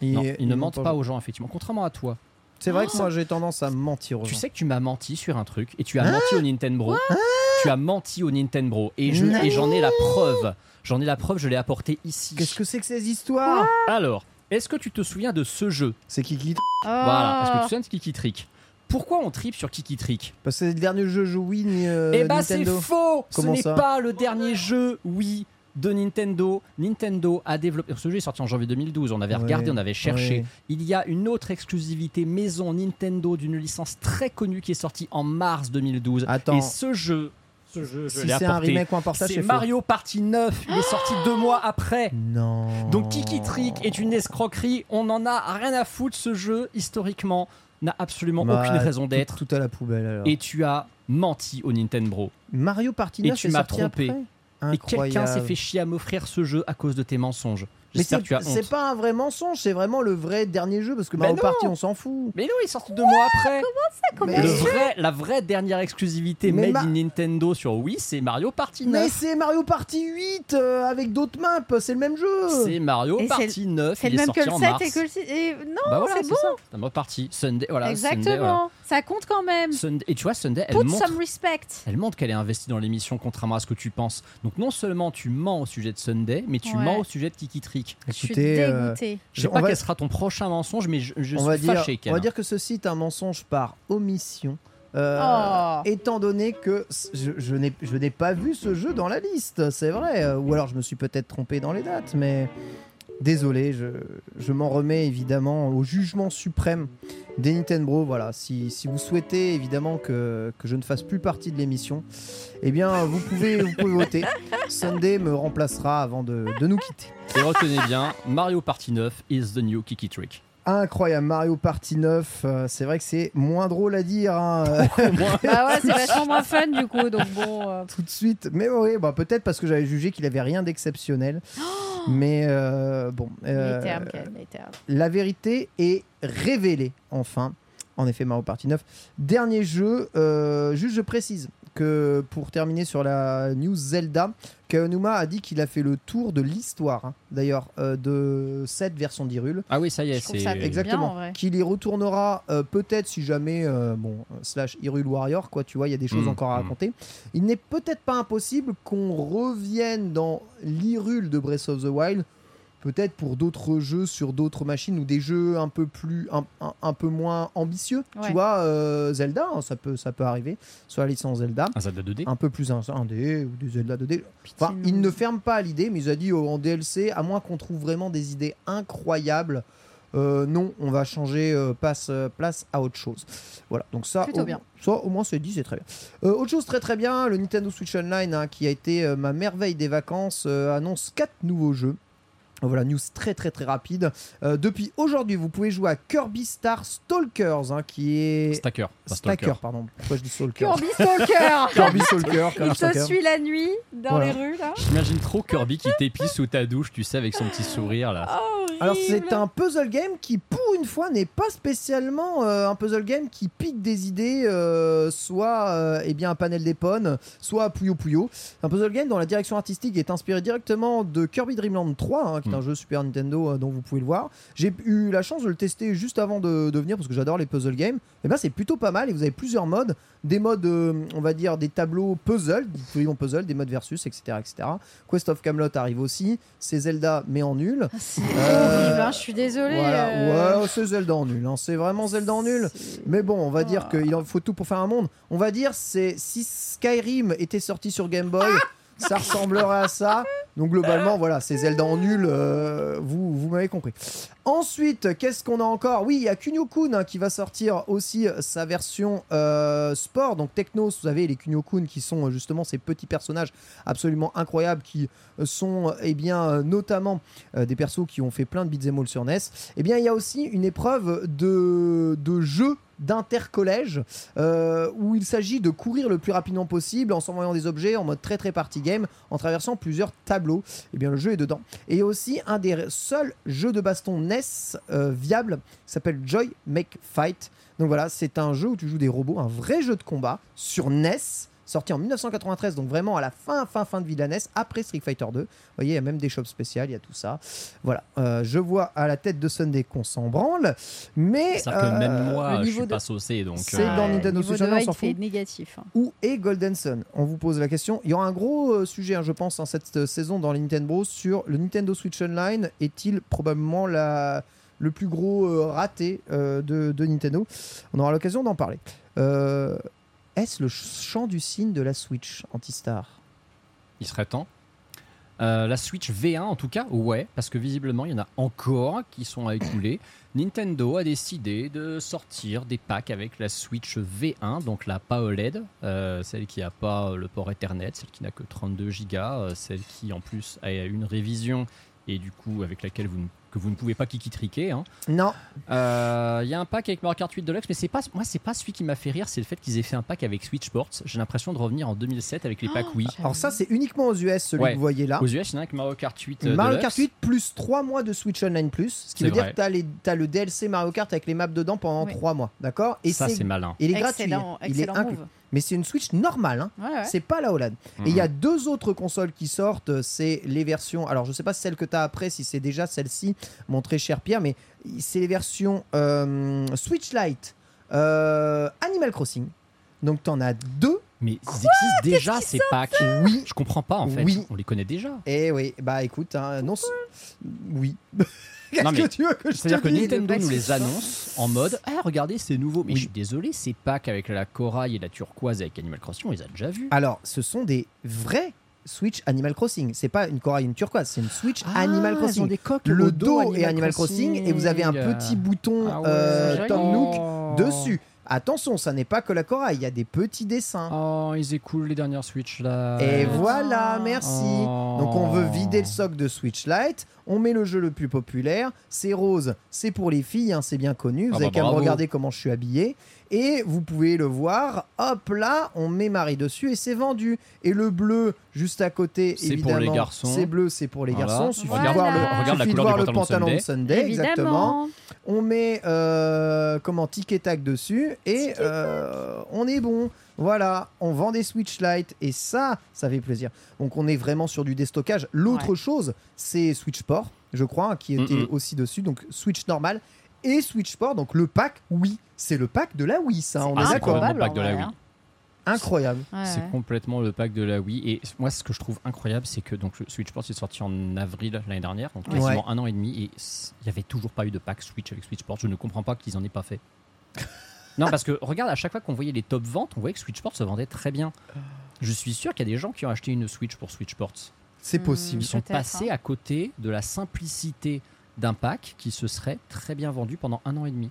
Ils, non, ils ne mentent pas aux gens, effectivement. Contrairement à toi, C'est vrai que Oh moi j'ai tendance à mentir aux Tu gens. sais que tu m'as menti sur un truc et tu as menti au Nintendo. tu as menti au Nintendo et je j'en ai la preuve. J'en ai la preuve, je l'ai apporté ici. Qu'est-ce que c'est que ces histoires? Alors, est-ce que tu te souviens de ce jeu? C'est Kiki Voilà, est-ce que tu te Ah. souviens de Kiki Trick? Pourquoi on tripe sur Kiki Trick Parce que c'est le dernier jeu Wii Eh bah c'est faux Ce n'est pas le dernier jeu, oui, de Nintendo. Nintendo a développé. Ce jeu est sorti en janvier 2012. On avait Ouais, regardé, on avait cherché. ouais. Il y a une autre exclusivité maison Nintendo d'une licence très connue qui est sortie en mars 2012. Attends. Et ce jeu, ce jeu, je Si l'ai c'est un remake ou un portage, C'est. Mario Party 9. Il est sorti deux mois après. Non. Donc Kiki Trick est une escroquerie. On n'en a rien à foutre. Ce jeu, historiquement, n'a absolument Bah, aucune raison d'être. Tout à la poubelle alors. Et tu as menti au Nintendo. Mario Party Et 9 tu m'as trompé. après? Et quelqu'un s'est fait chier à m'offrir ce jeu à cause de tes mensonges. Mais c'est pas un vrai mensonge, c'est vraiment le vrai dernier jeu parce que Mario non. Party on s'en fout. Mais non, il est sorti deux mois après. Mais- Le vrai, la vraie dernière exclusivité Mais made ma- in Nintendo sur Wii, c'est Mario Party 9. Mais c'est Mario Party 8 euh, avec d'autres maps, c'est le même jeu. C'est Mario Et c'est- Party 9. C'est il le est même que sorti le en 7 mars. et que le 6. Et... Non, Bah voilà, c'est c'est bon. ça. Mario Party Sunday. Voilà, Exactement. Sunday, voilà. Ça compte quand même. Sunday- Et tu vois, Sunday, elle Put montre, some respect. elle montre qu'elle est investie dans l'émission, contrairement à ce que tu penses. Donc non seulement tu mens au sujet de Sunday, mais tu Ouais. mens au sujet de Kiki. Je suis Écoutez, euh, dégoûtée. Je sais On pas va- quel sera ton prochain mensonge, mais je, je on suis va dire, fâché. on va dire que ceci est un mensonge par omission. euh, Oh. Étant donné que c- je, je n'ai je n'ai pas vu ce jeu dans la liste, c'est vrai. euh, Ou alors je me suis peut-être trompé dans les dates, mais désolé, je, je m'en remets évidemment au jugement suprême des Nintendo. Voilà, si, si vous souhaitez évidemment que, que je ne fasse plus partie de l'émission, eh bien vous pouvez, vous pouvez voter. Sunday me remplacera avant de, de nous quitter. Et retenez bien, Mario Party 9 is the new Kiki Trick. Incroyable, Mario Party 9, euh, c'est vrai que c'est moins drôle à dire hein, Bah ouais, c'est vachement moins fun du coup. Donc bon. euh, tout de suite. Mais oui, bah, peut-être parce que j'avais jugé qu'il avait rien d'exceptionnel. Mais euh, bon, euh, Les termes, Ken, les termes. la vérité est révélée enfin. En effet, Mario Party 9. Dernier jeu, euh, juste je précise que pour terminer sur la news Zelda, Kaonuma a dit qu'il a fait le tour de l'histoire, hein, d'ailleurs, euh, de cette version d'Hyrule. Ah oui, ça y est, c'est. Exactement. Qu'il y retournera euh, peut-être si jamais, euh, bon, slash Hyrule Warrior, quoi, tu vois, il y a des choses Mm, encore à mm. raconter. Il n'est peut-être pas impossible qu'on revienne dans l'Hyrule de Breath of the Wild, peut-être pour d'autres jeux sur d'autres machines ou des jeux un peu plus, un, un- un peu moins ambitieux. Ouais. Tu vois, euh, Zelda, hein, ça peut, ça peut arriver sur la licence Zelda. Un Zelda 2D Un peu plus un, un D ou des Zelda 2D. Enfin, il ne ferme pas à l'idée, mais il a dit oh, en DLC, à moins qu'on trouve vraiment des idées incroyables, euh, non, on va changer euh, passe, euh, place à autre chose. Voilà, donc ça, Plutôt au, bien. ça, au moins c'est dit, c'est très bien. Euh, autre chose très très bien, le Nintendo Switch Online, hein, qui a été euh, ma merveille des vacances, euh, annonce 4 nouveaux jeux. Voilà, news très très très rapide. Euh, depuis aujourd'hui, vous pouvez jouer à Kirby Star Stalkers, hein, qui est... Stacker. pas Stacker, Stalker. pardon. Pourquoi je dis Stalker Kirby Stalker Kirby Stalker. Kirby Il te Stalker. suit la nuit dans Voilà. les rues là. J'imagine trop Kirby qui t'épice sous ta douche, tu sais, avec son petit sourire là. Oh, Alors c'est un puzzle game qui pour une fois n'est pas spécialement euh, un puzzle game qui pique des idées euh, soit euh, eh bien un panel d'épone soit Puyo Puyo. C'est un puzzle game dont la direction artistique est inspirée directement de Kirby Dream Land 3 hein, qui est Mm. un jeu Super Nintendo euh, dont vous pouvez le voir. J'ai eu la chance de le tester juste avant de, de venir parce que j'adore les puzzle games. Et ben c'est plutôt pas mal et vous avez plusieurs modes, des modes euh, on va dire des tableaux puzzle, des puzzle, des modes versus etc etc. Quest of Camelot arrive aussi, c'est Zelda mais en nul. C'est Euh, horrible, hein, je suis désolée. Voilà, euh, ouais, c'est Zelda en nul. hein. C'est vraiment Zelda en nul. c'est- Mais bon, on va dire Ah. qu'il en faut tout pour faire un monde. On va dire c'est si Skyrim était sorti sur Game Boy, ça ressemblerait à ça. Donc globalement, voilà, c'est Zelda en nul. euh, vous vous m'avez compris. Ensuite, qu'est-ce qu'on a encore? Oui, il y a Kunio-kun hein, qui va sortir aussi euh, sa version euh, sport. Donc Technos, vous savez, les Kunio-kun qui sont euh, justement ces petits personnages absolument incroyables qui euh, sont eh bien euh, notamment euh, des persos qui ont fait plein de beat'em all sur NES. Eh bien, il y a aussi une épreuve de, de jeu d'intercollège euh, où il s'agit de courir le plus rapidement possible en s'envoyant des objets en mode très très party game en traversant plusieurs tableaux. Eh bien, le jeu est dedans. Et aussi un des seuls jeux de baston NES euh, viables qui s'appelle Joy Make Fight. Donc voilà, c'est un jeu où tu joues des robots, un vrai jeu de combat sur NES. Sorti en 1993, donc vraiment à la fin, fin, fin de vie de la NES, après Street Fighter 2. Vous voyez, il y a même des shops spéciales, il y a tout ça. Voilà, Euh, je vois à la tête de Sunday qu'on s'en branle, mais que euh, même moi, le je suis de- pas saucé, donc. C'est euh, dans Nintendo Switch on s'en c'est fout. négatif. hein. où est Golden Sun? On vous pose la question. Il y aura un gros euh, sujet, hein, je pense, hein, cette euh, saison dans les Nintendo sur le Nintendo Switch Online. Est-il probablement la, le plus gros euh, raté euh, de, de Nintendo? On aura l'occasion d'en parler. Euh, Est-ce le chant du signe de la Switch Antistar? Il serait temps. Euh, la Switch V1 en tout cas, ouais, parce que visiblement il y en a encore qui sont à écouler. Nintendo a décidé de sortir des packs avec la Switch V1, donc la pas OLED, euh, celle qui n'a pas le port Ethernet, celle qui n'a que 32 Go, euh, celle qui en plus a une révision et du coup avec laquelle vous ne que vous ne pouvez pas kiki-triquer. hein. Non, Euh, Il y a un pack avec Mario Kart 8 Deluxe, mais c'est pas, moi, c'est pas celui qui m'a fait rire, c'est le fait qu'ils aient fait un pack avec Switch Sports. J'ai l'impression de revenir en 2007 avec les packs Wii. alors ça c'est uniquement aux US celui Ouais. que vous voyez là. Aux US, il y en a un avec Mario Kart 8 euh, Mario Deluxe. Kart 8 plus 3 mois de Switch Online Plus, ce qui veut dire que tu as, le DLC Mario Kart avec les maps dedans pendant Oui. 3 mois, d'accord? Et Ça, c'est malin. il est gratuit, Excellent, il est excellent inclus. Mais c'est une Switch normale, hein. Ouais, ouais. c'est pas la OLED. Et il y a deux autres consoles qui sortent, c'est les versions. Alors je sais pas celle que tu as après, si c'est déjà celle-ci, mon très cher Pierre, mais c'est les versions euh, Switch Lite, euh, Animal Crossing. Donc tu en as deux. Mais ils existent déjà ces packs. Oui. Je comprends pas en fait. Oui. On les connaît déjà. Et oui, bah écoute, hein, non. Oui. Qu'est-ce que tu veux que je C'est-à-dire que Nintendo pas nous les annonce en mode Ah, regardez, c'est nouveau. Mais Oui. je suis désolé, ces packs avec la corail et la turquoise avec Animal Crossing, on les a déjà vus. Alors, ce sont des vrais Switch Animal Crossing. C'est pas une corail, une turquoise, c'est une Switch Animal Ah, ont Crossing. des coques Le dos est Animal Crossing, et vous avez un petit bouton Ah ouais. euh. Tom Nook dessus. Attention, ça n'est pas que la corail, il y a des petits dessins. Oh, ils écoulent les dernières Switch là. Et voilà, merci. Oh. Donc on veut vider le soc de Switch Lite, on met le jeu le plus populaire, c'est rose, c'est pour les filles, hein, c'est bien connu, vous Ah avez bah qu'à me regarder comment je suis habillé, et vous pouvez le voir, hop là, on met Marie dessus et c'est vendu. Et le bleu juste à côté, C'est pour évidemment, les garçons. c'est bleu, c'est pour les Voilà. garçons, suffit Voilà. de voir le, Regarde la suffit de voir le pantalon de Sunday. Sunday, exactement. Évidemment. On met euh, comment tic et tac dessus et euh, on est bon. Voilà, on vend des Switch Lite et ça, ça fait plaisir. Donc on est vraiment sur du déstockage. L'autre Ouais. chose, c'est Switch Sport, je crois, qui était Mhm. aussi dessus. Donc Switch normal et Switch Sport. Donc le pack, oui, c'est le pack de la Wii, ça. On Ah, est c'est d'accord. le pack de la Wii. hein. Incroyable. C'est ouais. complètement le pack de la Wii. Et moi, ce que je trouve incroyable, c'est que donc, le Switch Sports est sorti en avril l'année dernière, donc Ouais. quasiment un an et demi, et il n'y avait toujours pas eu de pack Switch avec Switch Sports. Je ne comprends pas qu'ils en aient pas fait. non, parce que regarde, à chaque fois qu'on voyait les top ventes, on voyait que Switch Sports se vendait très bien. Je suis sûr qu'il y a des gens qui ont acheté une Switch pour Switch Sports. C'est possible. Ils sont passés hein. à côté de la simplicité d'un pack qui se serait très bien vendu pendant un an et demi.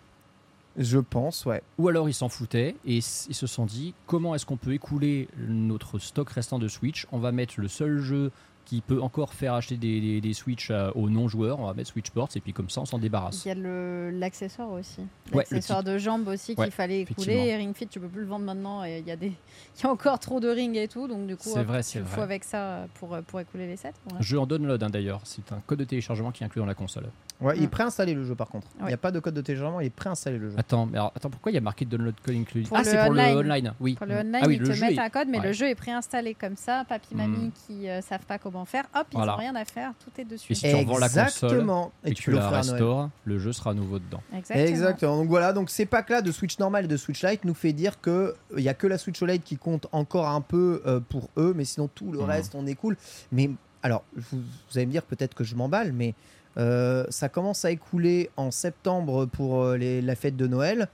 Je pense, ouais. Ou alors ils s'en foutaient et ils se sont dit comment est-ce qu'on peut écouler notre stock restant de Switch? On va mettre le seul jeu qui peut encore faire acheter des, des- des Switch euh, aux non-joueurs, on va mettre Switch Sports et puis comme ça on s'en débarrasse. Il y a le- l'accessoire aussi. Ouais, L'accessoire de jambes aussi qu'il Ouais, fallait écouler. Et Ring Fit, tu peux plus le vendre maintenant. Et il y, a des... il y a encore trop de rings et tout. Donc du coup, vrai, tu c'est le vrai. fous avec ça pour, pour écouler les sets. ouais. Jeu en download hein, d'ailleurs, c'est un code de téléchargement qui est inclus dans la console. ouais il est Mm. préinstallé le jeu par contre. Il n'y a pas de code de téléchargement, il est préinstallé le jeu. Attends, mais alors, attends, pourquoi il y a marqué download code inclus? Ah, le c'est pour online. le online, oui. Pour le online, ah oui, ils le te mettent est- un code, mais ouais. le jeu est préinstallé comme ça. Papy, mamie Mm. qui euh, savent pas comment faire, hop, ils Voilà. ont rien à faire. Tout est dessus. Et si tu revends la console Exactement. et, que tu la restaures, le jeu sera à nouveau dedans. Exactement. Exactement. Donc voilà, donc ces packs-là de Switch normal et de Switch Lite nous fait dire que il y a que la Switch OLED qui compte encore un peu euh, pour eux, mais sinon tout le Mhm. reste on est cool. Mais alors, vous, vous allez me dire peut-être que je m'emballe, mais euh, ça commence à écouler en septembre pour euh, les- la fête de Noël.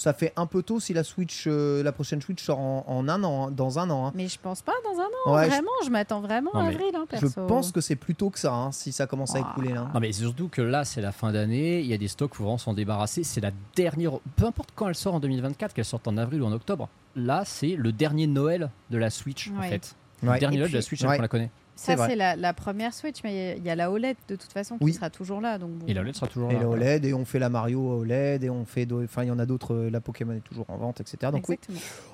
Ça fait un peu tôt si la Switch, euh, la prochaine Switch sort en, en un an, hein, dans un an. hein. Mais je pense pas dans un an. Ouais, vraiment, je, m'attends vraiment Non, à avril. Hein, je, pense que c'est plus tôt que ça, hein, si ça commence à Ah. écouler là. Non mais c'est surtout que là c'est la fin d'année, il y a des stocks, faut vraiment s'en débarrasser. C'est la dernière, peu importe quand elle sort en 2024, qu'elle sorte en avril ou en octobre. Là c'est le dernier Noël de la Switch en fait. Ouais. Le dernier Noël de la Switch, Ouais. qu'on la connaît. Ça, c'est la, la première Switch, mais il y a la OLED de toute façon qui Oui. sera toujours là. Donc bon. Et la OLED sera toujours Et là. la voilà. OLED, et on fait la Mario OLED, et on fait. Enfin, il y en a d'autres, euh, la Pokémon est toujours en vente, etc. Donc oui.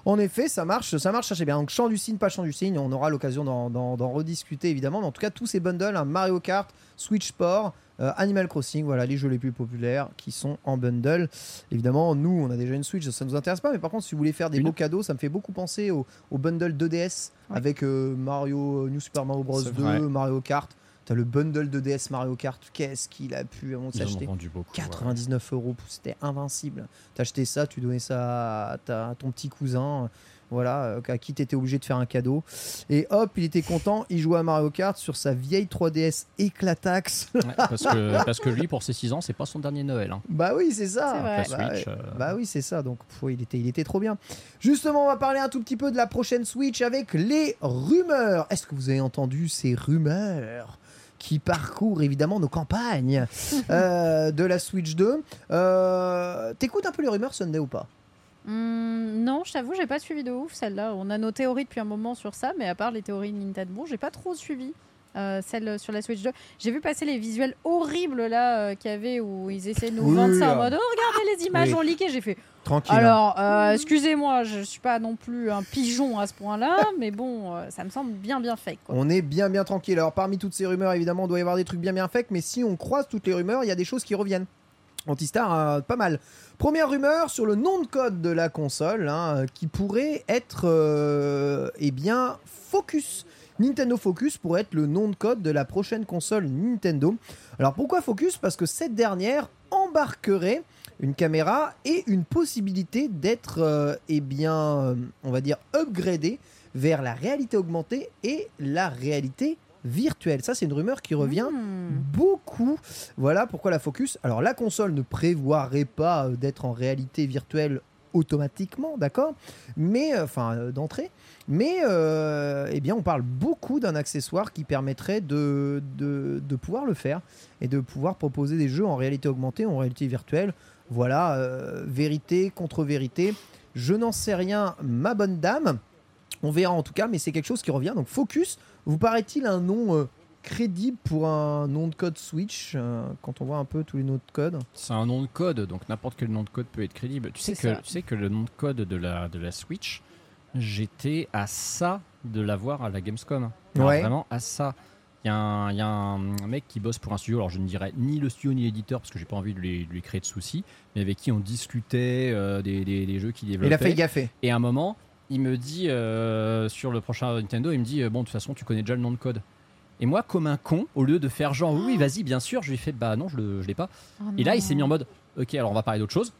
En effet, ça marche, ça marche assez bien. Donc, champ du signe, pas champ du signe, on aura l'occasion d'en rediscuter évidemment. Mais en tout cas, tous ces bundles, hein, Mario Kart, Switch Sport, euh, Animal Crossing, voilà les jeux les plus populaires qui sont en bundle. Évidemment, nous, on a déjà une Switch, ça nous intéresse pas. Mais par contre, si vous voulez faire des Une. beaux cadeaux, ça me fait beaucoup penser au, au bundle 2DS Ouais. avec euh, Mario, euh, New Super Mario Bros. C'est 2, vrai. Mario Kart. T'as le bundle 2DS Mario Kart. Qu'est-ce qu'il a pu ont s'acheter vendu beaucoup. ouais. 99 euros, c'était invincible. T'achetais ça, tu donnais ça à, ta- à ton petit cousin. Voilà, euh, à qui t'étais obligé de faire un cadeau. Et hop, il était content, il jouait à Mario Kart sur sa vieille 3DS éclataxe. Ouais, parce, que, parce que lui, pour ses 6 ans, c'est pas son dernier Noël. hein. bah oui, c'est ça. Bah, Switch, euh, Bah oui, c'est ça. Donc, pff, il, était, il était trop bien. Justement, on va parler un tout petit peu de la prochaine Switch avec les rumeurs. Est-ce que vous avez entendu ces rumeurs qui parcourent évidemment nos campagnes euh, de la Switch 2 Euh, T'écoutes un peu les rumeurs Sunday ou pas? Hum, non, je t'avoue, j'ai pas suivi de ouf celle-là. On a nos théories depuis un moment sur ça, mais à part les théories de Nintendo, j'ai pas trop suivi. euh, celle sur la Switch 2. J'ai vu passer les visuels horribles là euh, qu'il y avait où ils essaient de nous Oui, vendre ça en mode oh, regardez les images oui. leaké. J'ai fait Tranquille. hein. alors euh, excusez-moi, je suis pas non plus un pigeon à ce point-là, mais bon, ça me semble bien bien fake. Quoi. On est bien bien tranquille. Alors parmi toutes ces rumeurs, évidemment, il doit y avoir des trucs bien bien faits, mais si on croise toutes les rumeurs, il y a des choses qui reviennent. Antistar, euh, pas mal. Première rumeur sur le nom de code de la console, hein, qui pourrait être, euh, eh bien, Focus. Nintendo Focus pourrait être le nom de code de la prochaine console Nintendo. Alors pourquoi Focus? Parce que cette dernière embarquerait une caméra et une possibilité d'être, euh, eh bien, euh, on va dire, upgradée vers la réalité augmentée et la réalité virtuelle. Ça, c'est une rumeur qui revient Hmm. beaucoup. Voilà pourquoi la Focus. Alors, la console ne prévoirait pas euh, d'être en réalité virtuelle automatiquement, d'accord? Mais, euh, enfin, euh, d'entrée. Mais, euh, eh bien, on parle beaucoup d'un accessoire qui permettrait de, de, de pouvoir le faire et de pouvoir proposer des jeux en réalité augmentée, en réalité virtuelle. Voilà, euh, vérité contre vérité. Je n'en sais rien, ma bonne dame. On verra en tout cas, mais c'est quelque chose qui revient. Donc, Focus, vous paraît-il un nom euh, crédible pour un nom de code Switch euh, quand on voit un peu tous les noms de code? C'est un nom de code, donc n'importe quel nom de code peut être crédible. Tu sais, que, ça. tu sais que le nom de code de la, de la Switch, j'étais à ça de l'avoir à la Gamescom. Alors, Ouais. Vraiment à ça. Il y, a un- il y a un, un mec qui bosse pour un studio, alors je ne dirais ni le studio ni l'éditeur parce que j'ai pas envie de lui, de lui créer de soucis, mais avec qui on discutait euh, des, des- des jeux qu'il développait. Il a fait gaffer. Et à un moment, il me dit euh, sur le prochain Nintendo, il me dit euh, bon de toute façon tu connais déjà le nom de code. Et moi comme un con, au lieu de faire genre oui, oui vas-y bien sûr, je lui ai fait bah non je le je l'ai pas. Oh Et là il s'est mis en mode ok alors on va parler d'autre chose.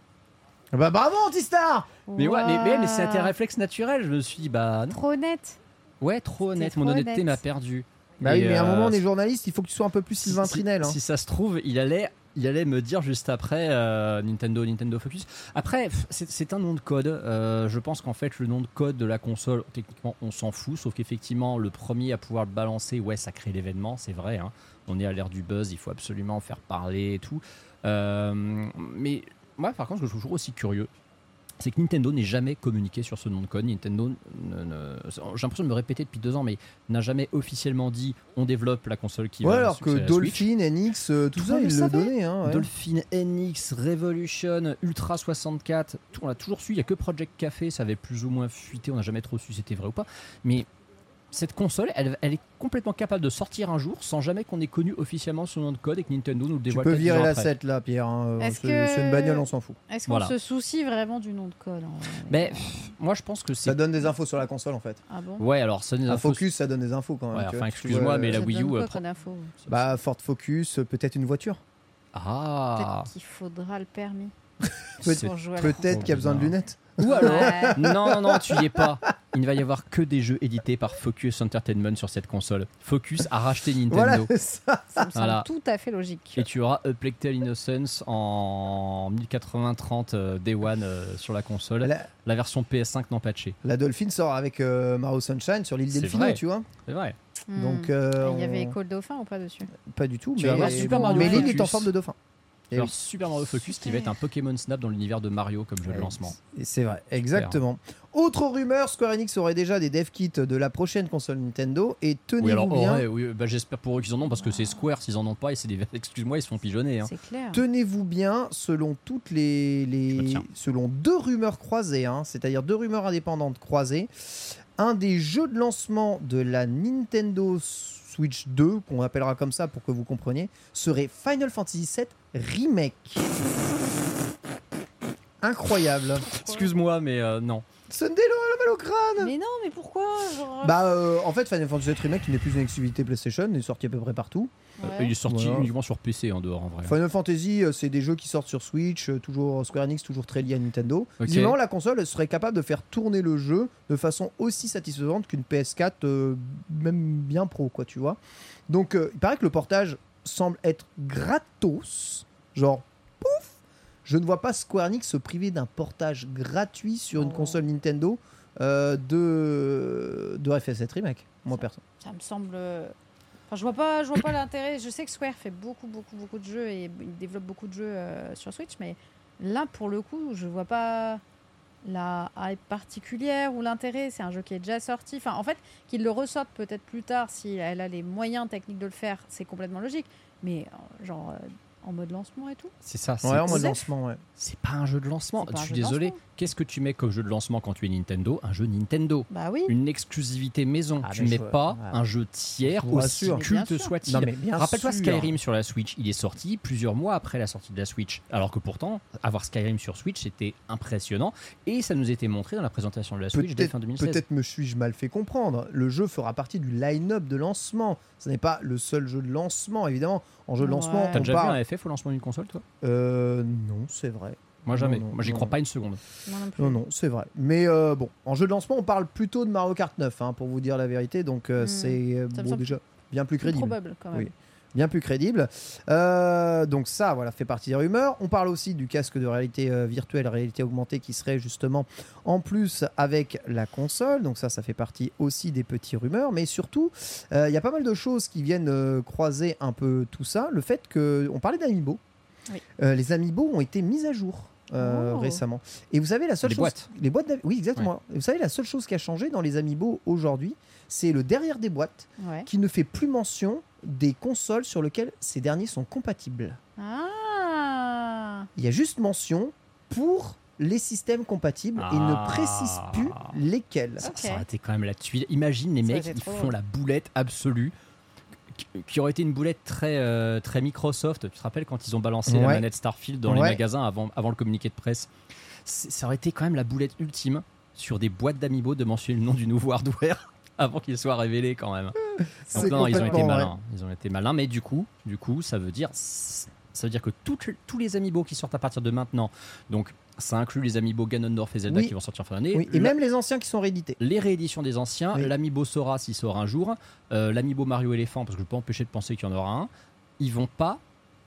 Bah bravo Antistar Mais ouais mais, mais, mais c'est un réflexe naturel. Je me suis dit bah non. Trop honnête. ouais trop honnête, trop mon honnêteté honnête. m'a perdu. Bah Et, oui, mais à un euh, moment, on est journaliste, il faut que tu sois un peu plus Sylvain si- Trinel. hein. Si ça se trouve, il allait, il allait me dire juste après euh, Nintendo, Nintendo Focus. Après, c'est un nom de code. Euh, je pense qu'en fait, le nom de code de la console, techniquement, on s'en fout. Sauf qu'effectivement, le premier à pouvoir le balancer, ouais, ça crée l'événement, c'est vrai. hein. On est à l'ère du buzz, il faut absolument faire parler et tout. Euh, mais moi, par contre, je trouve toujours aussi curieux, c'est que Nintendo n'est jamais communiqué sur ce nom de code. Nintendo, j'ai l'impression de me répéter depuis deux ans, mais n'a jamais officiellement dit on développe la console qui Ouais, va alors que Switch. Dolphin, NX, euh, tout Tout ça, ils le le donnaient. Hein, ouais. Dolphin NX, Revolution, Ultra 64, tout, on l'a toujours su. Il n'y a que Project Café, ça avait plus ou moins fuité, on n'a jamais trop su si c'était vrai ou pas. Mais cette console, elle, elle est complètement capable de sortir un jour sans jamais qu'on ait connu officiellement son nom de code et que Nintendo nous le Tu dévoile. peux peut-être virer la après. 7 là, Pierre. hein. Est-ce C'est que- c'est une bagnole, on s'en fout. Est-ce qu'on Voilà. se soucie vraiment du nom de code en vrai Mais pff, moi, je pense que c'est. Ça donne des infos sur la console en fait. Ah bon? Ouais, alors ça nous Un infos- Focus, ça donne des infos quand même. Ouais, tu enfin, excuse-moi, Tu mais la euh, Ça Wii donne U, quoi euh, info? Bah, Ford Focus, euh, peut-être une voiture. Ah Peut-être qu'il faudra le permis Peut- Peut-être qu'il y a besoin de lunettes. Ou alors. Ouais. non, non, tu y es pas. Il ne va y avoir que des jeux édités par Focus Entertainment sur cette console. Focus a racheté Nintendo. Voilà, c'est ça. Ça me semble Voilà. tout à fait logique. Et tu auras A Plague Tale Innocence en 1080-30 euh, Day One euh, sur la console. La, La version PS5 non patchée. la Dolphin sort avec euh, Mario Sunshine sur l'île vrai. tu vois. C'est vrai. Hmm. Donc, euh, Il y avait École Dauphin ou pas dessus? Pas du tout. Tu mais vas voir Super Mario mais l'île est en forme de dauphin. Et Alors oui. Super Mario Focus qui va être un Pokémon Snap dans l'univers de Mario comme jeu de lancement. Et C'est vrai, exactement. Autre rumeur, Square Enix aurait déjà des dev kits de la prochaine console Nintendo et tenez-vous Oui, bien, ouais, oui, bah, j'espère pour eux qu'ils en ont parce que c'est Square s'ils en ont pas et c'est des excuse-moi ils se font pigeonner. hein. Tenez-vous bien, selon toutes les, selon deux rumeurs croisées, hein, c'est-à-dire deux rumeurs indépendantes croisées, un des jeux de lancement de la Nintendo Switch 2, qu'on appellera comme ça pour que vous compreniez, serait Final Fantasy VII Remake. Incroyable. Excuse-moi mais euh, non. Sunday, le- mal au crâne Mais non, mais pourquoi genre... Bah, euh, en fait, Final Fantasy VII Remake, qui n'est plus une exclusivité PlayStation, est sorti à peu près partout. Euh, Ouais. Il est sorti Voilà. uniquement sur PC en dehors en vrai. Final Fantasy, euh, c'est des jeux qui sortent sur Switch, euh, toujours Square Enix, toujours très lié à Nintendo. Ok. Visiblement, la console elle serait capable de faire tourner le jeu de façon aussi satisfaisante qu'une PS4, euh, même bien pro, quoi, tu vois. Donc, euh, il paraît que le portage semble être gratos, genre. Je ne vois pas Square Enix se priver d'un portage gratuit sur une Oh. console Nintendo euh, de de FF7 Remake. Moi Ça- perso. Ça me semble. Enfin, je vois pas, je vois pas l'intérêt. Je sais que Square fait beaucoup, beaucoup, beaucoup de jeux et il développe beaucoup de jeux euh, sur Switch, mais là, pour le coup, je vois pas la hype particulière ou l'intérêt. C'est un jeu qui est déjà sorti. Enfin, en fait, qu'il le ressorte peut-être plus tard si elle a les moyens techniques de le faire, c'est complètement logique. Mais euh, genre euh, en mode lancement et tout. C'est ça. c'est- Ouais, en mode lancement, ouais. C'est pas un jeu de lancement. Je suis désolé. lancement. Qu'est-ce que tu mets comme jeu de lancement quand tu es Nintendo? Un jeu Nintendo. Bah oui. Une exclusivité maison. Ah, tu mais mets je- pas ouais. un jeu tiers Je aussi culte soit-il. Non, mais bien Rappelle-toi. Skyrim sur la Switch, il est sorti plusieurs mois après la sortie de la Switch. Alors que pourtant, avoir Skyrim sur Switch, c'était impressionnant. Et ça nous était montré dans la présentation de la Switch dès fin 2016. peut-être me suis-je mal fait comprendre. Le jeu fera partie du line-up de lancement. Ce n'est pas le seul jeu de lancement, évidemment. En jeu de Ouais. lancement, T'as on déjà parle... vu un FF au lancement d'une console, toi? Euh, non, c'est vrai. Moi, jamais. non, Moi, j'y crois non. pas une seconde. Moi non plus. Non, non, c'est vrai. Mais euh, bon, en jeu de lancement, on parle plutôt de Mario Kart 9, hein, pour vous dire la vérité. Donc euh, Hmm. c'est euh, bon, déjà bien plus Plus crédible. probable quand même. Oui. Bien plus crédible. Euh, donc ça, voilà, fait partie des rumeurs. On parle aussi du casque de réalité euh, virtuelle, réalité augmentée, qui serait justement en plus avec la console. Donc ça, ça fait partie aussi des petits rumeurs. Mais surtout, euh, il y a pas mal de choses qui viennent euh, croiser un peu tout ça. Le fait que, on parlait d'Amiibo. Oui. Euh, les Amiibo ont été mis à jour. euh, Oh. récemment. Et vous savez la seule Les chose, boîtes. les boîtes, oui exactement. Vous savez la seule chose qui a changé dans les Amiibo aujourd'hui, c'est le derrière des boîtes Ouais. qui ne fait plus mention des consoles sur lesquelles ces derniers sont compatibles. Ah. Il y a juste mention pour les systèmes compatibles et il ne Ah. précise plus lesquels. Ça, Ok. ça aurait été quand même la tuile. Imagine les Ça mecs, ils font la boulette absolue. qui- aurait été une boulette très, euh, très Microsoft. Tu te rappelles quand ils ont balancé la manette Starfield dans les magasins avant, avant le communiqué de presse? C'est- Ça aurait été quand même la boulette ultime sur des boîtes d'Amiibo de mentionner le nom du nouveau hardware avant qu'il soit révélé quand même. Donc non, ils ont été vrai. malins. Ils ont été malins, mais du coup, du coup, ça veut dire, ça veut dire que toutes- tous les amiibo qui sortent à partir de maintenant, donc ça inclut les amiibo Ganondorf et Zelda Oui. qui vont sortir fin d'année, Oui, et la- même les anciens qui sont réédités. les rééditions des anciens, Oui. l'amiibo Sora s'il sort un jour, euh, l'amiibo Mario éléphant parce que je peux pas empêcher de penser qu'il y en aura un, ils vont pas,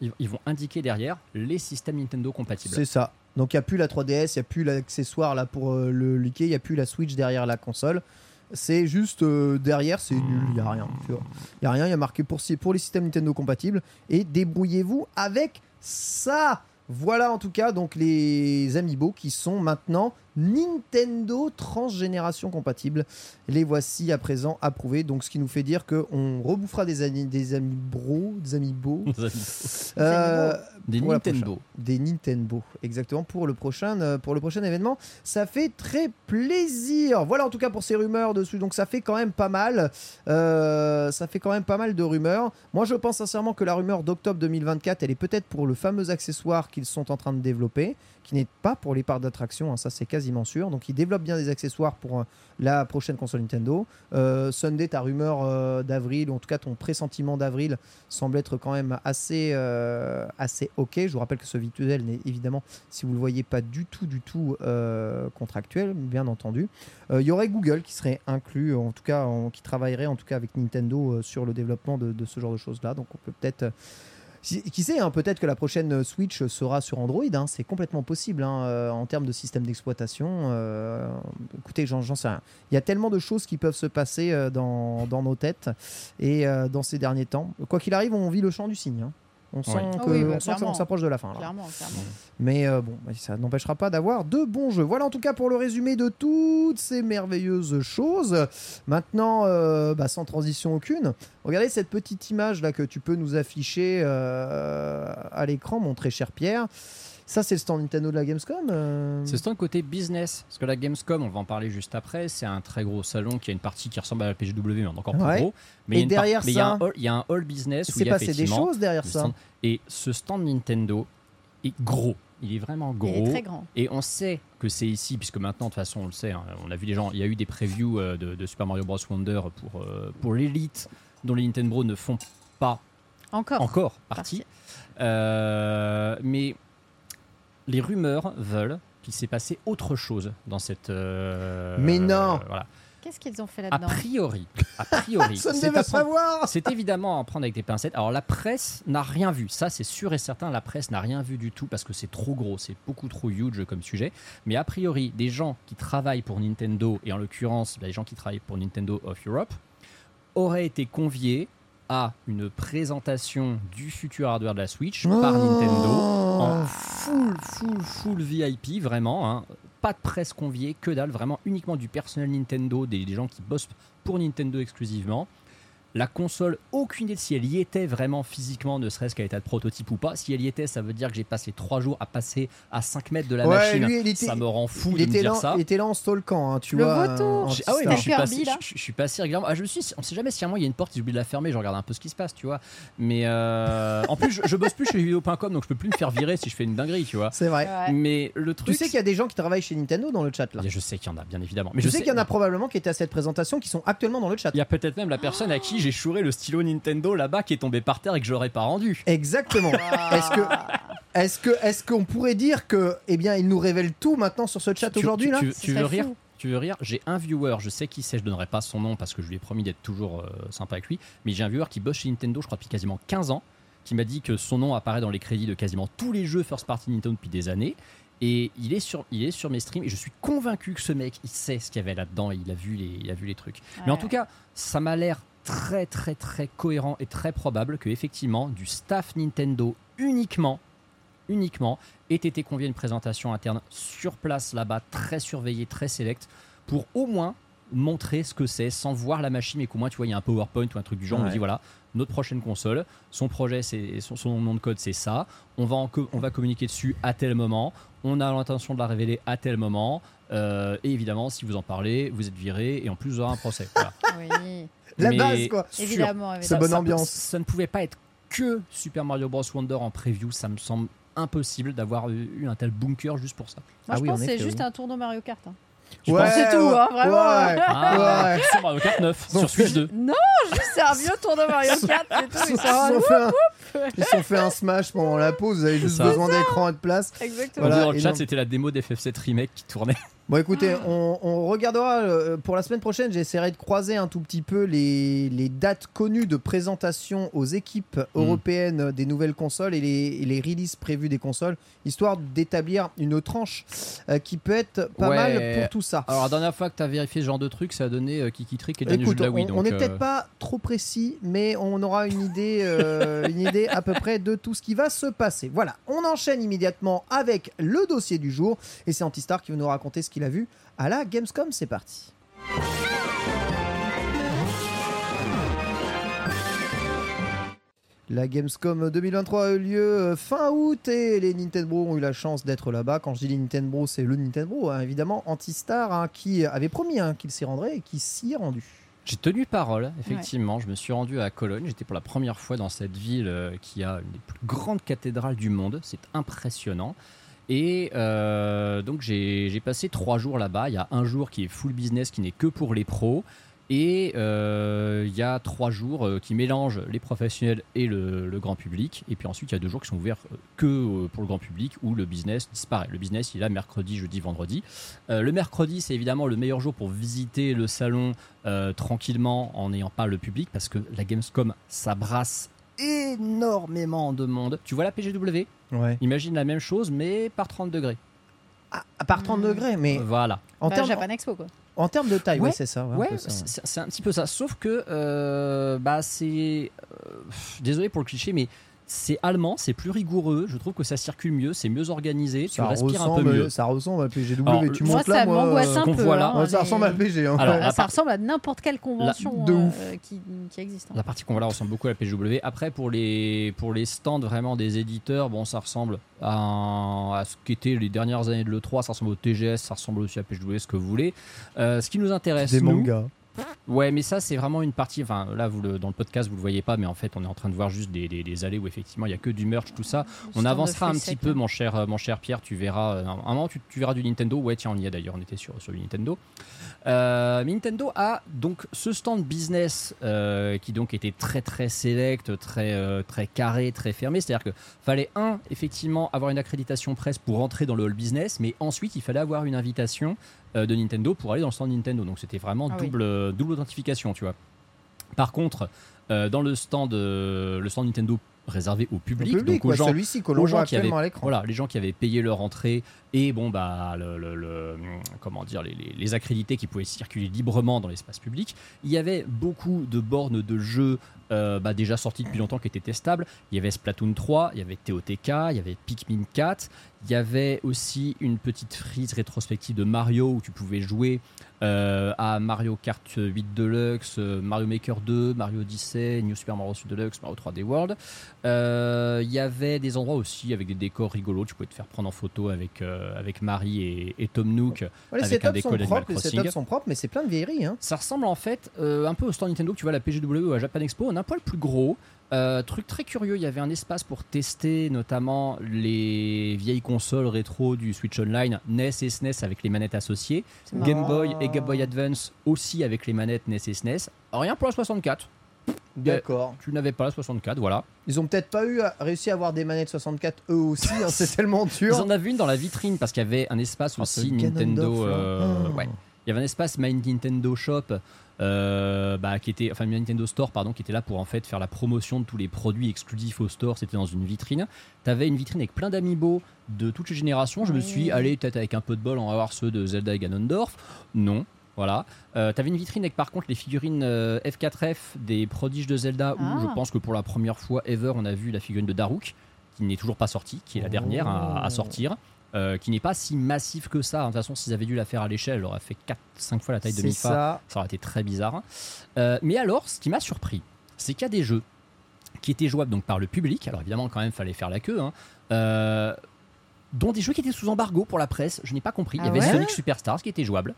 ils, ils vont indiquer derrière les systèmes Nintendo compatibles. C'est ça. Donc il n'y a plus la 3DS, il n'y a plus l'accessoire là pour euh, le liquer, il n'y a plus la Switch derrière la console. C'est juste euh, derrière, c'est nul, il n'y a rien. Il n'y a rien, il y a marqué pour, pour les systèmes Nintendo compatibles. Et débrouillez-vous avec ça. Voilà en tout cas donc les Amiibo qui sont maintenant Nintendo transgénération compatibles. Les voici à présent approuvés. Donc ce qui nous fait dire qu'on rebouffera des, ani- des des Amiibo. Euh, Des pour la Nintendo. des Nintendo, exactement, pour le, prochain, euh, pour le prochain événement. Ça fait très plaisir. Voilà en tout cas pour ces rumeurs dessus. Donc ça fait quand même pas mal. Euh, ça fait quand même pas mal de rumeurs. Moi je pense sincèrement que la rumeur d'octobre 2024, elle est peut-être pour le fameux accessoire qu'ils sont en train de développer, n'est pas pour les parcs d'attraction, hein, ça c'est quasiment sûr. Donc ils développent bien des accessoires pour euh, la prochaine console Nintendo. Euh, Sunday, ta rumeur euh, d'avril, ou en tout cas ton pressentiment d'avril, semble être quand même assez, assez ok. Je vous rappelle que ce virtuel n'est évidemment, si vous le voyez, pas du tout, du tout contractuel, bien entendu. Il y aurait Google qui serait inclus, en tout cas, qui travaillerait en tout cas avec Nintendo sur le développement de, de ce genre de choses-là. Donc on peut peut-être. Qui sait, hein, peut-être que la prochaine Switch sera sur Android, hein, c'est complètement possible hein, euh, en termes de système d'exploitation. euh, écoutez, j'en sais rien. Il y a tellement de choses qui peuvent se passer euh, dans, nos têtes et dans ces derniers temps. Quoi qu'il arrive, on vit le champ du cygne. On sent Ah que- oui, bah, on sent qu'on clairement. s'approche de la fin. là. Clairement, clairement. Mais euh, bon, bah, ça n'empêchera pas d'avoir de bons jeux. Voilà en tout cas pour le résumé de toutes ces merveilleuses choses. Maintenant, euh, bah, sans transition aucune, regardez cette petite image là que tu peux nous afficher euh, à l'écran, mon très cher Pierre. Ça, c'est le stand Nintendo de la Gamescom. euh. C'est le côté business, parce que la Gamescom, on va en parler juste après, c'est un très gros salon qui a une partie qui ressemble à la PGW, mais encore plus Ouais. gros. Mais Et derrière mais il y a ça- un hall- il y a un hall business Il où s'est il y a passé des choses derrière ça. stand- Et ce stand Nintendo est gros. Il est vraiment Il est gros. très grand. Et on sait que c'est ici, puisque maintenant, de toute façon, on le sait, hein, on a vu des gens, il y a eu des previews euh, de, de Super Mario Bros. Wonder pour, euh, pour l'élite, dont les Nintendo ne font pas Encore. encore partie. Euh, mais les rumeurs veulent qu'il s'est passé autre chose dans cette. euh, Mais non. voilà. Qu'est-ce qu'ils ont fait A là-dedans priori, a priori, Ça ne c'est devait à prendre- savoir c'est évidemment à prendre avec des pincettes. Alors la presse n'a rien vu, ça c'est sûr et certain, la presse n'a rien vu du tout parce que c'est trop gros, c'est beaucoup trop huge comme sujet. Mais a priori, des gens qui travaillent pour Nintendo, et en l'occurrence les gens qui travaillent pour Nintendo of Europe, auraient été conviés à une présentation du futur hardware de la Switch par Nintendo en full, full, full VIP, vraiment. hein. Pas de presse conviée, que dalle, vraiment uniquement du personnel Nintendo, des, des gens qui bossent pour Nintendo exclusivement. La console, aucune idée de si elle y était vraiment physiquement, ne serait-ce qu'à état de prototype ou pas. Si elle y était, ça veut dire que j'ai passé trois jours à passer à 5 mètres de la Ouais, machine. lui, il était- ça me rend fou il de me dire là, ça. il était là en stalkant, hein, tu Le vois. vautour. euh, Ah oui, mais je suis, Kirby, passé, là. je, je suis passé régulièrement. Ah, je me suis, on sait jamais si à moi il y a une porte, ils oublient de la fermer, je regarde un peu ce qui se passe, tu vois. Mais euh, en plus, je, je bosse plus chez vidéo.com, donc je peux plus me faire virer si je fais une dinguerie, tu vois. C'est vrai. Ouais. Mais le truc. Tu sais qu'il y a des gens qui travaillent chez Nintendo dans le chat là. Je sais qu'il y en a, bien évidemment. Mais je je sais qu'il y en a probablement qui étaient à cette présentation qui sont actuellement dans le chat. Il y a peut-être même la personne à qui j'ai chouré le stylo Nintendo là-bas qui est tombé par terre et que je l'aurais pas rendu. Exactement. Est-ce que est-ce que est-ce qu'on pourrait dire que eh bien il nous révèle tout maintenant sur ce chat aujourd'hui tu- là tu, veux rire fou. Tu veux rire J'ai un viewer, je sais qui c'est, je donnerai pas son nom parce que je lui ai promis d'être toujours euh, sympa avec lui, mais j'ai un viewer qui bosse chez Nintendo, je crois depuis quasiment 15 ans, qui m'a dit que son nom apparaît dans les crédits de quasiment tous les jeux first party Nintendo depuis des années. Et il est, sur, il est sur mes streams et je suis convaincu que ce mec, il sait ce qu'il y avait là-dedans, il a vu les, il a vu les trucs. Mais en tout cas, ça m'a l'air très très très cohérent et très probable que effectivement du staff Nintendo uniquement uniquement ait été convié à une présentation interne sur place là-bas, très surveillée, très sélecte, pour au moins montrer ce que c'est sans voir la machine, mais qu'au moins tu vois, il y a un PowerPoint ou un truc du genre, on Ouais. dit voilà, notre prochaine console, son projet, c'est son, son nom de code, c'est ça, on va, en on va communiquer dessus à tel moment, on a l'intention de la révéler à tel moment, euh, et évidemment, si vous en parlez, vous êtes viré, et en plus, vous aurez un procès. Voilà. Oui, La Mais base quoi. évidemment. C'est bonne ça- ambiance. Ça, ne pouvait pas être que Super Mario Bros. Wonder en preview, ça me semble impossible d'avoir eu un tel bunker juste pour ça. Moi, Ah je oui, pense que c'est juste oui. un tournoi Mario Kart. hein. Tu Ouais, C'est tout, hein, ouais, vraiment. ouais. Ah, Ouais. Super Mario Kart 9 Ils ont sur Switch fait- 2. Non, juste c'est un vieux tournoi Mario Kart, c'est tout. Ils sont- ils se sont fait un smash pendant la pause, vous avez juste besoin d'écran et de place. Exactement. Voilà, dans le chat, c'était la démo d'FF7 Remake qui tournait. Bon écoutez, on, on regardera euh, pour la semaine prochaine, j'essaierai de croiser un tout petit peu les, les dates connues de présentation aux équipes européennes des nouvelles consoles et les, et les releases prévues des consoles, histoire d'établir une tranche euh, qui peut être pas Ouais. mal pour tout ça. Alors, la dernière fois que tu as vérifié ce genre de truc, ça a donné euh, Kiki Trick et Écoute, de la on, Wii. on n'est euh, peut-être pas trop précis, mais on aura une idée, euh, une idée à peu près de tout ce qui va se passer. Voilà, on enchaîne immédiatement avec le dossier du jour, et c'est Antistar qui va nous raconter ce qu'il a vu à la Gamescom. C'est parti. La Gamescom 2023 a eu lieu euh, fin août et les Nintendo ont eu la chance d'être là-bas. Quand je dis les Nintendo, c'est le Nintendo, hein, évidemment, Antistar, hein, qui avait promis hein, qu'il s'y rendrait et qui s'y est rendu. J'ai tenu parole, effectivement. Je me suis rendu à Cologne. J'étais pour la première fois dans cette ville euh, qui a une des plus grandes cathédrales du monde. C'est impressionnant. Et euh, donc j'ai j'ai passé trois jours là-bas. Il y a un jour qui est full business, qui n'est que pour les pros. Et euh, il y a trois jours euh, qui mélangent les professionnels et le, le grand public. Et puis ensuite, il y a deux jours qui sont ouverts euh, que pour le grand public où le business disparaît. Le business, il est là mercredi, jeudi, vendredi. Le mercredi, c'est évidemment le meilleur jour pour visiter le salon tranquillement en n'ayant pas le public parce que la Gamescom, ça brasse énormément de monde. Tu vois la PGW Ouais. Imagine la même chose, mais par 30 degrés. À, à part 30 Hmm. degrés, mais Voilà. en Bah, termes Japan Expo, quoi. en termes de taille, ouais, Ouais, c'est ça. ouais, Ouais, c'est un petit peu ça. Sauf que, euh, bah, c'est. euh, désolé pour le cliché, mais c'est allemand, c'est plus rigoureux. Je trouve que ça circule mieux, c'est mieux organisé, tu Ça respires un peu ressemble, mieux. ça ressemble à PGW. Alors, tu Moi, montes là, ça moi, euh, un peu. là. hein, ça ressemble à PG. hein. Alors, ça part- ressemble à n'importe quelle convention euh, qui, qui existe. hein. La partie qu'on voit là ressemble beaucoup à la PGW. Après, pour les, pour les stands vraiment des éditeurs, bon, ça ressemble à, un- à ce qu'étaient les dernières années de l'E3. Ça ressemble au TGS, ça ressemble aussi à PGW, ce que vous voulez. Euh, ce qui nous intéresse, des nous, mangas. Ouais, mais ça, c'est vraiment une partie. Enfin, là, vous le, dans le podcast, vous le voyez pas, mais en fait, on est en train de voir juste des, des- des allées où effectivement il y a que du merch, tout ça. On avancera un petit peu, hein. mon cher, euh, mon cher Pierre. Tu verras. euh, un moment, tu, tu verras du Nintendo. Ouais, tiens, on y est d'ailleurs. On était sur, sur du Nintendo. Euh, mais Nintendo a donc ce stand business euh, qui donc était très très select, très très carré, très fermé. C'est-à-dire que fallait un effectivement avoir une accréditation presse pour entrer dans le hall business, mais ensuite il fallait avoir une invitation de Nintendo pour aller dans le stand Nintendo. Donc c'était vraiment Ah double euh, double authentification, tu vois. Par contre, euh, dans le stand euh, le stand Nintendo réservé au public, public, donc aux ouais, gens celui-ci que aux l'on gens voit qui avaient, à l'écran. voilà, les gens qui avaient payé leur entrée et bon bah le, le- le- comment dire les, les- les accrédités qui pouvaient circuler librement dans l'espace public. Il y avait beaucoup de bornes de jeux euh, bah, déjà sorties depuis longtemps qui étaient testables. Il y avait Splatoon 3, il y avait TOTK, il y avait Pikmin 4, il y avait aussi une petite frise rétrospective de Mario où tu pouvais jouer euh, à Mario Kart 8 Deluxe, euh, Mario Maker 2, Mario Odyssey, New Super Mario Deluxe, Mario 3D World. Euh, Il y avait des endroits aussi avec des décors rigolos. Tu pouvais te faire prendre en photo avec, euh, avec Marie et, et Tom Nook. Ouais, les avec un sont propres, les Crossing. setups sont propres, mais c'est plein de vieilleries. Hein. Ça ressemble en fait euh, un peu au stand Nintendo que tu vois à la PGW ou à Japan Expo. On a un poil plus gros. Euh, truc très curieux, il y avait un espace pour tester notamment les vieilles consoles rétro du Switch Online, NES et SNES avec les manettes associées, Game. Boy et Game Boy Advance aussi avec les manettes NES et SNES. Rien pour la 64. D'accord. Tu n'avais pas la 64, voilà. Ils ont peut-être pas eu à- réussi à avoir des manettes 64 eux aussi, hein, c'est tellement Ils dur. en avaient une dans la vitrine parce qu'il y avait un espace Ah, aussi Nintendo. Euh, ouais. Il y avait un espace My Nintendo Shop euh, bah, qui était, enfin Nintendo Store pardon, qui était là pour en fait faire la promotion de tous les produits exclusifs au store. C'était dans une vitrine. Tu avais une vitrine avec plein d'amiibo de toutes les générations. Je me suis Oui. allé peut-être avec un peu de bol en avoir ceux de Zelda et Ganondorf. Non. Voilà. Euh, T'avais une vitrine avec par contre les figurines euh, F4F des prodiges de Zelda où Ah. je pense que pour la première fois ever on a vu la figurine de Daruk qui n'est toujours pas sortie, qui est la dernière à, à sortir, euh, qui n'est pas si massif que ça. De toute façon, s'ils avaient dû la faire à l'échelle, elle aurait fait 4-5 fois la taille de Mifa. ça. Ça aurait été très bizarre. Euh, mais alors, ce qui m'a surpris, c'est qu'il y a des jeux qui étaient jouables donc par le public. Alors évidemment, quand même, fallait faire la queue. hein. Euh, dont des jeux qui étaient sous embargo pour la presse. Je n'ai pas compris. Il y Ah avait ouais Sonic Superstars qui était jouable.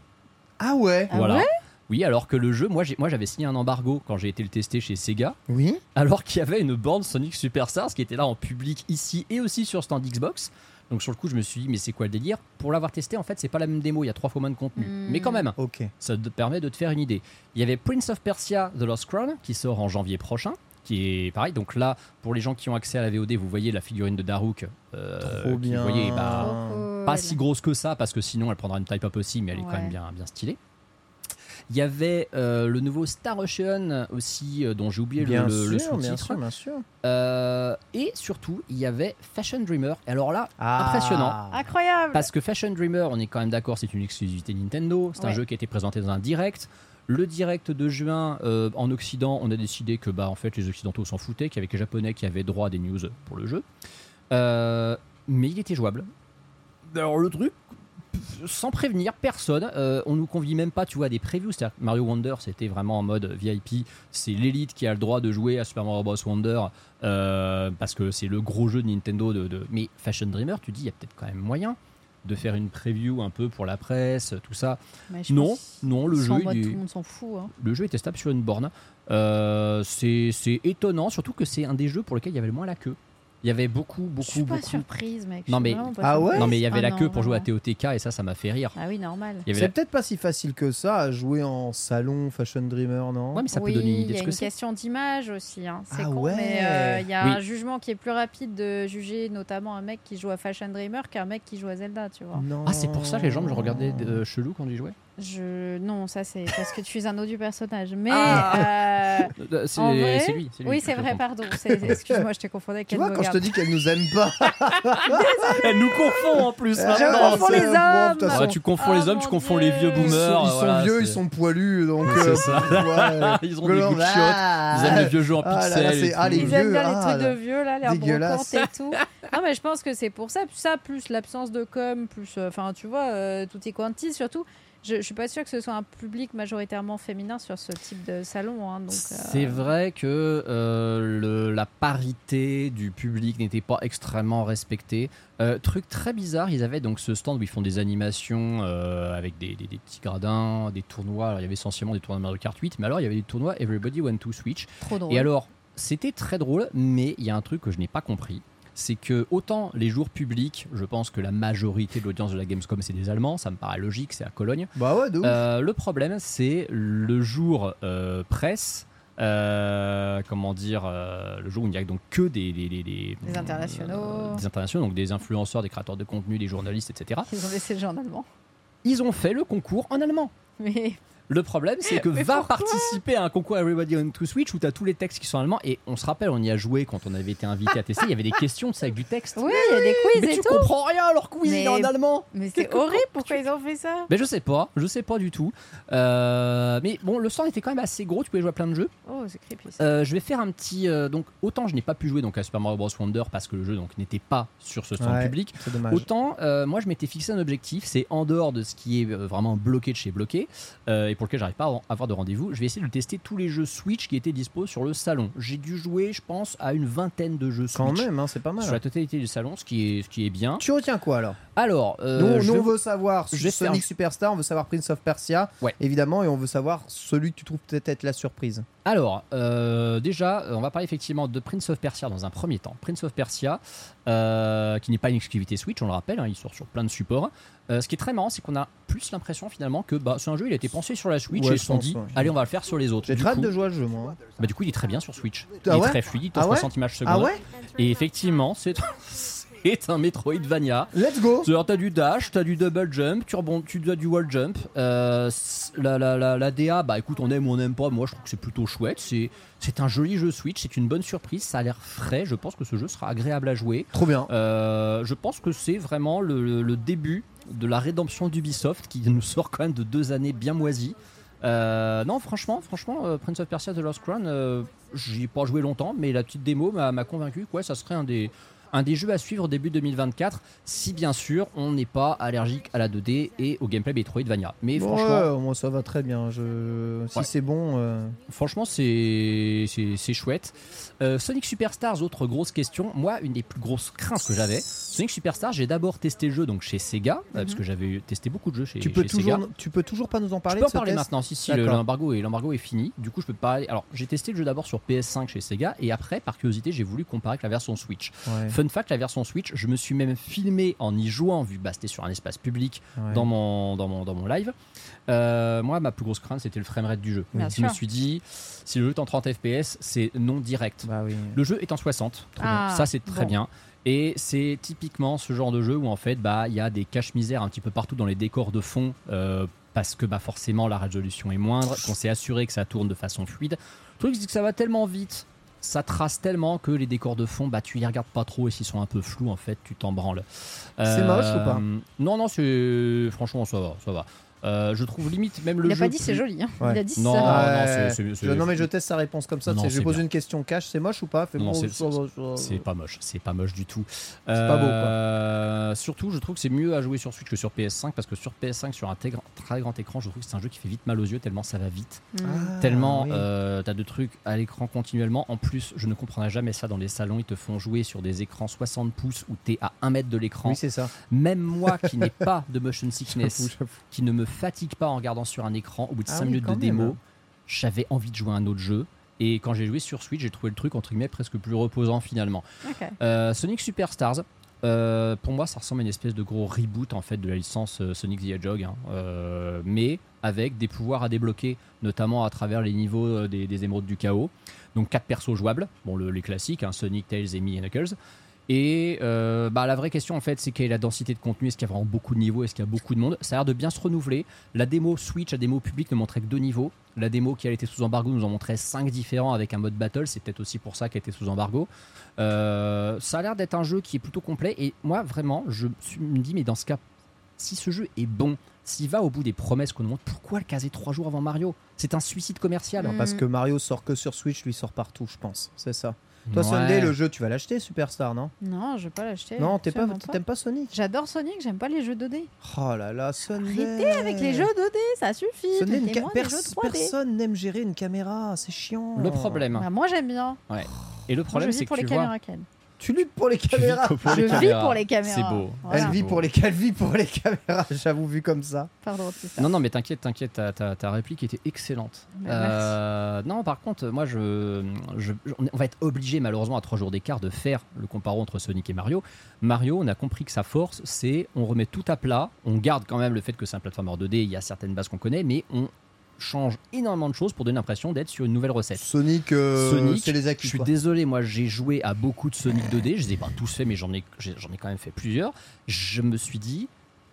Ah ouais. Ah voilà. ouais oui, alors que le jeu, moi, j'ai- moi j'avais signé un embargo quand j'ai été le tester chez Sega, Oui. alors qu'il y avait une borne Sonic Superstars qui était là en public ici et aussi sur stand Xbox. Donc sur le coup, je me suis dit, mais c'est quoi le délire? Pour l'avoir testé, en fait, c'est pas la même démo, il y a trois fois moins de contenu. Hmm. Mais quand même, Ok. ça te permet de te faire une idée. Il y avait Prince of Persia The Lost Crown qui sort en janvier prochain. Qui est pareil, donc là, pour les gens qui ont accès à la VOD, vous voyez la figurine de Daruk. euh, Trop qui, bien. Vous voyez, bah, Trop cool. pas si grosse que ça, parce que sinon elle prendra une taille pas possible, mais elle est quand même bien, bien stylée. Il y avait euh, le nouveau Star Ocean aussi, euh, dont j'ai oublié le- Bien le, le sûr, bien sous-titre. sûr, bien sûr. Euh, et surtout, il y avait Fashion Dreamer. Et alors là, Ah. impressionnant. Incroyable. Parce que Fashion Dreamer, on est quand même d'accord, c'est une exclusivité Nintendo. C'est un jeu qui a été présenté dans un direct. Le direct de juin euh, en Occident, on a décidé que bah en fait les Occidentaux s'en foutaient, qu'il y avait que les Japonais qui avaient droit à des news pour le jeu. Euh, mais il était jouable. Alors le truc, sans prévenir personne, euh, on nous convie même pas, tu vois, à des previews. C'est-à-dire que Mario Wonder, c'était vraiment en mode VIP. C'est l'élite qui a le droit de jouer à Super Mario Bros Wonder euh, parce que c'est le gros jeu de Nintendo. De, de- Mais Fashion Dreamer, tu dis, il y a peut-être quand même moyen de faire une preview un peu pour la presse, tout ça. Non, non, le jeu, il est- tout le monde s'en fout. hein. le jeu est testable sur une borne. Euh, c'est étonnant, surtout que c'est un des jeux pour lesquels il y avait le moins la queue. Il y avait beaucoup, Je beaucoup, suis pas beaucoup. surprise, mec. Je Non, suis mais- Ah surprise. ouais Non, mais il y avait Ah la non, queue pour jouer à. TOTK et ça, ça m'a fait rire. Ah oui, normal. Il y C'est la- peut-être pas si facile que ça à jouer en salon Fashion Dreamer, non Ouais, mais ça oui, peut donner une il idée y de a ce une que c'est. question d'image aussi. hein. C'est Ah con, ouais. mais euh, il y a Oui. un jugement qui est plus rapide de juger notamment un mec qui joue à Fashion Dreamer qu'un mec qui joue à Zelda, tu vois. Non. Ah, c'est pour ça que les gens me regardaient euh, chelou quand j'y jouais? Je... Non, ça c'est parce que tu es un autre du personnage. Mais Ah. euh, Euh, C'est vrai, lui, lui. oui, c'est vrai, pardon. Excuse-moi, je t'ai confondu avec Tu vois, quand je te dis qu'elle nous aime pas, Elle nous confond en plus Je confonds les bon, hommes. façon, Ah, tu confonds Oh, les hommes, tu confonds les vieux Dieu. ils sont, boomers. ils sont voilà, vieux, ils sont poilus, donc. Euh, ça. ouais. Ils ont des goûts de chiottes. ah, Ils aiment les vieux jeux en ah pixels. ah, Ils aiment vieux, bien les ah, trucs de vieux, là, les brocantes et tout. Non, mais je pense que c'est pour ça. Ça, plus l'absence de com, plus. euh, Enfin, tu vois, euh, tout est quanti surtout. Je, je suis pas sûre que ce soit un public majoritairement féminin sur ce type de salon. hein, euh, C'est vrai que euh, le- la parité du public n'était pas extrêmement respectée. Euh, truc très bizarre, ils avaient donc ce stand où ils font des animations avec des, des- des petits gradins, des tournois. Alors, il y avait essentiellement des tournois de Mario Kart 8, mais alors il y avait des tournois Everybody Went to Switch. trop drôle. Et alors, c'était très drôle, mais il y a un truc que je n'ai pas compris. C'est que autant les jours publics, je pense que la majorité de l'audience de la Gamescom c'est des Allemands, ça me paraît logique, c'est à Cologne. Bah ouais, de ouf. Euh, le problème, c'est le jour euh, presse. euh, comment dire, euh, le jour où il n'y a donc que des, des, des, des- Des internationaux. euh, des internationaux, donc des influenceurs, des créateurs de contenu, des journalistes, etc. Ils ont laissé le jeu en allemand. Ils ont fait le concours en allemand. Mais Le problème, c'est que Mais va participer à un concours Everybody on to Switch où tu as tous les textes qui sont allemands. Et on se rappelle, on y a joué quand on avait été invité à tester. Il y avait des questions, c'est avec du texte. oui, il y a des quiz Mais et tu tout. comprends rien, leur quiz en allemand. Mais c'est horrible. Pourquoi ils ont fait ça? Mais je sais pas, je sais pas du tout. Euh, mais bon, le stand était quand même assez gros, tu pouvais jouer à plein de jeux. Oh, c'est creepy. ça. Euh, je vais faire un petit. euh, donc, autant je n'ai pas pu jouer donc, à Super Mario Bros. Wonder parce que le jeu donc n'était pas sur ce stand Ouais, public. C'est dommage. Autant, euh, moi je m'étais fixé un objectif, c'est en dehors de ce qui est vraiment bloqué de chez bloqué, euh, et pour lequel j'arrive pas à avoir de rendez-vous, je vais essayer de tester tous les jeux Switch qui étaient dispo sur le salon. J'ai dû jouer, je pense, à une vingtaine de jeux Switch. Quand même, hein, c'est pas mal. Sur la totalité du salon, ce qui est, ce qui est bien. Tu retiens quoi alors? Alors, euh, Nous, je nous, on veut savoir Sonic Superstar, on veut savoir Prince of Persia, Ouais. évidemment, et on veut savoir celui que tu trouves peut-être être la surprise. Alors, euh, déjà, euh, on va parler effectivement de Prince of Persia dans un premier temps. Prince of Persia, euh, qui n'est pas une exclusivité Switch, on le rappelle, hein, il sort sur plein de supports. Euh, ce qui est très marrant, c'est qu'on a plus l'impression finalement que bah, c'est un jeu, il a été pensé sur la Switch Ouais, et ils se sont dit, ouais. allez, on va le faire sur les autres. J'ai hâte de jouer à ce jeu, moi. bah, du coup, il est très bien sur Switch. Ah il est ouais très fluide, Ah ouais 60 images secondes. Ah ouais et effectivement, c'est c'est un Metroidvania. Let's go C'est-à-dire, t'as du dash, t'as du double jump, tu rebondis, tu as du wall jump. Euh, la, la, la, la DA, bah écoute, on aime ou on n'aime pas. Moi, je trouve que c'est plutôt chouette. C'est, c'est un joli jeu Switch, c'est une bonne surprise. Ça a l'air frais. Je pense que ce jeu sera agréable à jouer. Trop bien. Euh, je pense que c'est vraiment le, le- le début de la rédemption d'Ubisoft qui nous sort quand même de deux années bien moisies. Euh, non, franchement, franchement, euh, Prince of Persia The Lost Crown, euh, j'y ai pas joué longtemps, mais la petite démo m'a m'a convaincu que ouais, ça serait un des, un des jeux à suivre début 2024, si bien sûr on n'est pas allergique à la 2D et au gameplay Metroidvania. Mais Bon, franchement, ouais, moi ça va très bien. Je... Si Ouais. c'est bon. euh, Franchement, c'est chouette. Euh, Sonic Superstars, autre grosse question. Moi, une des plus grosses craintes que j'avais, Sonic Superstars, j'ai d'abord testé le jeu donc chez Sega, euh, parce que j'avais testé beaucoup de jeux chez, tu, peux chez Sega. toujours, tu peux toujours pas nous en Je parler peux en parler test maintenant, si, si, l'embargo est, l'embargo est fini. Du coup, je peux parler. Alors, j'ai testé le jeu d'abord sur PS5 chez Sega, et après, par curiosité, j'ai voulu comparer avec la version Switch. Ouais, Fun fact, la version Switch, je me suis même filmé en y jouant, vu que bah, c'était sur un espace public ouais. dans, mon, dans, mon, dans mon live. Euh, moi, ma plus grosse crainte, c'était le framerate du jeu. Bien je me suis dit, si le jeu est en 30 FPS, c'est non direct. Bah oui. Le jeu est en 60, Trop bien. Ah, ça c'est très bon. bien. Et c'est typiquement ce genre de jeu où en fait bah il y a des caches misères un petit peu partout dans les décors de fond euh, parce que bah forcément la résolution est moindre, qu'on s'est assuré que ça tourne de façon fluide. Le truc c'est que ça va tellement vite, ça trace tellement que les décors de fond bah tu les regardes pas trop et s'ils sont un peu flous en fait tu t'en branles. C'est moche ou pas? Non non c'est franchement ça va ça va. Euh, je trouve limite même le Il a jeu pas dit c'est joli. hein. Ouais. Il a dit Non, ça. non, Je- mais je teste sa réponse comme ça. Je pose bien. une question cash. C'est moche ou pas? C'est- pas moche, c'est pas moche du tout. C'est pas beau, quoi. Euh, Surtout, je trouve que c'est mieux à jouer sur Switch que sur PS5 parce que sur PS5, sur un très grand, écran, je trouve que c'est un jeu qui fait vite mal aux yeux tellement ça va vite. Mm. Ah, tellement oui. euh, t'as de trucs à l'écran continuellement. En plus, je ne comprendrai jamais ça dans les salons. Ils te font jouer sur des écrans 60 pouces où t'es à 1 mètre de l'écran. Oui, c'est ça. Même moi qui n'ai pas de motion sickness, qui ne me fatigue pas en regardant sur un écran, au bout de Ah 5 oui, minutes de démo, j'avais envie de jouer à un autre jeu. Et quand j'ai joué sur Switch, j'ai trouvé le truc entre guillemets presque plus reposant finalement. Ok. Euh, Sonic Superstars, euh, pour moi, ça ressemble à une espèce de gros reboot en fait de la licence euh, Sonic the Hedgehog, hein. Euh, mais avec des pouvoirs à débloquer, notamment à travers les niveaux des, des émeraudes du chaos. Donc quatre persos jouables, bon le- les classiques, hein, Sonic, Tails, Amy et Knuckles. Et euh, bah, la vraie question en fait, c'est quelle est la densité de contenu? Est-ce qu'il y a vraiment beaucoup de niveaux? Est-ce qu'il y a beaucoup de monde? Ça a l'air de bien se renouveler. La démo Switch, la démo publique ne montrait que deux niveaux. La démo qui a été sous embargo nous en montrait cinq différents avec un mode battle. C'est peut-être aussi pour ça qu'elle était sous embargo. Euh, ça a l'air d'être un jeu qui est plutôt complet. Et moi, vraiment, je me dis, mais dans ce cas, si ce jeu est bon, s'il va au bout des promesses qu'on nous montre, pourquoi le caser trois jours avant Mario? C'est un suicide commercial. Mm. Parce que Mario sort que sur Switch, lui sort partout, je pense. C'est ça. Toi, Ouais. Sunday, le jeu, tu vas l'acheter, Superstar, non? Non, je vais pas l'acheter. Non, t'es pas, t'aimes pas Sonic? J'adore Sonic, j'aime pas les jeux 2D. Oh là là, Sunday. Arrêtez avec les jeux 2D, ça suffit. Sunday, une ca- des pers- jeux 3D. personne n'aime gérer une caméra, c'est chiant. Le problème, Bah, moi j'aime bien. et le problème, c'est que pour tu les vois, caméras Ken. Tu luttes pour les caméras. pour Je les vis caméras. pour les caméras. C'est beau. Voilà. Elle vit beau. pour les, elle vit pour les caméras, j'avoue, vu comme ça. Pardon, ça. Non, non, mais t'inquiète, t'inquiète, ta, ta- ta réplique était excellente. Euh, non, par contre, moi, je, je- on on va être obligé, malheureusement, à trois jours d'écart, de faire le comparo entre Sonic et Mario. Mario, on a compris que sa force, c'est on remet tout à plat, on garde quand même le fait que c'est un platformer 2D, il y a certaines bases qu'on connaît, mais on change énormément de choses pour donner l'impression d'être sur une nouvelle recette. Sonic, euh, Sonic, c'est les Je acquis. suis quoi. désolé, moi j'ai joué à beaucoup de Sonic 2D, je les ai pas tous fait, mais j'en ai, j'en ai quand même fait plusieurs. Je me suis dit,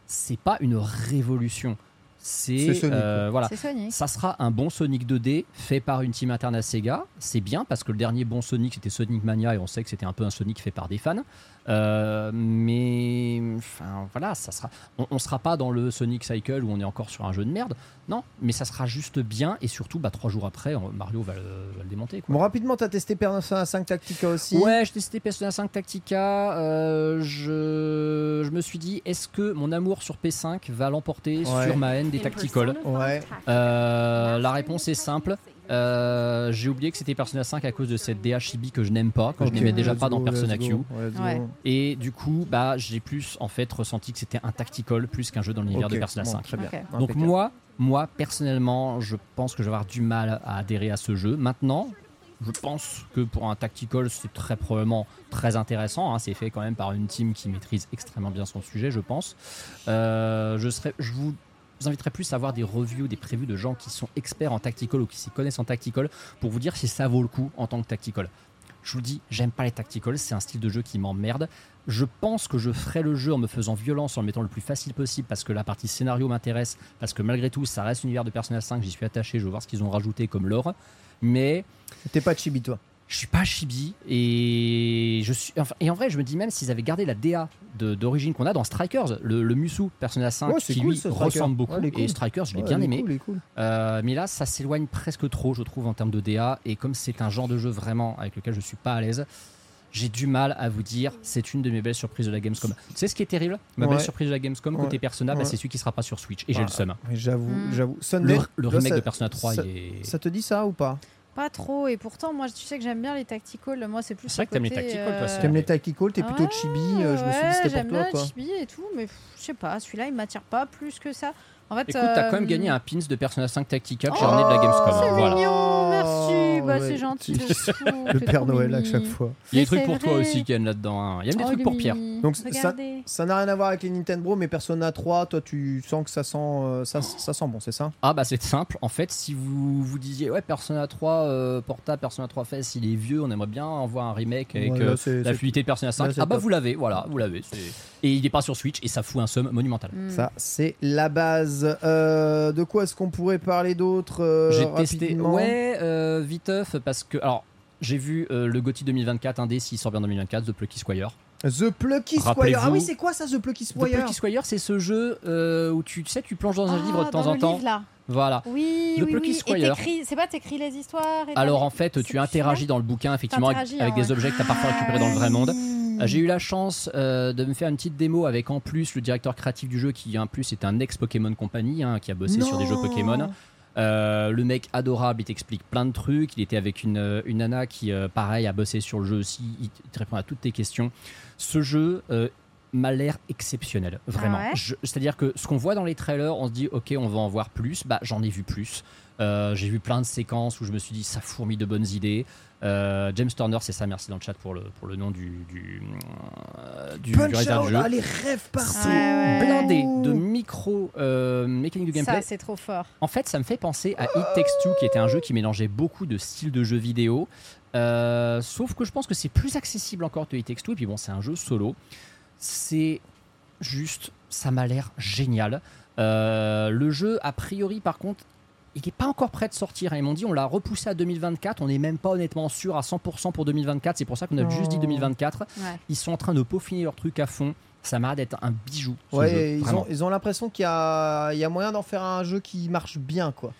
c'est pas une révolution. C'est C'est Sonic, euh, voilà. C'est Sonic. Ça sera un bon Sonic 2D fait par une team interne à Sega. C'est bien parce que le dernier bon Sonic c'était Sonic Mania et on sait que c'était un peu un Sonic fait par des fans. Euh, mais enfin voilà, ça sera. On, on sera pas dans le Sonic Cycle où on est encore sur un jeu de merde. Non, mais ça sera juste bien et surtout bah, trois jours après Mario va le, va le démonter. Quoi. Bon, rapidement, t'as testé Persona 5 Tactica aussi? Ouais, j'ai testé Persona 5 Tactica. euh, je, je me suis dit, est-ce que mon amour sur P5 va l'emporter Ouais. sur ma haine des Tactical Ouais. Euh, La réponse est simple. Euh, j'ai oublié que c'était Persona 5 à cause de cette DA chibi que je n'aime pas, que Ok, je n'aimais déjà let's pas dans Persona Q. go. Ouais. Et du coup, bah, j'ai plus en fait ressenti que c'était un tactical plus qu'un jeu dans l'univers Ok, de Persona bon, 5. Très bien. Ok. Donc Impeccable. moi, moi personnellement, je pense que je vais avoir du mal à adhérer à ce jeu. Maintenant, je pense que pour un tactical, c'est très probablement très intéressant. hein. C'est fait quand même par une team qui maîtrise extrêmement bien son sujet, je pense. Euh, je serais, je vous inviterai plus à voir des reviews, des prévus de gens qui sont experts en tactical ou qui s'y connaissent en tactical pour vous dire si ça vaut le coup en tant que tactical. Je vous dis, j'aime pas les tacticals, c'est un style de jeu qui m'emmerde. Je pense que je ferai le jeu en me faisant violence, en le mettant le plus facile possible, parce que la partie scénario m'intéresse, parce que malgré tout, ça reste l'univers de Persona 5, j'y suis attaché, je veux voir ce qu'ils ont rajouté comme lore. Mais T'es pas chibi, toi. Je suis pas chibi et je suis enfin, et en vrai je me dis même s'ils avaient gardé la DA d'origine qu'on a dans Strikers le, le Musu Persona 5 Ouais, c'est qui cool, lui ressemble beaucoup Ouais, cool. et Strikers je l'ai Ouais, bien aimé cool. Euh, mais là ça s'éloigne presque trop je trouve en termes de DA et comme c'est un genre de jeu vraiment avec lequel je suis pas à l'aise j'ai du mal à vous dire c'est une de mes belles surprises de la Gamescom tu sais ce qui est terrible? Ma Ouais. belle surprise de la Gamescom côté Ouais. Persona bah, Ouais. c'est celui qui sera pas sur Switch et j'ai le seum Mais J'avoue, j'avoue. le, Sunday, le toi, remake ça- de Persona 3 ça- il est Ça te dit ça ou pas? Pas trop, et pourtant, moi, tu sais que j'aime bien les tacticals. Moi, c'est plus. C'est vrai que t'aimes les tacticals, toi, euh, c'est T'aimes les tacticals, t'es plutôt Ouais, chibi. euh, je me suis dit ouais, c'était j'aime pour toi, bien quoi. chibi et tout, mais je sais pas, celui-là, il m'attire pas plus que ça. En fait, Écoute, t'as quand même euh, gagné un pins de Persona 5 Tactica que j'ai Oh, ramené de la Gamescom. C'est voilà. Merci. Bah, ouais. c'est gentil de fou. Le Père trop Noël à mimi. chaque fois. Il y a des trucs pour toi vrai. aussi, Ken, là-dedans. hein. Il y a même des Oh, trucs pour Pierre. mimi. Donc, ça- Regardez. Ça n'a rien à voir avec les Nintendo, mais Persona 3, toi, tu sens que ça sent, euh, ça, ça sent bon, c'est ça? Ah bah c'est simple. En fait, si vous vous disiez ouais Persona 3 euh, portable, Persona 3 FES, il est vieux, on aimerait bien en voir un remake avec Ouais, euh, c'est- la c'est- fluidité de Persona 5. là, c'est ah bah top. vous l'avez, voilà, vous l'avez. c'est- Et il est pas sur Switch et ça fout un somme monumental. Mm. Ça, c'est la base. Euh, de quoi est-ce qu'on pourrait parler d'autre euh, J'ai testé, rapidement? ouais, euh, viteuf parce que alors j'ai vu euh, le GOTY 2024 indé s'il sort bien en 2024, The Plucky Squire. The Plucky Squire. Ah oui, c'est quoi ça, The Plucky The Squire Plucky Squire, c'est ce jeu euh, où tu, tu sais, tu plonges dans un Ah, livre de temps dans en le temps. livre, là. Voilà. Oui, The oui, Plucky oui. Squire. Et t'écris, c'est pas t'écris les histoires. et Alors t'as- en fait, tu interagis dans le bouquin effectivement avec, des objets que tu as parfois récupérés dans le vrai monde. Euh, J'ai eu la chance euh, de me faire une petite démo avec en plus le directeur créatif du jeu qui en plus est un ex Pokémon Company hein, qui a bossé sur des jeux. Pokémon. Euh, le mec adorable, il t'explique plein de trucs. Il était avec une, euh, une nana qui, euh, pareil, a bossé sur le jeu aussi. Il te répond à toutes tes questions. Ce jeu m'a l'air exceptionnel, vraiment. Ah ouais C'est-à-dire que ce qu'on voit dans les trailers, on se dit, ok, on va en voir plus. Bah, j'en ai vu plus. Euh, J'ai vu plein de séquences où je me suis dit, ça fourmille de bonnes idées. Euh, James Turner, c'est ça, merci dans le chat pour le, pour le nom du, du, euh, du, Out, jeu. ah, les rêves partout. Ouais, ouais. blindé de micro euh, mécanique de gameplay. Ça, c'est trop fort. En fait, ça me fait penser à It Takes Two, qui était un jeu qui mélangeait beaucoup de styles de jeux vidéo. Euh, sauf que je pense que c'est plus accessible encore que It Takes Two. Et puis bon, c'est un jeu solo. C'est juste, ça m'a l'air génial. Euh, le jeu, a priori, par contre, il n'est pas encore prêt de sortir. Ils m'ont dit, on l'a repoussé à 2024. On n'est même pas honnêtement sûr à 100% pour 2024. C'est pour ça qu'on a juste dit Oh. 2024. Ouais. Ils sont en train de peaufiner leur truc à fond. Ça m'a l'air d'être un bijou. Ouais, jeu, ils ont, ils ont l'impression qu'il y a, il y a moyen d'en faire un jeu qui marche bien, quoi.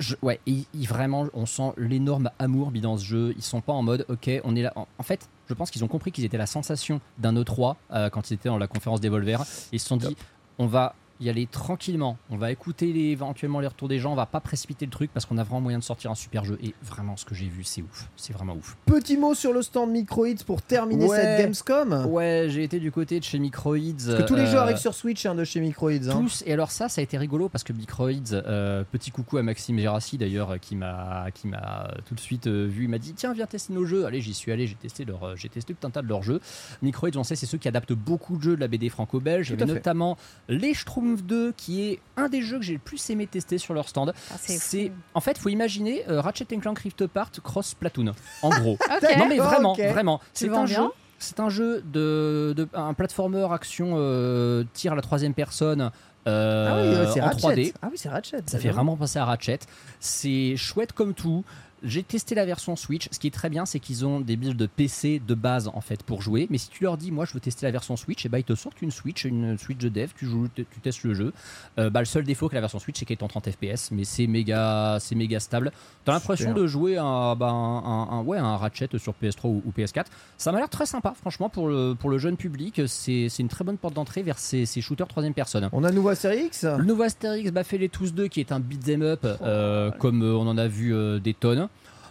Je- ouais, et, et vraiment, on sent l'énorme amour dans ce jeu. Ils sont pas en mode, ok, on est là. En, en fait, je pense qu'ils ont compris qu'ils étaient la sensation d'un E3 euh, quand ils étaient dans la conférence des Volver. Et ils se sont dit, on va y aller tranquillement. On va écouter les, éventuellement les retours des gens. On va pas précipiter le truc parce qu'on a vraiment moyen de sortir un super jeu. Et vraiment, ce que j'ai vu, c'est ouf. C'est vraiment ouf. Petit mot sur le stand Microids pour terminer Ouais. cette Gamescom. Ouais, j'ai été du côté de chez Microids. Parce que tous les jeux euh, arrivent sur Switch hein, de chez Microids. hein. Tous, et alors ça, ça a été rigolo parce que Microids, euh, petit coucou à Maxime Gérassi d'ailleurs, qui m'a qui m'a tout de suite euh, vu, il m'a dit tiens viens tester nos jeux. Allez, j'y suis allé, j'ai testé leur, j'ai testé tout un tas de leurs jeux. Microids, on sait, c'est ceux qui adaptent beaucoup de jeux de la BD franco-belge. Il y avait notamment les Schtroumpfs 2, qui est un des jeux que j'ai le plus aimé tester sur leur stand. Ah, c'est en fait, faut imaginer euh, Ratchet Clank Rift Apart cross Platoon, en gros. Non mais vraiment, vraiment. C'est un jeu. C'est un jeu de, de- un platformer action euh, tir à la troisième personne euh, Ah oui, c'est en Ratchet. 3D. Ah oui, c'est Ratchet. Ça fait vraiment penser à Ratchet. C'est chouette comme tout. J'ai testé la version Switch. Ce qui est très bien, c'est qu'ils ont des builds de PC de base en fait pour jouer. Mais si tu leur dis, moi je veux tester la version Switch, et bah ils te sortent une Switch, une Switch de dev. Tu joues, tu testes le jeu. Euh, bah, le seul défaut que la version Switch, c'est qu'elle est en 30 FPS, mais c'est méga, c'est méga stable. T'as l'impression de jouer bah, un, un- un- ouais, un Ratchet sur PS3 ou, ou PS4. Ça m'a l'air très sympa, franchement, pour le, pour le jeune public. C'est c'est une très bonne porte d'entrée vers ces, ces shooters troisième personne. On a un nouveau Astérix Le nouveau Astérix bah, fait les tous deux, qui est un beat'em up, euh, comme euh, on en a vu des tonnes.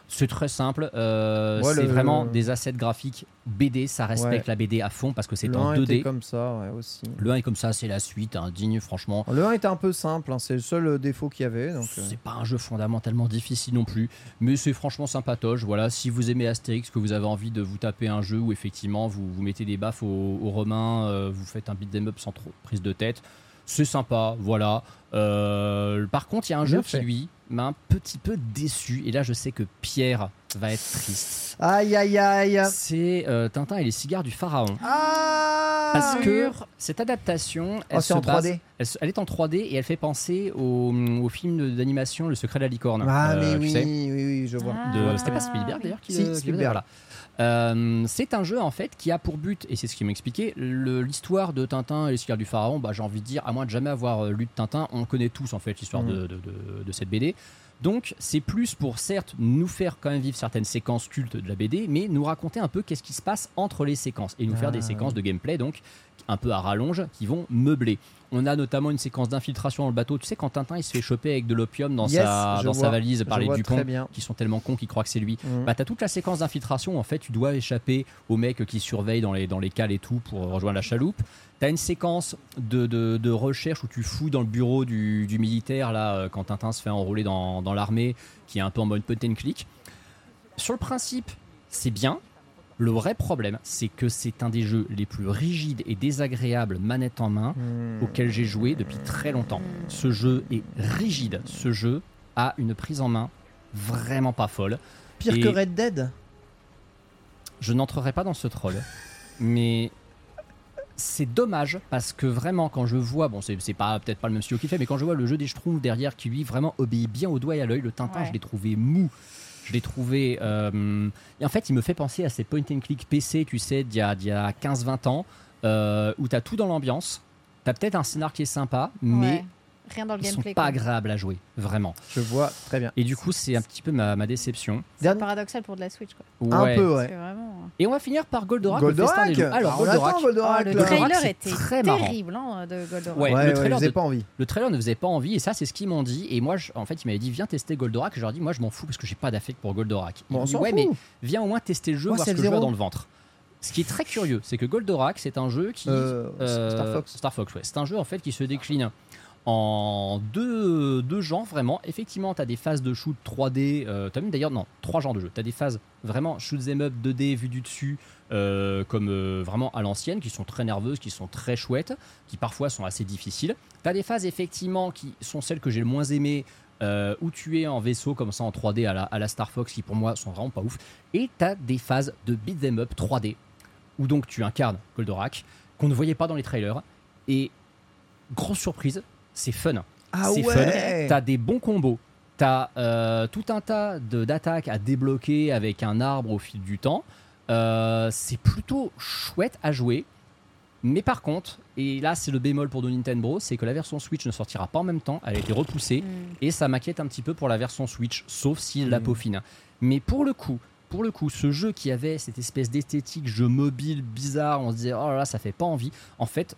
C'est très simple. euh, Ouais, c'est le- vraiment des assets graphiques BD. Ça respecte Ouais. la BD à fond parce que c'est en 1 était 2D. comme ça, ouais, aussi. Le 1 est comme ça, c'est la suite, hein, digne franchement. Le 1 était un peu simple, hein, c'est le seul euh, défaut qu'il y avait. Euh, C'est pas un jeu fondamentalement difficile non plus, mais c'est franchement sympatoche. Voilà, si vous aimez Astérix, que vous avez envie de vous taper un jeu où effectivement vous, vous mettez des baffes aux, aux Romains, euh, vous faites un beat'em up sans trop prise de tête, c'est sympa. Voilà. Euh, par contre, il y a un Bien jeu fait. qui lui m'a un petit peu déçu, et là je sais que Pierre va être triste. Aïe aïe aïe. C'est euh, Tintin et les cigares du pharaon. Ah Parce que cette adaptation, elle, Oh, c'est se en base- 3D. elle, est en 3D et elle fait penser au, au film d'animation Le secret de la licorne. Ah, Euh, mais tu oui, sais, oui, oui, je vois. Ah. de-. C'était pas Spielberg d'ailleurs qui Si, le- qui le faisait, Spielberg. voilà. Euh, c'est un jeu en fait qui a pour but, et c'est ce qui m'expliquait, l'histoire de Tintin et cigares du pharaon. Bah, j'ai envie de dire, à moins de jamais avoir euh, lu de Tintin, on connaît tous en fait l'histoire Mhm. de, de- de- de cette BD. Donc c'est plus pour certes nous faire quand même vivre certaines séquences cultes de la BD, mais nous raconter un peu qu'est-ce qui se passe entre les séquences et nous faire Ah, des séquences de gameplay donc un peu à rallonge qui vont meubler. On a notamment une séquence d'infiltration dans le bateau. Tu sais quand Tintin il se fait choper avec de l'opium dans, Yes, sa, dans sa valise par les Dupont qui sont tellement cons qu'ils croient que c'est lui. Mhm. Bah, t'as toute la séquence d'infiltration où en fait tu dois échapper aux mecs qui surveillent dans les, dans les cales et tout pour rejoindre la chaloupe. T'as une séquence de, de, de recherche où tu fous dans le bureau du, du militaire là euh, quand Tintin se fait enrôler dans, dans l'armée qui est un peu en mode point and click. Sur le principe, c'est bien. Le vrai problème, c'est que c'est un des jeux les plus rigides et désagréables manette en main Hmm. auquel j'ai joué depuis très longtemps. Ce jeu est rigide. Ce jeu a une prise en main vraiment pas folle. Pire Et- que Red Dead? Je n'entrerai pas dans ce troll, mais c'est dommage parce que vraiment quand je vois, bon c'est pas peut-être pas le même studio qui fait, mais quand je vois le jeu des Schtroumpfs derrière qui lui vraiment obéit bien au doigt et à l'œil, le Tintin Ouais. je l'ai trouvé mou. Je l'ai trouvé. euh, Et en fait, il me fait penser à ces point and click PC, tu sais, d'il y a, a 15-20 ans, euh, où t'as tout dans l'ambiance. T'as peut-être un scénar qui est sympa, mais. Rien dans le ils sont gameplay. pas quoi. agréables à jouer, vraiment. Je vois très bien. Et du coup, c'est un petit peu ma, ma déception. C'est Dernier- paradoxal pour de la Switch. Quoi. Un peu, ouais. vraiment. euh, Et on va finir par Goldorak. le Goldorak des loups. Alors, on Goldorak. attend Goldorak, Oh, le trailer était très terrible hein, de Goldorak. Ouais, Ouais, le trailer je faisais de- pas envie. Le trailer ne faisait pas envie et ça c'est ce qu'ils m'ont dit et moi je- en fait ils m'avaient dit viens tester Goldorak et je leur ai dit moi je m'en fous parce que j'ai pas d'affect pour Goldorak. Ils Bon, dit ouais fout. mais viens au moins tester le jeu Moi, voir c'est ce le que je vois dans le ventre. Ce qui est très curieux c'est que Goldorak c'est un jeu qui Euh, euh, Star Fox. Star Fox ouais c'est un jeu en fait qui se décline en deux, deux genres vraiment. Effectivement, tu as des phases de shoot 3D. Euh, tu as même d'ailleurs, non, trois genres de jeux. Tu as des phases vraiment shoot them up 2D vues du dessus, euh, comme euh, vraiment à l'ancienne, qui sont très nerveuses, qui sont très chouettes, qui parfois sont assez difficiles. Tu as des phases effectivement qui sont celles que j'ai le moins aimées. euh, où tu es en vaisseau comme ça en 3D à la, à la Star Fox qui pour moi sont vraiment pas ouf et tu as des phases de beat them up 3D où donc tu incarnes Goldorak qu'on ne voyait pas dans les trailers et grosse surprise c'est fun Ah c'est ouais fun. T'as des bons combos. T'as euh, tout un tas de- d'attaques à débloquer avec un arbre au fil du temps. Euh, c'est plutôt chouette à jouer. Mais par contre, et là c'est le bémol pour de Nintendo, c'est que la version Switch ne sortira pas en même temps, elle a été repoussée, Mm. et ça m'inquiète un petit peu pour la version Switch, sauf s'il la Mm. peaufine. Mais pour le coup, pour le coup, ce jeu qui avait cette espèce d'esthétique jeu mobile bizarre, on se disait oh là là, ça fait pas envie. En fait,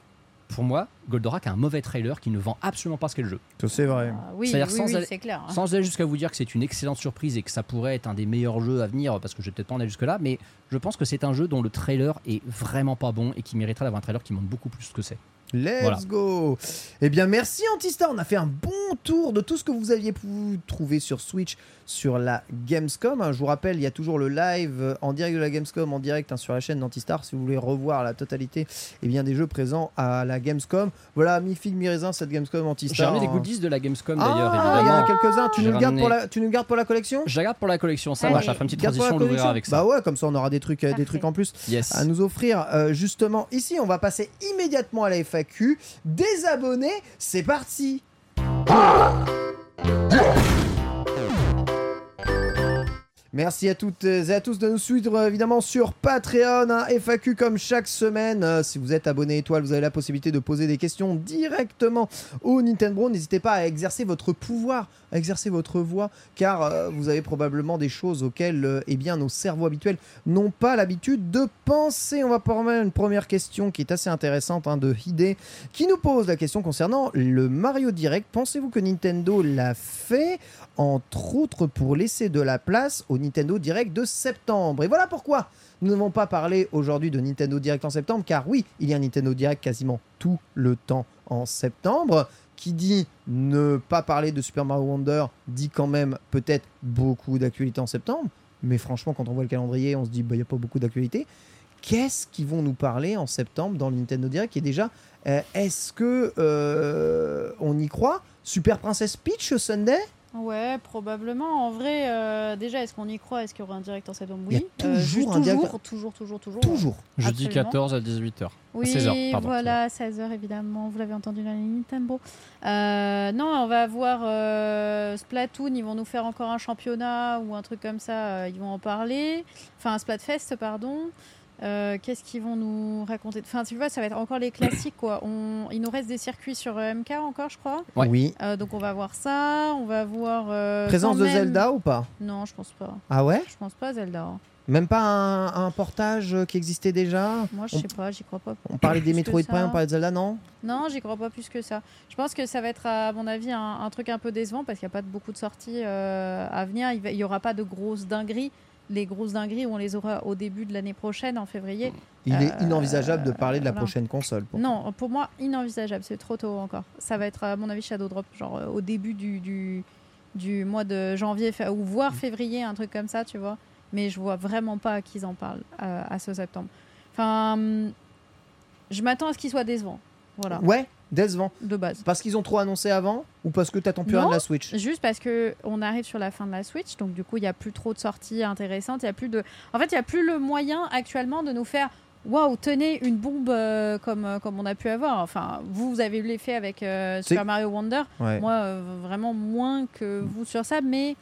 pour moi, Goldorak a un mauvais trailer qui ne vend absolument pas ce qu'est le jeu. C'est vrai. Ah, oui, C'est-à-dire oui, sans oui, aller- c'est clair. hein. Sans aller jusqu'à vous dire que c'est une excellente surprise et que ça pourrait être un des meilleurs jeux à venir, parce que je vais peut-être pas en aller jusque-là, mais je pense que c'est un jeu dont le trailer est vraiment pas bon et qui mériterait d'avoir un trailer qui montre beaucoup plus ce que c'est. Let's Voilà. go Eh bien merci Antistar, on a fait un bon tour de tout ce que vous aviez pu trouver sur Switch sur la Gamescom. hein. Je vous rappelle, il y a toujours le live en direct de la Gamescom, en direct hein, sur la chaîne d'Antistar, si vous voulez revoir la totalité eh bien, des jeux présents à la Gamescom. Voilà, mi figue, mi raisin, cette Gamescom J'ai Antistar. ramené des goodies de la Gamescom Ah, d'ailleurs, il y en a quelques-uns, tu, J'ai nous le gardes pour ramené- la- tu nous gardes pour la collection? Je la garde pour la collection, ça marche, ça fait une petite transition, on l'ouvrira avec ça. Bah ouais, comme ça on aura des trucs, euh, des trucs en plus Yes. à nous offrir. Euh, justement, ici, on va passer immédiatement à la Des abonnés, c'est parti Merci à toutes et à tous de nous suivre évidemment sur Patreon, hein, FAQ comme chaque semaine. Euh, si vous êtes abonné étoile, vous avez la possibilité de poser des questions directement au Nintendo. N'hésitez pas à exercer votre pouvoir, exercer votre voix, car euh, vous avez probablement des choses auxquelles euh, eh bien, nos cerveaux habituels n'ont pas l'habitude de penser. On va prendre une première question qui est assez intéressante hein, de Hide, qui nous pose la question concernant le Mario Direct. Pensez-vous que Nintendo l'a fait, entre autres pour laisser de la place au Nintendo Direct de septembre? Et voilà pourquoi nous n'avons pas parlé aujourd'hui de Nintendo Direct en septembre, car oui, il y a un Nintendo Direct quasiment tout le temps en septembre. Qui dit ne pas parler de Super Mario Wonder dit quand même peut-être beaucoup d'actualité en septembre. Mais franchement, quand on voit le calendrier, on se dit, bah, il n'y a pas beaucoup d'actualité. Qu'est-ce qu'ils vont nous parler en septembre dans le Nintendo Direct? Et déjà, euh, est-ce que euh, on y croit? Super Princess Peach Sunday? Ouais, probablement. En vrai, euh, déjà, est-ce qu'on y croit? Est-ce qu'il y aura un direct en septembre Il y a Oui. Euh, toujours juste un direct- toujours, toujours, toujours, toujours. Toujours. Jeudi Absolument. 14 à 18h. Oui, 16h, pardon. voilà, 16h évidemment, vous l'avez entendu dans les Nintendo. Euh, non, on va voir euh, Splatoon, ils vont nous faire encore un championnat ou un truc comme ça, euh, ils vont en parler. Enfin, un Splatfest, pardon. Euh, Qu'est-ce qu'ils vont nous raconter? Enfin, tu vois, ça va être encore les classiques, quoi. On... Il nous reste des circuits sur euh, MK encore, je crois. Ouais. Oui. Euh, donc, on va voir ça. On va voir. euh, Présence de même- Zelda ou pas? Non, je pense pas. Ah ouais? Je pense pas, Zelda. Même pas un, un portage qui existait déjà? Moi, je On- sais pas, j'y crois pas. On parlait des Metroid. Prime, on parlait de Zelda, non? Non, j'y crois pas plus que ça. Je pense que ça va être, à mon avis, un, un truc un peu décevant parce qu'il n'y a pas de- beaucoup de sorties euh, à venir. Il n'y aura pas de grosses dingueries. Les grosses dingueries, on les aura au début de l'année prochaine, en février. Il est Euh, inenvisageable de parler de la voilà. prochaine console. pour- Non, pour moi, inenvisageable. C'est trop tôt encore. Ça va être, à mon avis, Shadow Drop, genre euh, au début du, du, du mois de janvier ou voire février, un truc comme ça, tu vois. Mais je vois vraiment pas qu'ils en parlent euh, à ce septembre. Enfin, hum, je m'attends à ce qu'il soit décevant. Voilà, Ouais, décevant. de base. Parce qu'ils ont trop annoncé avant ou parce que t'attends plus rien de la Switch Juste parce que on arrive sur la fin de la Switch, donc du coup il y a plus trop de sorties intéressantes. Il y a plus de, en fait il y a plus le moyen actuellement de nous faire waouh tenez une bombe euh, comme euh, comme on a pu avoir. Enfin vous vous avez eu l'effet avec euh, Super Mario Wonder. Ouais. Moi euh, vraiment moins que vous sur ça, mais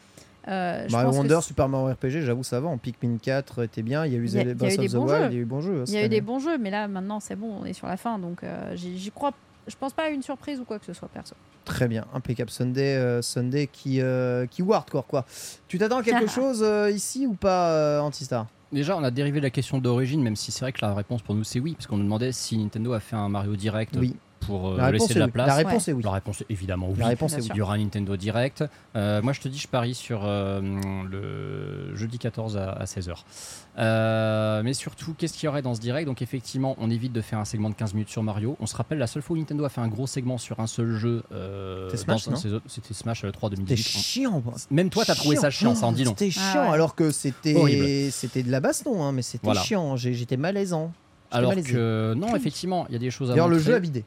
je Mario pense Wonder, Super Mario RPG, j'avoue, ça va. En Pikmin 4 était bien. Il y a eu y a- y eu des the bons Wild, jeux. il y a eu des bons jeux, mais là maintenant c'est bon, on est sur la fin, donc j'y j'y crois. Je pense pas à une surprise ou quoi que ce soit perso. Très bien, impeccable Sunday, euh, Sunday qui, euh, qui hardcore quoi. Tu t'attends à quelque chose euh, ici ou pas, euh, Antistar Déjà, on a dérivé la question d'origine, même si c'est vrai que la réponse pour nous c'est oui, parce qu'on nous demandait si Nintendo a fait un Mario Direct Oui. Pour euh, La réponse laisser est de la oui. place. La réponse est oui. La réponse est évidemment oui. La réponse bien est oui. sûr. Il y aura un Nintendo Direct. Euh, moi, je te dis, je parie sur euh, le jeudi 14 à, 16h. mais surtout, qu'est-ce qu'il y aurait dans ce direct? Donc, effectivement, on évite de faire un segment de 15 minutes sur Mario. On se rappelle, la seule fois où Nintendo a fait un gros segment sur un seul jeu, euh, C'était Smash, non c'était euh, 3 C'était 2018. chiant. quoi. Même toi, t'as trouvé ça chiant, ça en dit long. C'était Ah chiant, ouais. alors que c'était c'était de la baston, hein, mais c'était Voilà. chiant. J'étais malaisant. Alors malaisé. que, non, effectivement, il y a des choses à D'ailleurs, le jeu a bidé.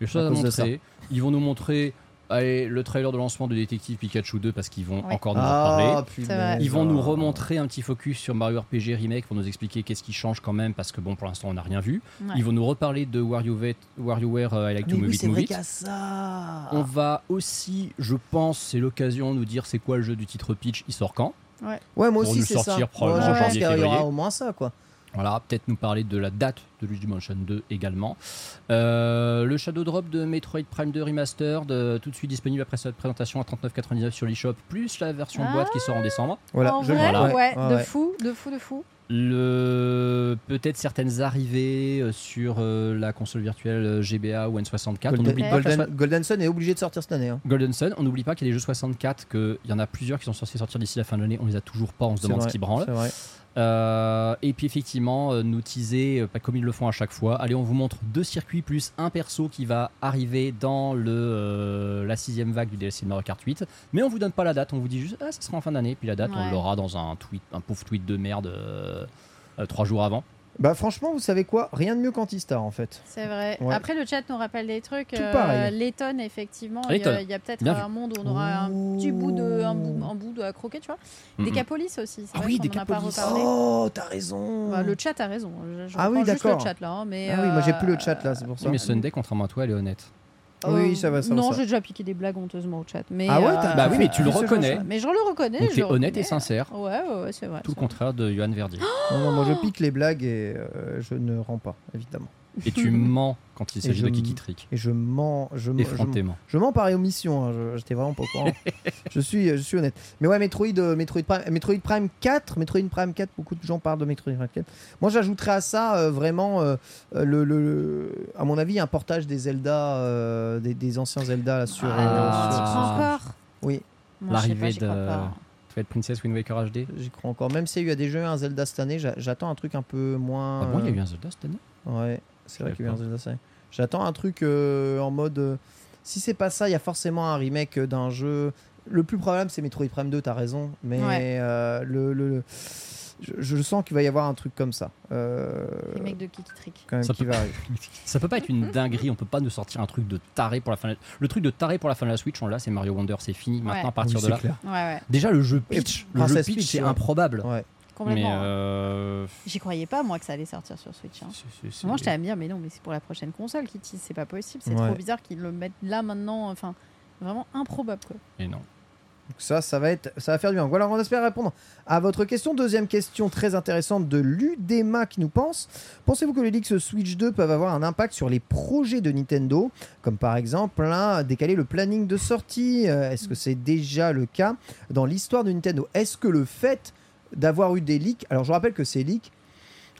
Des choses à à, montrer. Ils vont nous montrer allez, le trailer de lancement de Détective Pikachu 2 parce qu'ils vont Ouais. encore nous en parler. Ah, vrai. Ils vont nous remontrer un petit focus sur Mario RPG Remake pour nous expliquer qu'est-ce qui change quand même parce que bon pour l'instant on n'a rien vu. Ouais. Ils vont nous reparler de WarioWare, WarioWare euh, I Like to oui, Move It c'est Move It. ça. On va aussi, je pense, c'est l'occasion de nous dire c'est quoi le jeu du titre Peach, il sort quand? Ouais, moi pour aussi, nous c'est ça. Moi, je en pense qu'il y aura au moins ça, quoi. Voilà, peut-être nous parler de la date de Luigi Mansion 2 également. Euh, le Shadow Drop de Metroid Prime 2 Remastered, euh, tout de suite disponible après cette présentation à 39,99 sur l'eShop, plus la version Ah. boîte qui sort en décembre. Voilà, en je vrai, vois. ouais, Ouais, de fou, de fou, de fou. Le peut-être certaines arrivées euh, sur euh, la console virtuelle GBA ou N64. On Golden, pas Golden, so- Golden Sun est obligé de sortir cette année. hein. Golden Sun, on n'oublie pas qu'il y a des jeux 64, qu'il y en a plusieurs qui sont censés sortir d'ici la fin de l'année, on les a toujours pas, on se demande vrai, ce qui branle. Euh, et puis effectivement, euh, nous teaser, euh, pas comme ils le font à chaque fois. Allez, on vous montre deux circuits plus un perso qui va arriver dans le, euh, la sixième vague du DLC de Mario Kart 8. Mais on vous donne pas la date, on vous dit juste ah ça sera en fin d'année. Puis la date, on l'aura dans un tweet, un pauvre tweet de merde euh, trois jours avant. Bah franchement, vous savez quoi? Rien de mieux qu'Antistar en fait. C'est vrai. Ouais. Après, le chat nous rappelle des trucs. Tout pareil. Letton, effectivement. Il y a, il y a peut-être un monde où on aura un petit bout de, un bout, un bout de à croquer, tu vois. Mhm. Decapolis aussi. C'est Ah vrai oui, reparlé. Oh, t'as raison. Bah, le chat a raison. Je, je Ah oui, d'accord. le chat là. hein, mais, Ah oui, moi j'ai euh, plus le chat là, c'est pour ça. Oui, mais Sunday, contrairement à toi, elle est honnête. Oui, ça va, ça va, Non, ça. j'ai déjà piqué des blagues honteusement au chat. Mais, Ah ouais, euh, t'as- Bah oui, mais tu le reconnais. Mais je le reconnais. Donc je t'es le honnête et reconnais. sincère. Ouais, ouais, ouais, c'est vrai. Tout le c'est contraire de Johan Verdi. Non, non, moi je pique les blagues et euh, je ne rends pas, évidemment. Et tu mens quand il s'agit de Kiki Trick. Et je mens, je, mens- je, mens par omission, hein, je- j'étais vraiment pas au courant. je, suis, je suis honnête. Mais ouais, Metroid, euh, Metroid, Prime, Metroid Prime 4, Metroid Prime 4, beaucoup de gens parlent de Metroid Prime 4. Moi j'ajouterais à ça euh, vraiment, euh, le, le- le- à mon avis, un portage des Zelda, euh, des, des anciens Zelda là, sur. Ah, euh, sur- encore? Oui, L'arrivée de Princess Wind Waker HD. j'y crois encore. Même s'il y a eu des jeux, un Zelda cette année, j'a- j'attends un truc un peu moins. Ah bon, il y a eu un Zelda cette année? Ouais, c'est vrai qu'il y a eu un. Zelda. J'attends un truc euh, en mode. euh, si c'est pas ça, il y a forcément un remake euh, d'un jeu. Le plus probable, c'est Metroid Prime 2, t'as raison. Mais Ouais. euh, le, le- le- je, je sens qu'il va y avoir un truc comme ça. euh, Les mecs de Kiki Trick. quand même, Ça qui peut- va arriver. Ça peut pas être une dinguerie, on peut pas nous sortir un truc de taré pour la fin. de- Le truc de taré pour la fin de la Switch, on l'a, c'est Mario Wonder, c'est fini. Maintenant, Ouais. à partir Oui, de là. Ouais, ouais, Déjà, le jeu Et pitch, le jeu Princess pitch, Peach, c'est ouais. improbable. Ouais. Complètement. Hein. euh, J'y croyais pas, moi, que ça allait sortir sur Switch. hein. Moi, j'étais à me dire, mais non, mais c'est pour la prochaine console qui tease, c'est pas possible, c'est Ouais. trop bizarre qu'ils le mettent là maintenant, enfin, vraiment improbable quoi. Et non. Donc ça, ça va, être, ça va faire du bien. Voilà, on espère répondre à votre question. Deuxième question très intéressante de l'UDEMA qui nous pense. Pensez-vous que les leaks Switch 2 peuvent avoir un impact sur les projets de Nintendo? Comme par exemple, hein, décaler le planning de sortie. Euh, Est-ce que c'est déjà le cas dans l'histoire de Nintendo? Est-ce que le fait d'avoir eu des leaks, alors je rappelle que ces leaks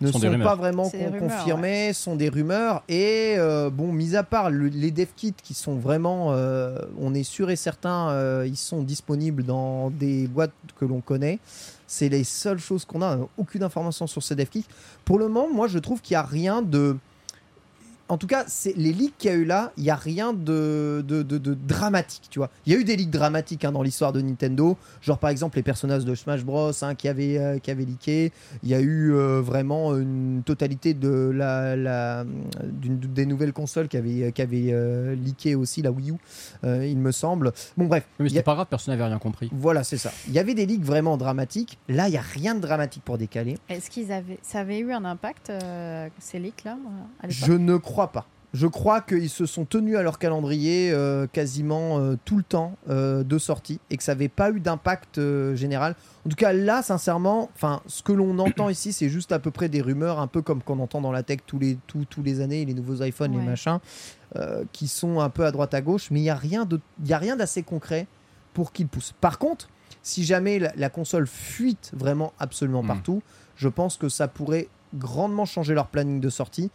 ne Sont pas vraiment con- rumeurs, confirmés, sont des rumeurs. Et euh, bon, mis à part le- les dev kits qui sont vraiment, euh, on est sûr et certain, euh, ils sont disponibles dans des boîtes que l'on connaît. C'est les seules choses qu'on a. Aucune information sur ces dev kits. Pour le moment, moi, je trouve qu'il n'y a rien de. En tout cas, c'est les leaks qu'il y a eu là, il n'y a rien de, de, de- de dramatique, tu vois. Il y a eu des leaks dramatiques hein, dans l'histoire de Nintendo, genre par exemple les personnages de Smash Bros hein, qui, avaient, euh, qui avaient leaké. Il y a eu euh, vraiment une totalité de la, la, d'une- des nouvelles consoles qui avaient, qui avaient euh, leaké aussi, la Wii U, euh, il me semble. Bon, bref. Mais c'était a- pas grave, personne n'avait rien compris. Voilà, c'est ça. Il y avait des leaks vraiment dramatiques. Là, il n'y a rien de dramatique pour décaler. Est-ce qu'ils avaient, ça avait eu un impact euh, ces leaks là à l'époque? Je ne crois pas. Je crois qu'ils se sont tenus à leur calendrier euh, quasiment euh, tout le temps euh, de sortie et que ça n'avait pas eu d'impact euh, général. En tout cas, là, sincèrement, enfin, ce que l'on entend ici, c'est juste à peu près des rumeurs, un peu comme qu'on entend dans la tech tous les, tous, tous les années, les nouveaux iPhones, les Ouais. machins, euh, qui sont un peu à droite à gauche, mais il n'y a rien de- il y a rien d'assez concret pour qu'ils poussent. Par contre, si jamais la, la console fuite vraiment absolument Mm. partout, je pense que ça pourrait grandement changer leur planning de sortie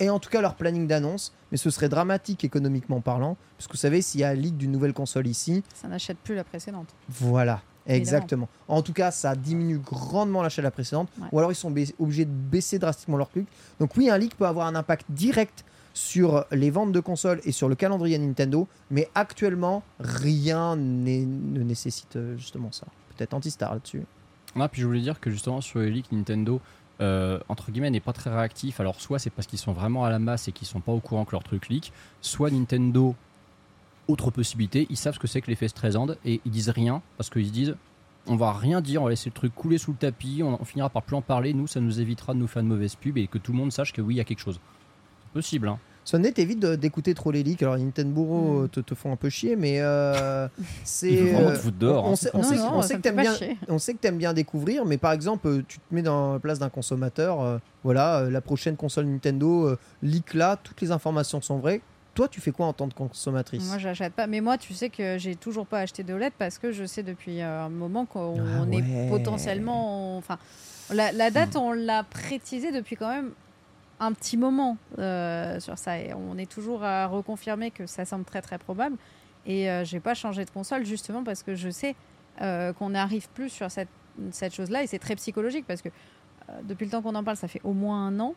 et en tout cas leur planning d'annonce, mais ce serait dramatique économiquement parlant, parce que vous savez, s'il y a un leak d'une nouvelle console ici, Ça n'achète plus la précédente. voilà, Évidemment. exactement. En tout cas, ça diminue grandement l'achat de la précédente, Ouais. ou alors ils sont obligés de baisser drastiquement leur truc. Donc oui, un leak peut avoir un impact direct sur les ventes de consoles et sur le calendrier Nintendo, mais actuellement, rien n'est- ne nécessite euh, justement ça. Peut-être Antistar là-dessus. Ah, puis je voulais dire que justement sur les leaks, Nintendo, euh, entre guillemets, n'est pas très réactif. Alors soit c'est parce qu'ils sont vraiment à la masse et qu'ils sont pas au courant que leur truc leak, soit Nintendo, autre possibilité, ils savent ce que c'est que l'effet Streisand et ils disent rien parce qu'ils se disent on va rien dire, on va laisser le truc couler sous le tapis, on, finira par plus en parler, nous ça nous évitera de nous faire de mauvaises pubs et que tout le monde sache que oui, il y a quelque chose. C'est possible, hein. Sunday, t'évites d'écouter trop les leaks. Alors, Nintendo Mm. euh, te, te font un peu chier, mais euh, c'est. Il veut vraiment te foutre dehors, On, hein, sait, c'est on pas sait- Non, on non, sait ça que me t'aimes bien. pas chier. On sait que t'aimes bien découvrir, mais par exemple, euh, tu te mets dans la place d'un consommateur. euh, voilà, euh, la prochaine console Nintendo, euh, leak là, toutes les informations sont vraies. Toi, tu fais quoi en tant que consommatrice? Moi, j'achète pas. Mais moi, tu sais que j'ai toujours pas acheté de OLED parce que je sais depuis un moment qu'on Ah ouais. est potentiellement. Enfin, la, la date, on l'a précisé depuis quand même un petit moment euh, sur ça. Et on est toujours à reconfirmer que ça semble très très probable. Et euh, j'ai pas changé de console justement parce que je sais euh, qu'on n'arrive plus sur cette, cette chose-là. Et c'est très psychologique parce que euh, depuis le temps qu'on en parle, ça fait au moins un an,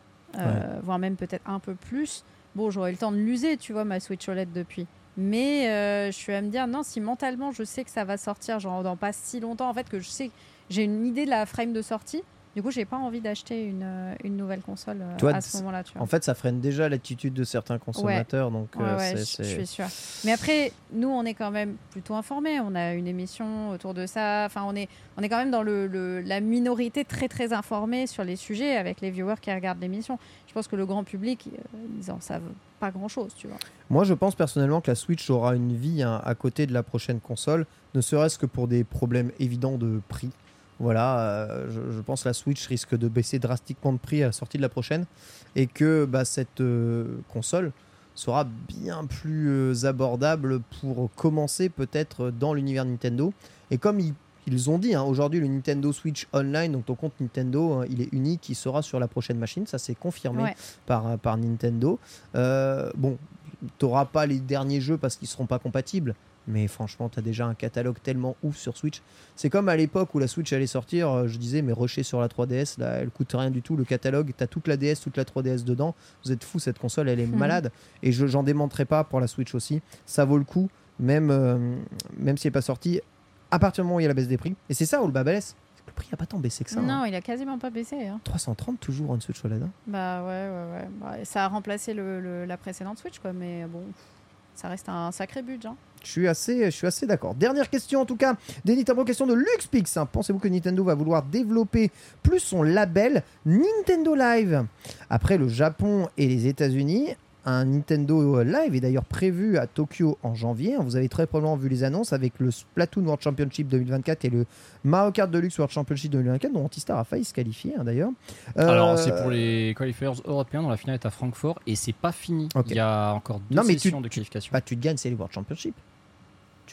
voire même peut-être un peu plus. Bon, j'aurais eu le temps de l'user, tu vois, ma Switch OLED depuis. Mais je suis à me dire, non, si mentalement je sais que ça va sortir, genre dans pas si longtemps, en fait, que je sais, j'ai une idée de la frame de sortie, du coup, j'ai pas envie d'acheter une, euh, une nouvelle console euh, Toi, à ce moment-là. En fait, ça freine déjà l'attitude de certains consommateurs. Donc, Ouais, euh, ouais, c'est- je- suis sûre. Mais après, nous, on est quand même plutôt informés. On a une émission autour de ça. Enfin, on est, on est quand même dans le, le- la minorité très, très informée sur les sujets avec les viewers qui regardent l'émission. Je pense que le grand public, euh, ils en savent pas grand-chose, tu vois. Moi, je pense personnellement que la Switch aura une vie hein, à côté de la prochaine console, ne serait-ce que pour des problèmes évidents de prix. Voilà, euh, je, je pense que la Switch risque de baisser drastiquement de prix à la sortie de la prochaine et que bah, cette euh, console sera bien plus euh, abordable pour commencer peut-être dans l'univers Nintendo. Et comme ils, ils ont dit, hein, aujourd'hui le Nintendo Switch Online, donc ton compte Nintendo, hein, il est unique, il sera sur la prochaine machine, ça c'est confirmé Ouais. par, par Nintendo. Euh, bon, t'auras pas les derniers jeux parce qu'ils seront pas compatibles. Mais franchement, tu as déjà un catalogue tellement ouf sur Switch. C'est comme à l'époque où la Switch allait sortir, euh, je disais, mais rusher sur la 3DS, là, elle coûte rien du tout. Le catalogue, tu as toute la DS, toute la 3DS dedans. Vous êtes fous, cette console, elle est Mhm. malade. Et je j'en démenterai pas pour la Switch aussi. Ça vaut le coup, même, euh, même si elle n'est pas sortie, à partir du moment où il y a la baisse des prix. Et c'est ça, où le babalès. Le prix n'a pas tant baissé que ça. non, hein. il a quasiment pas baissé. hein. 330 toujours en Switch OLED. hein. Bah ouais, ouais, ouais. Bah, ça a remplacé le, le- la précédente Switch, quoi. Mais bon, ça reste un sacré budget. hein. Je suis assez, assez d'accord. Dernière question en tout cas, des Nintendo, question de LuxPix. hein. Pensez-vous que Nintendo va vouloir développer plus son label Nintendo Live? Après le Japon et les États-Unis, un Nintendo Live est d'ailleurs prévu à Tokyo en janvier. Vous avez très probablement vu les annonces avec le Splatoon World Championship 2024 et le Mario Kart Deluxe World Championship 2024, dont Antistar a failli se qualifier hein, d'ailleurs. Alors, Euh, c'est pour les qualifiers européens dont la finale est à Francfort et c'est pas fini. Il y a encore deux Non, tu- sessions de qualification. Bah, tu te gagnes, c'est les World Championship.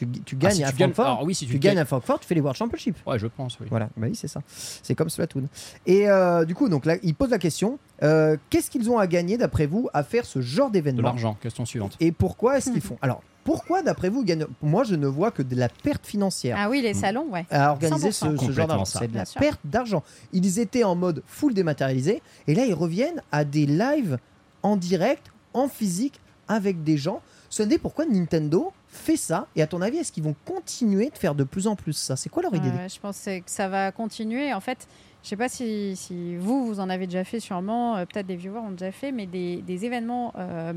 Tu, tu Ah, gagnes si à tu gagnes- Francfort. alors oui, si tu, tu gagnes gagnes- à Francfort, tu fais les World Championship. Ouais, je pense, oui. Voilà, bah oui, c'est ça. C'est comme Splatoon. Et euh, du coup, donc là, il pose la question euh, qu'est-ce qu'ils ont à gagner, d'après vous, à faire ce genre De d'événement? l'argent, question suivante. Et pourquoi est-ce qu'ils font? Alors, pourquoi, d'après vous, ils gagnent Moi, je ne vois que de la perte financière Ah oui, les salons, ouais. à organiser ce, 100%. ce genre d'argent. C'est de la sûr. perte d'argent. Ils étaient en mode full dématérialisé et là ils reviennent à des lives en direct, en physique, avec des gens. Ce n'est pourquoi Nintendo fait ça. Et à ton avis, est-ce qu'ils vont continuer de faire de plus en plus ça? C'est quoi leur idée? Je pense que ça va continuer. En fait, je sais pas si, si vous, vous en avez déjà fait sûrement, euh, peut-être des viewers ont déjà fait, mais des, des événements euh,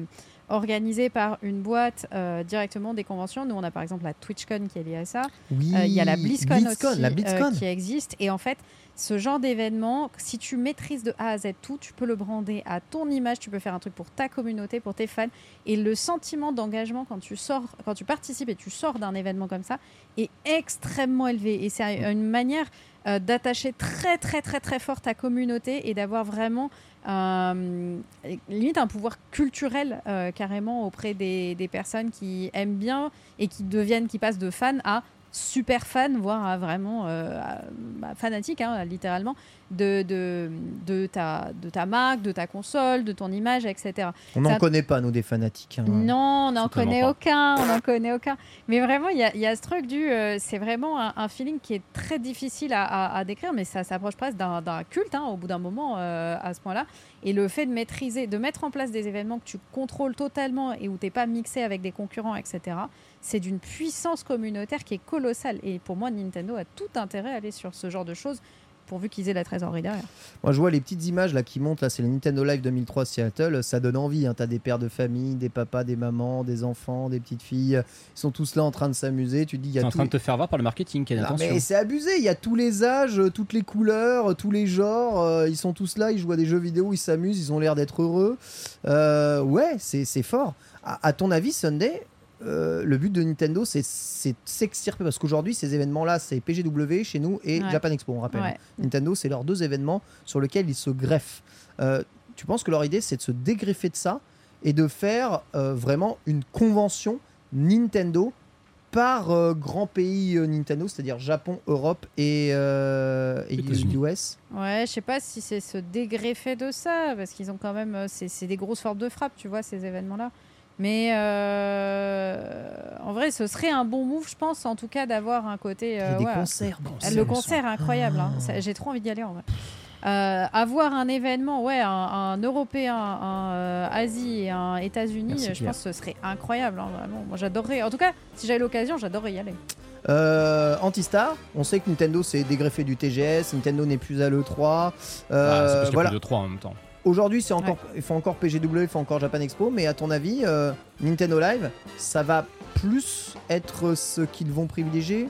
organisés par une boîte euh, directement des conventions. Nous, on a par exemple la TwitchCon qui est liée à ça. Oui, Il y a la BlizzCon, aussi la BlizzCon. qui existe. Et en fait, ce genre d'événement, si tu maîtrises de A à Z tout, tu peux le brander à ton image, tu peux faire un truc pour ta communauté, pour tes fans. Et le sentiment d'engagement quand tu sors, quand tu participes et tu sors d'un événement comme ça est extrêmement élevé. Et c'est une manière euh, d'attacher très très très très fort ta communauté et d'avoir vraiment euh, limite un pouvoir culturel euh, carrément auprès des, des personnes qui aiment bien et qui deviennent, qui passent de fans à super fan, voire à vraiment euh, bah, fanatique, hein, littéralement, de, de, de, ta, de ta marque, de ta console, de ton image, etc. On n'en ça- connaît pas, nous, des fanatiques. hein. Non, on n'en connaît pas. aucun, on n'en connaît aucun. Mais vraiment, il y a, il y a ce truc du, euh, c'est vraiment un, un feeling qui est très difficile à, à- à décrire, mais ça s'approche presque d'un culte hein, au bout d'un moment euh, à ce point-là. Et le fait de maîtriser, de mettre en place des événements que tu contrôles totalement et où t'es pas mixé avec des concurrents, etc. C'est d'une puissance communautaire qui est colossale. Et pour moi, Nintendo a tout intérêt à aller sur ce genre de choses pourvu qu'ils aient la trésorerie derrière. Moi, je vois les petites images là qui montent. Là, c'est le Nintendo Live 2003 Seattle. Ça donne envie. Hein. T'as des pères de famille, des papas, des mamans, des enfants, des petites filles. Ils sont tous là en train de s'amuser. Tu te dis, il y a en tout. train de te faire voir par le marketing, Ken, Non, attention. mais c'est abusé, il y a tous les âges, euh, toutes les couleurs, euh, tous les genres, euh, ils sont tous là, ils jouent à des jeux vidéo, ils s'amusent, ils ont l'air d'être heureux. Euh, ouais, c'est c'est fort. À, à ton avis, Sunday, euh, le but de Nintendo, c'est s'extirper, parce qu'aujourd'hui, ces événements-là, c'est PGW chez nous et Ouais. Japan Expo, on rappelle. Ouais. Nintendo, c'est leurs deux événements sur lesquels ils se greffent. Euh, tu penses que leur idée, c'est de se dégreffer de ça et de faire euh, vraiment une convention Nintendo par euh, grand pays euh, Nintendo, c'est-à-dire Japon, Europe et, euh, et. US. Ouais, je sais pas si c'est se dégreffer de ça, parce qu'ils ont quand même. C'est c'est des grosses formes de frappe, tu vois, ces événements-là. Mais euh, en vrai, ce serait un bon move, je pense, en tout cas, d'avoir un côté. Euh, a des ouais, concerts. Bon, Euh, Le concert est incroyable. hein. Ça- J'ai trop envie d'y aller en vrai. Euh, avoir un événement, ouais, un, un Européen, un euh, Asie et un États-Unis, je Pierre. pense que ce serait incroyable. hein, vraiment. Moi, j'adorerais. En tout cas, si j'avais l'occasion, j'adorerais y aller. Euh, Antistar, on sait que Nintendo s'est dégreffé du TGS, Nintendo n'est plus à l'E3. Ah, c'est Euh, parce qu'il y a voilà. plus de 3 en même temps. Aujourd'hui, c'est encore, ils font encore PGW, ils font encore Japan Expo, mais à ton avis, euh, Nintendo Live, ça va plus être ce qu'ils vont privilégier?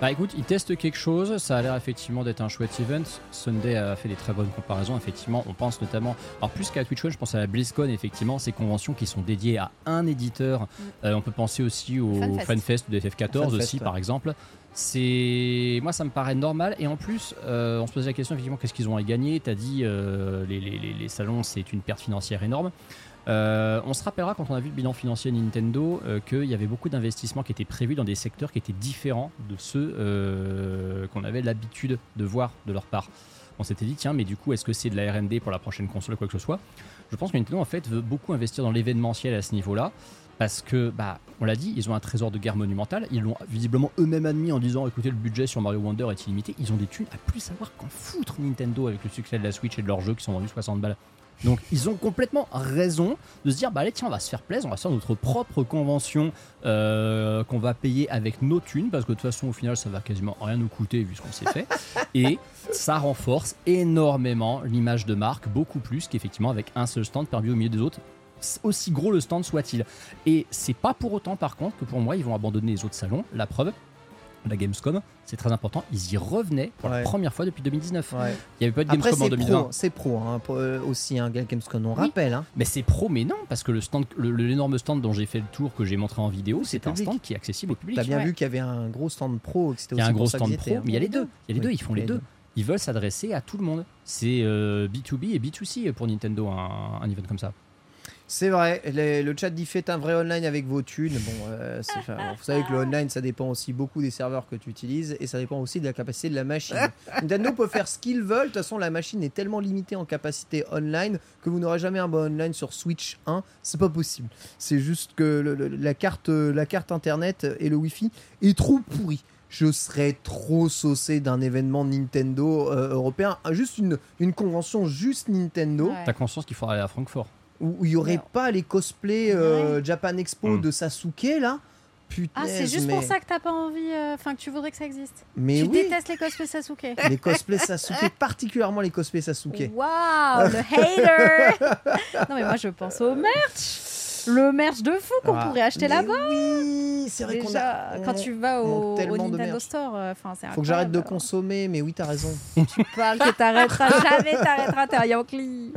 Bah écoute, ils testent quelque chose, ça a l'air effectivement d'être un chouette event. Sunday a fait des très bonnes comparaisons, effectivement. On pense notamment, alors plus qu'à TwitchCon, je pense à la BlizzCon, effectivement, ces conventions qui sont dédiées à un éditeur. Euh, on peut penser aussi au FanFest. FanFest de FF14 FanFest, aussi, ouais. par exemple. C'est moi ça me paraît normal. Et en plus euh, on se posait la question effectivement qu'est-ce qu'ils ont à gagner? T'as dit euh, les, salons c'est une perte financière énorme. Euh, on se rappellera quand on a vu le bilan financier Nintendo qu'il y avait beaucoup d'investissements qui étaient prévus dans des secteurs qui étaient différents de ceux qu'on avait l'habitude de voir de leur part. On s'était dit tiens mais du coup est-ce que c'est de la R&D pour la prochaine console ou quoi que ce soit? Je pense que Nintendo en fait veut beaucoup investir dans l'événementiel à ce niveau-là parce que bah on l'a dit ils ont un trésor de guerre monumental. Ils l'ont visiblement eux-mêmes admis en disant écoutez le budget sur Mario Wonder est illimité. Ils ont des thunes à plus savoir qu'en foutre Nintendo avec le succès de la Switch et de leurs jeux qui sont vendus 60 balles. Donc ils ont complètement raison de se dire bah allez tiens on va se faire plaisir on va se faire notre propre convention euh, qu'on va payer avec nos thunes parce que de toute façon au final ça va quasiment rien nous coûter vu ce qu'on s'est fait. Et ça renforce énormément l'image de marque beaucoup plus qu'effectivement avec un seul stand perdu au milieu des autres aussi gros le stand soit-il et c'est pas pour autant par contre que pour moi ils vont abandonner les autres salons la preuve la Gamescom c'est très important ils y revenaient pour Ouais. la première fois depuis 2019 Ouais. il n'y avait pas de Après, Gamescom en c'est 2020 pro, c'est pro hein, euh, aussi, un Gamescom, on Oui. rappelle. Hein. mais c'est pro, mais non, parce que le stand, le- l'énorme stand dont j'ai fait le tour, que j'ai montré en vidéo, c'est un stand qui est accessible au public. T'as bien Ouais. vu qu'il y avait un gros stand pro, que Il y a un gros stand pro, hein. mais il y a les deux. Il y a les Oui, deux, ils font les les deux. deux. Ils veulent s'adresser à tout le monde. C'est euh, B2B et B2C pour Nintendo, un, un event comme ça. C'est vrai, les- le chat dit faites un vrai online avec vos thunes. Bon, euh, vous savez que le online ça dépend aussi beaucoup des serveurs que tu utilises et ça dépend aussi de la capacité de la machine. Nintendo peut faire ce qu'ils veulent, de toute façon la machine est tellement limitée en capacité online que vous n'aurez jamais un bon online sur Switch 1, c'est pas possible. C'est juste que le- le- la, carte, la carte internet et le wifi est trop pourri. Je serais trop saucé d'un événement Nintendo euh, européen, juste une, une convention juste Nintendo Ouais. T'as conscience qu'il faudra aller à Francfort où il y aurait pas les cosplays euh, Japan Expo Mm. de Sasuke là Putain, Ah, c'est juste mais, pour ça que t'as pas envie. euh, Enfin, que tu voudrais que ça existe. Mais tu oui, détestes les cosplays Sasuke. les cosplays Sasuke, particulièrement les cosplays Sasuke. Waouh, le hater Non, mais moi, je pense au merch. Le merch de fou qu'on Ah, pourrait acheter là-bas. Oui, c'est vrai qu'on a. quand tu vas au, au Nintendo. Store, euh, enfin, c'est Faut que j'arrête de consommer, mais oui, t'as raison. Tu parles que t'arrêteras jamais, t'arrêteras, t'es un Yankee.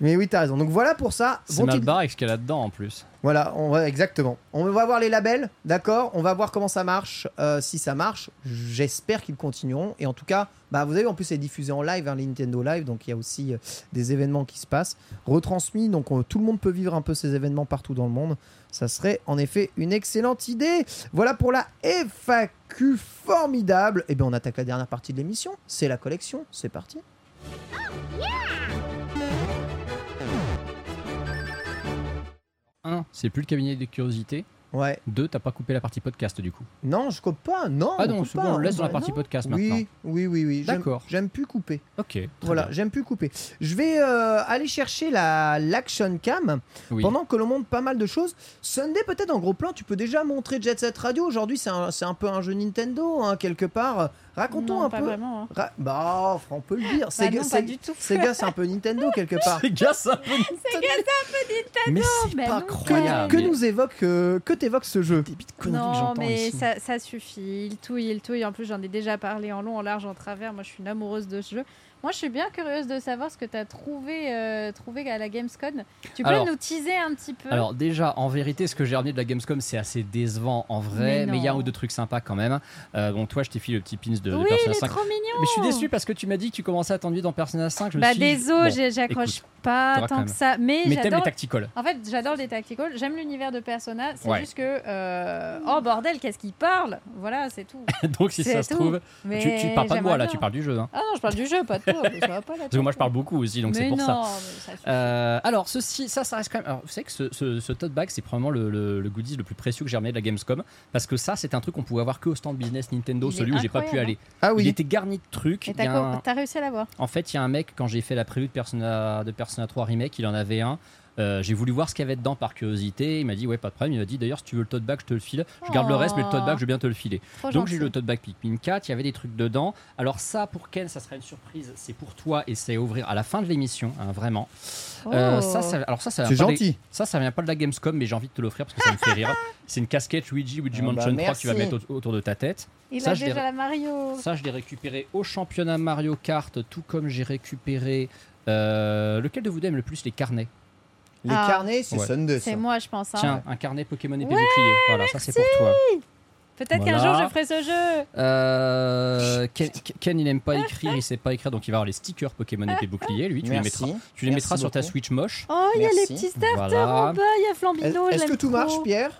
Mais oui, t'as raison. Donc voilà pour ça. C'est mal barré avec ce qu'il y a là-dedans en plus. Voilà, on va, exactement. On va voir les labels, d'accord? On va voir comment ça marche. Euh, si ça marche, j'espère qu'ils continueront. Et en tout cas, bah, vous avez en plus c'est diffusé en live, hein, Nintendo Live, donc il y a aussi euh, des événements qui se passent, retransmis, donc tout le monde peut vivre un peu ces événements partout dans le monde. Ça serait en effet une excellente idée. Voilà pour la FAQ formidable. Et bien on attaque la dernière partie de l'émission, c'est la collection. C'est parti. Un, c'est plus le cabinet des curiosités. Ouais. Deux, t'as pas coupé la partie podcast du coup. Non, je coupe pas. Non. Ah on non, c'est bon, on laisse hein. dans la Bah, partie non. podcast maintenant. Oui, oui, oui, D'accord. J'aime plus couper. Ok. Voilà, j'aime plus couper. Je vais euh, aller chercher la l'action cam Oui. pendant que l'on montre pas mal de choses. Sunday, peut-être en gros plan, tu peux déjà montrer Jet Set Radio. Aujourd'hui, c'est un, un peu un jeu Nintendo, hein, quelque part. Racontons Non, un pas peu. vraiment. hein. Ra- bah, on peut le dire. Bah Sega, non, pas Sega- du tout. Sega, c'est un peu Nintendo quelque part. Les gars, ça peut. Mais c'est mais pas non. incroyable. Que mais- nous évoque, euh, que t'évoques ce jeu Des petites conneries que Non, mais ici. ça, ça suffit. Il touille, il touille. En plus, j'en ai déjà parlé en long, en large, en travers. Moi, je suis une amoureuse de ce jeu. Moi, je suis bien curieuse de savoir ce que tu as trouvé, euh, trouvé à la Gamescom. Tu peux Alors- nous teaser un petit peu Alors déjà, en vérité, ce que j'ai ramené de la Gamescom, c'est assez décevant en vrai, Mais il y a un ou deux trucs sympas quand même. Euh, bon, toi, je t'ai filé le petit pins de, de Oui, Persona il est 5. trop mignon. Mais je suis déçu parce que tu m'as dit que tu commençais à t'ennuyer dans Persona 5. Je me Bah, suis désolé, bon, j'accroche pas tant même. que ça. Mais, Mais t'aimes j'adore. les tacticals. En fait, j'adore les tacticals. J'aime l'univers de Persona. C'est Ouais. juste que. euh, Oh bordel, qu'est-ce qu'il parle? Voilà, c'est tout. Donc si ça se trouve, Mais tu, tu parles pas de moi là, tu parles du jeu. Hein. Ah non, je parle du jeu, pas de ça va pas, là, Parce que moi, je parle beaucoup aussi, donc c'est pour non, ça. Euh, alors, ceci, ça, ça reste quand même. Alors, vous savez que ce, ce, ce tote bag, c'est probablement le, le, le goodies le plus précieux que j'ai ramené de la Gamescom. Parce que ça, c'est un truc qu'on pouvait avoir que au stand business Nintendo, Il celui où j'ai pas pu aller. Ah Il oui. était garni de trucs. Et Il t'as un- réussi à l'avoir En fait, il y a un mec, quand j'ai fait la prévue de Persona, de Persona 3 Remake, il en avait un. Euh, j'ai voulu voir ce qu'il y avait dedans par curiosité. Il m'a dit, ouais, pas de problème. Il m'a dit, d'ailleurs, si tu veux le tote bag, je te le file. Je garde le reste, mais le tote bag, je veux bien te le filer. Trop Donc, j'ai eu le tote bag Pikmin 4. Il y avait des trucs dedans. Alors, ça, pour Ken, ça sera une surprise. C'est pour toi et c'est à ouvrir à la fin de l'émission, hein, vraiment. Euh, Oh. ça, ça- alors, ça, ça C'est vient pas des- gentil. ça, ça vient pas de la Gamescom, mais j'ai envie de te l'offrir parce que ça me fait rire. C'est une casquette Luigi, Luigi Ah bah, Mansion 3 que tu vas mettre au- autour de ta tête. Il ça, a je l'ai- déjà la Mario. Ça, je l'ai récupéré au championnat Mario Kart, tout comme j'ai récupéré. euh, lequel de vous deux aime le plus les carnets? Les Ah. carnets, c'est Ouais. Sunday. C'est moi, je pense. hein. Tiens, un carnet Pokémon épée Ouais, bouclier. Voilà, ça c'est pour toi. Peut-être qu'un jour je ferai ce jeu. Euh, Ken, Ken, il aime pas écrire, il sait pas écrire, donc il va avoir les stickers Pokémon épée bouclier. Lui, tu les mettras, tu les Merci mettras sur ta. Switch moche. Oh, il y a les petits starters Voilà. en bas. Il y a Flambino. Est-ce que tout trop. marche, Pierre?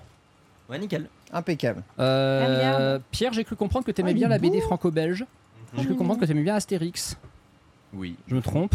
Ouais, nickel. Impeccable. Euh. Pierre, j'ai cru comprendre que tu aimais il bien la BD franco-belge. J'ai cru comprendre que tu aimais bien Astérix. Oui. Je me trompe.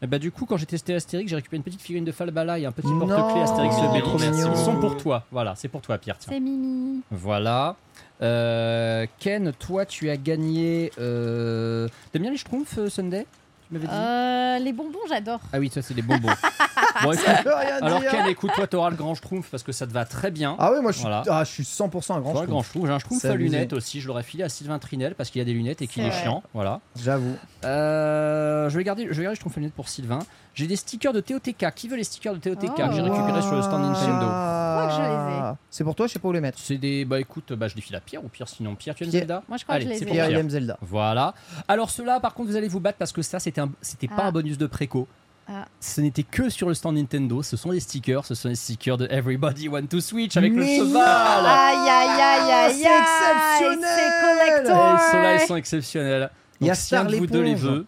Et bah du coup quand j'ai testé Astérix j'ai récupéré une petite figurine de Falbala et un petit porte-clés Astérix Oh, le trop mignon. Ils sont pour toi. Voilà, c'est pour toi Pierre. C'est Mimi. Voilà. Euh, Ken, toi, tu as gagné. Euh... T'aimes bien les schtroumpfs, euh, Sunday? Tu m'avais dit? Euh, les bonbons, j'adore. Ah oui, ça, c'est des bonbons. bon, écoute, Ça veut rien alors, dire. Ken, écoute, toi, t'auras le grand schtroumpf parce que ça te va très bien. Ah oui, moi je suis, Voilà. ah, je suis 100% un grand le grand schtroumpf. schtroumpf. J'ai un schtroumpf C'est à lunettes aussi. Je l'aurais filé à Sylvain Trinel parce qu'il a des lunettes et qu'il est chiant. Voilà. J'avoue. Euh, je vais garder, je vais garder le schtroumpf à lunettes pour Sylvain. J'ai des stickers de TOTK. Qui veut les stickers de TOTK que j'ai Oh. récupérés sur le stand Nintendo crois que je les ai. Ah. C'est pour toi, je sais pas où les mettre. C'est des. Bah écoute, bah, je les file à Pierre ou Pierre sinon. Pierre, tu aimes Pierre. Zelda? Moi, je crois Allez, que je c'est les ai. Pierre, il Pierre. aime Zelda. Voilà. Alors ceux-là, par contre, vous allez vous battre parce que ça, c'était un, c'était pas Ah. un bonus de préco. Ah. Ce n'était que sur le stand Nintendo. Ce sont des stickers. Ce sont des stickers de Everybody Want to Switch avec Mais le cheval. Aïe, aïe, aïe, aïe, C'est aïe. exceptionnel. C'est Et collector. ceux-là, ils sont exceptionnels. Il y a Donc, si un de vous deux les veut,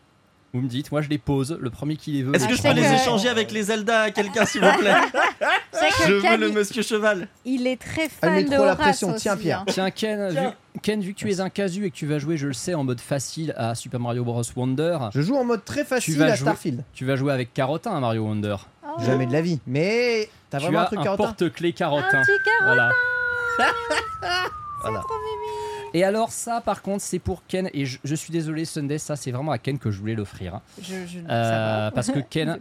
vous me dites. Moi, je les pose. Le premier qui les veut. Est-ce Ah, que je c'est peux les échanger avec les Zelda à quelqu'un, s'il vous plaît? C'est Je veux le monsieur cheval. il est très Elle met fan de la Horace pression. aussi, Tiens, Pierre. hein. Tiens Ken, Tiens. Vu, Ken, vu que tu es un casu et que tu vas jouer, je le sais, en mode facile à Super Mario Bros Wonder, Je joue en mode très facile vas à jouer- Starfield. tu vas jouer avec Carotin à Mario Wonder. Oh, Jamais de la vie. Mais t'as tu vraiment as un truc un carotin porte-clés Un Carotin. petit carreau. Voilà. Voilà. trop mimi. Et alors ça par contre c'est pour Ken et je, je suis désolé Sunday ça c'est vraiment à Ken que je voulais l'offrir hein. Je, je, Euh, ça va. parce que Ken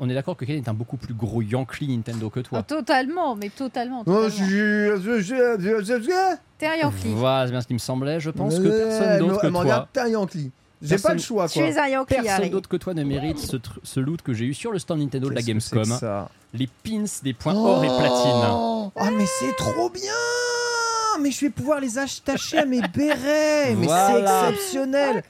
on est d'accord que Ken est un beaucoup plus gros Yankee Nintendo que Oh, toi. totalement, mais totalement. Oh, totalement. je- je- je- je- je- je- T'es un Yankee. Voilà c'est bien ce qui me semblait. Je pense que Ouais, personne d'autre que toi, t'es un Yankee. J'ai pas le choix Tu quoi. es un Yankee, personne d'autre que toi ne mérite ce, loot que j'ai eu sur le stand Nintendo de la Gamescom. que ça Les pins des points or et platine. Oh, Ah mais c'est trop bien Mais je vais pouvoir les attacher à mes bérets Mais Voilà. c'est exceptionnel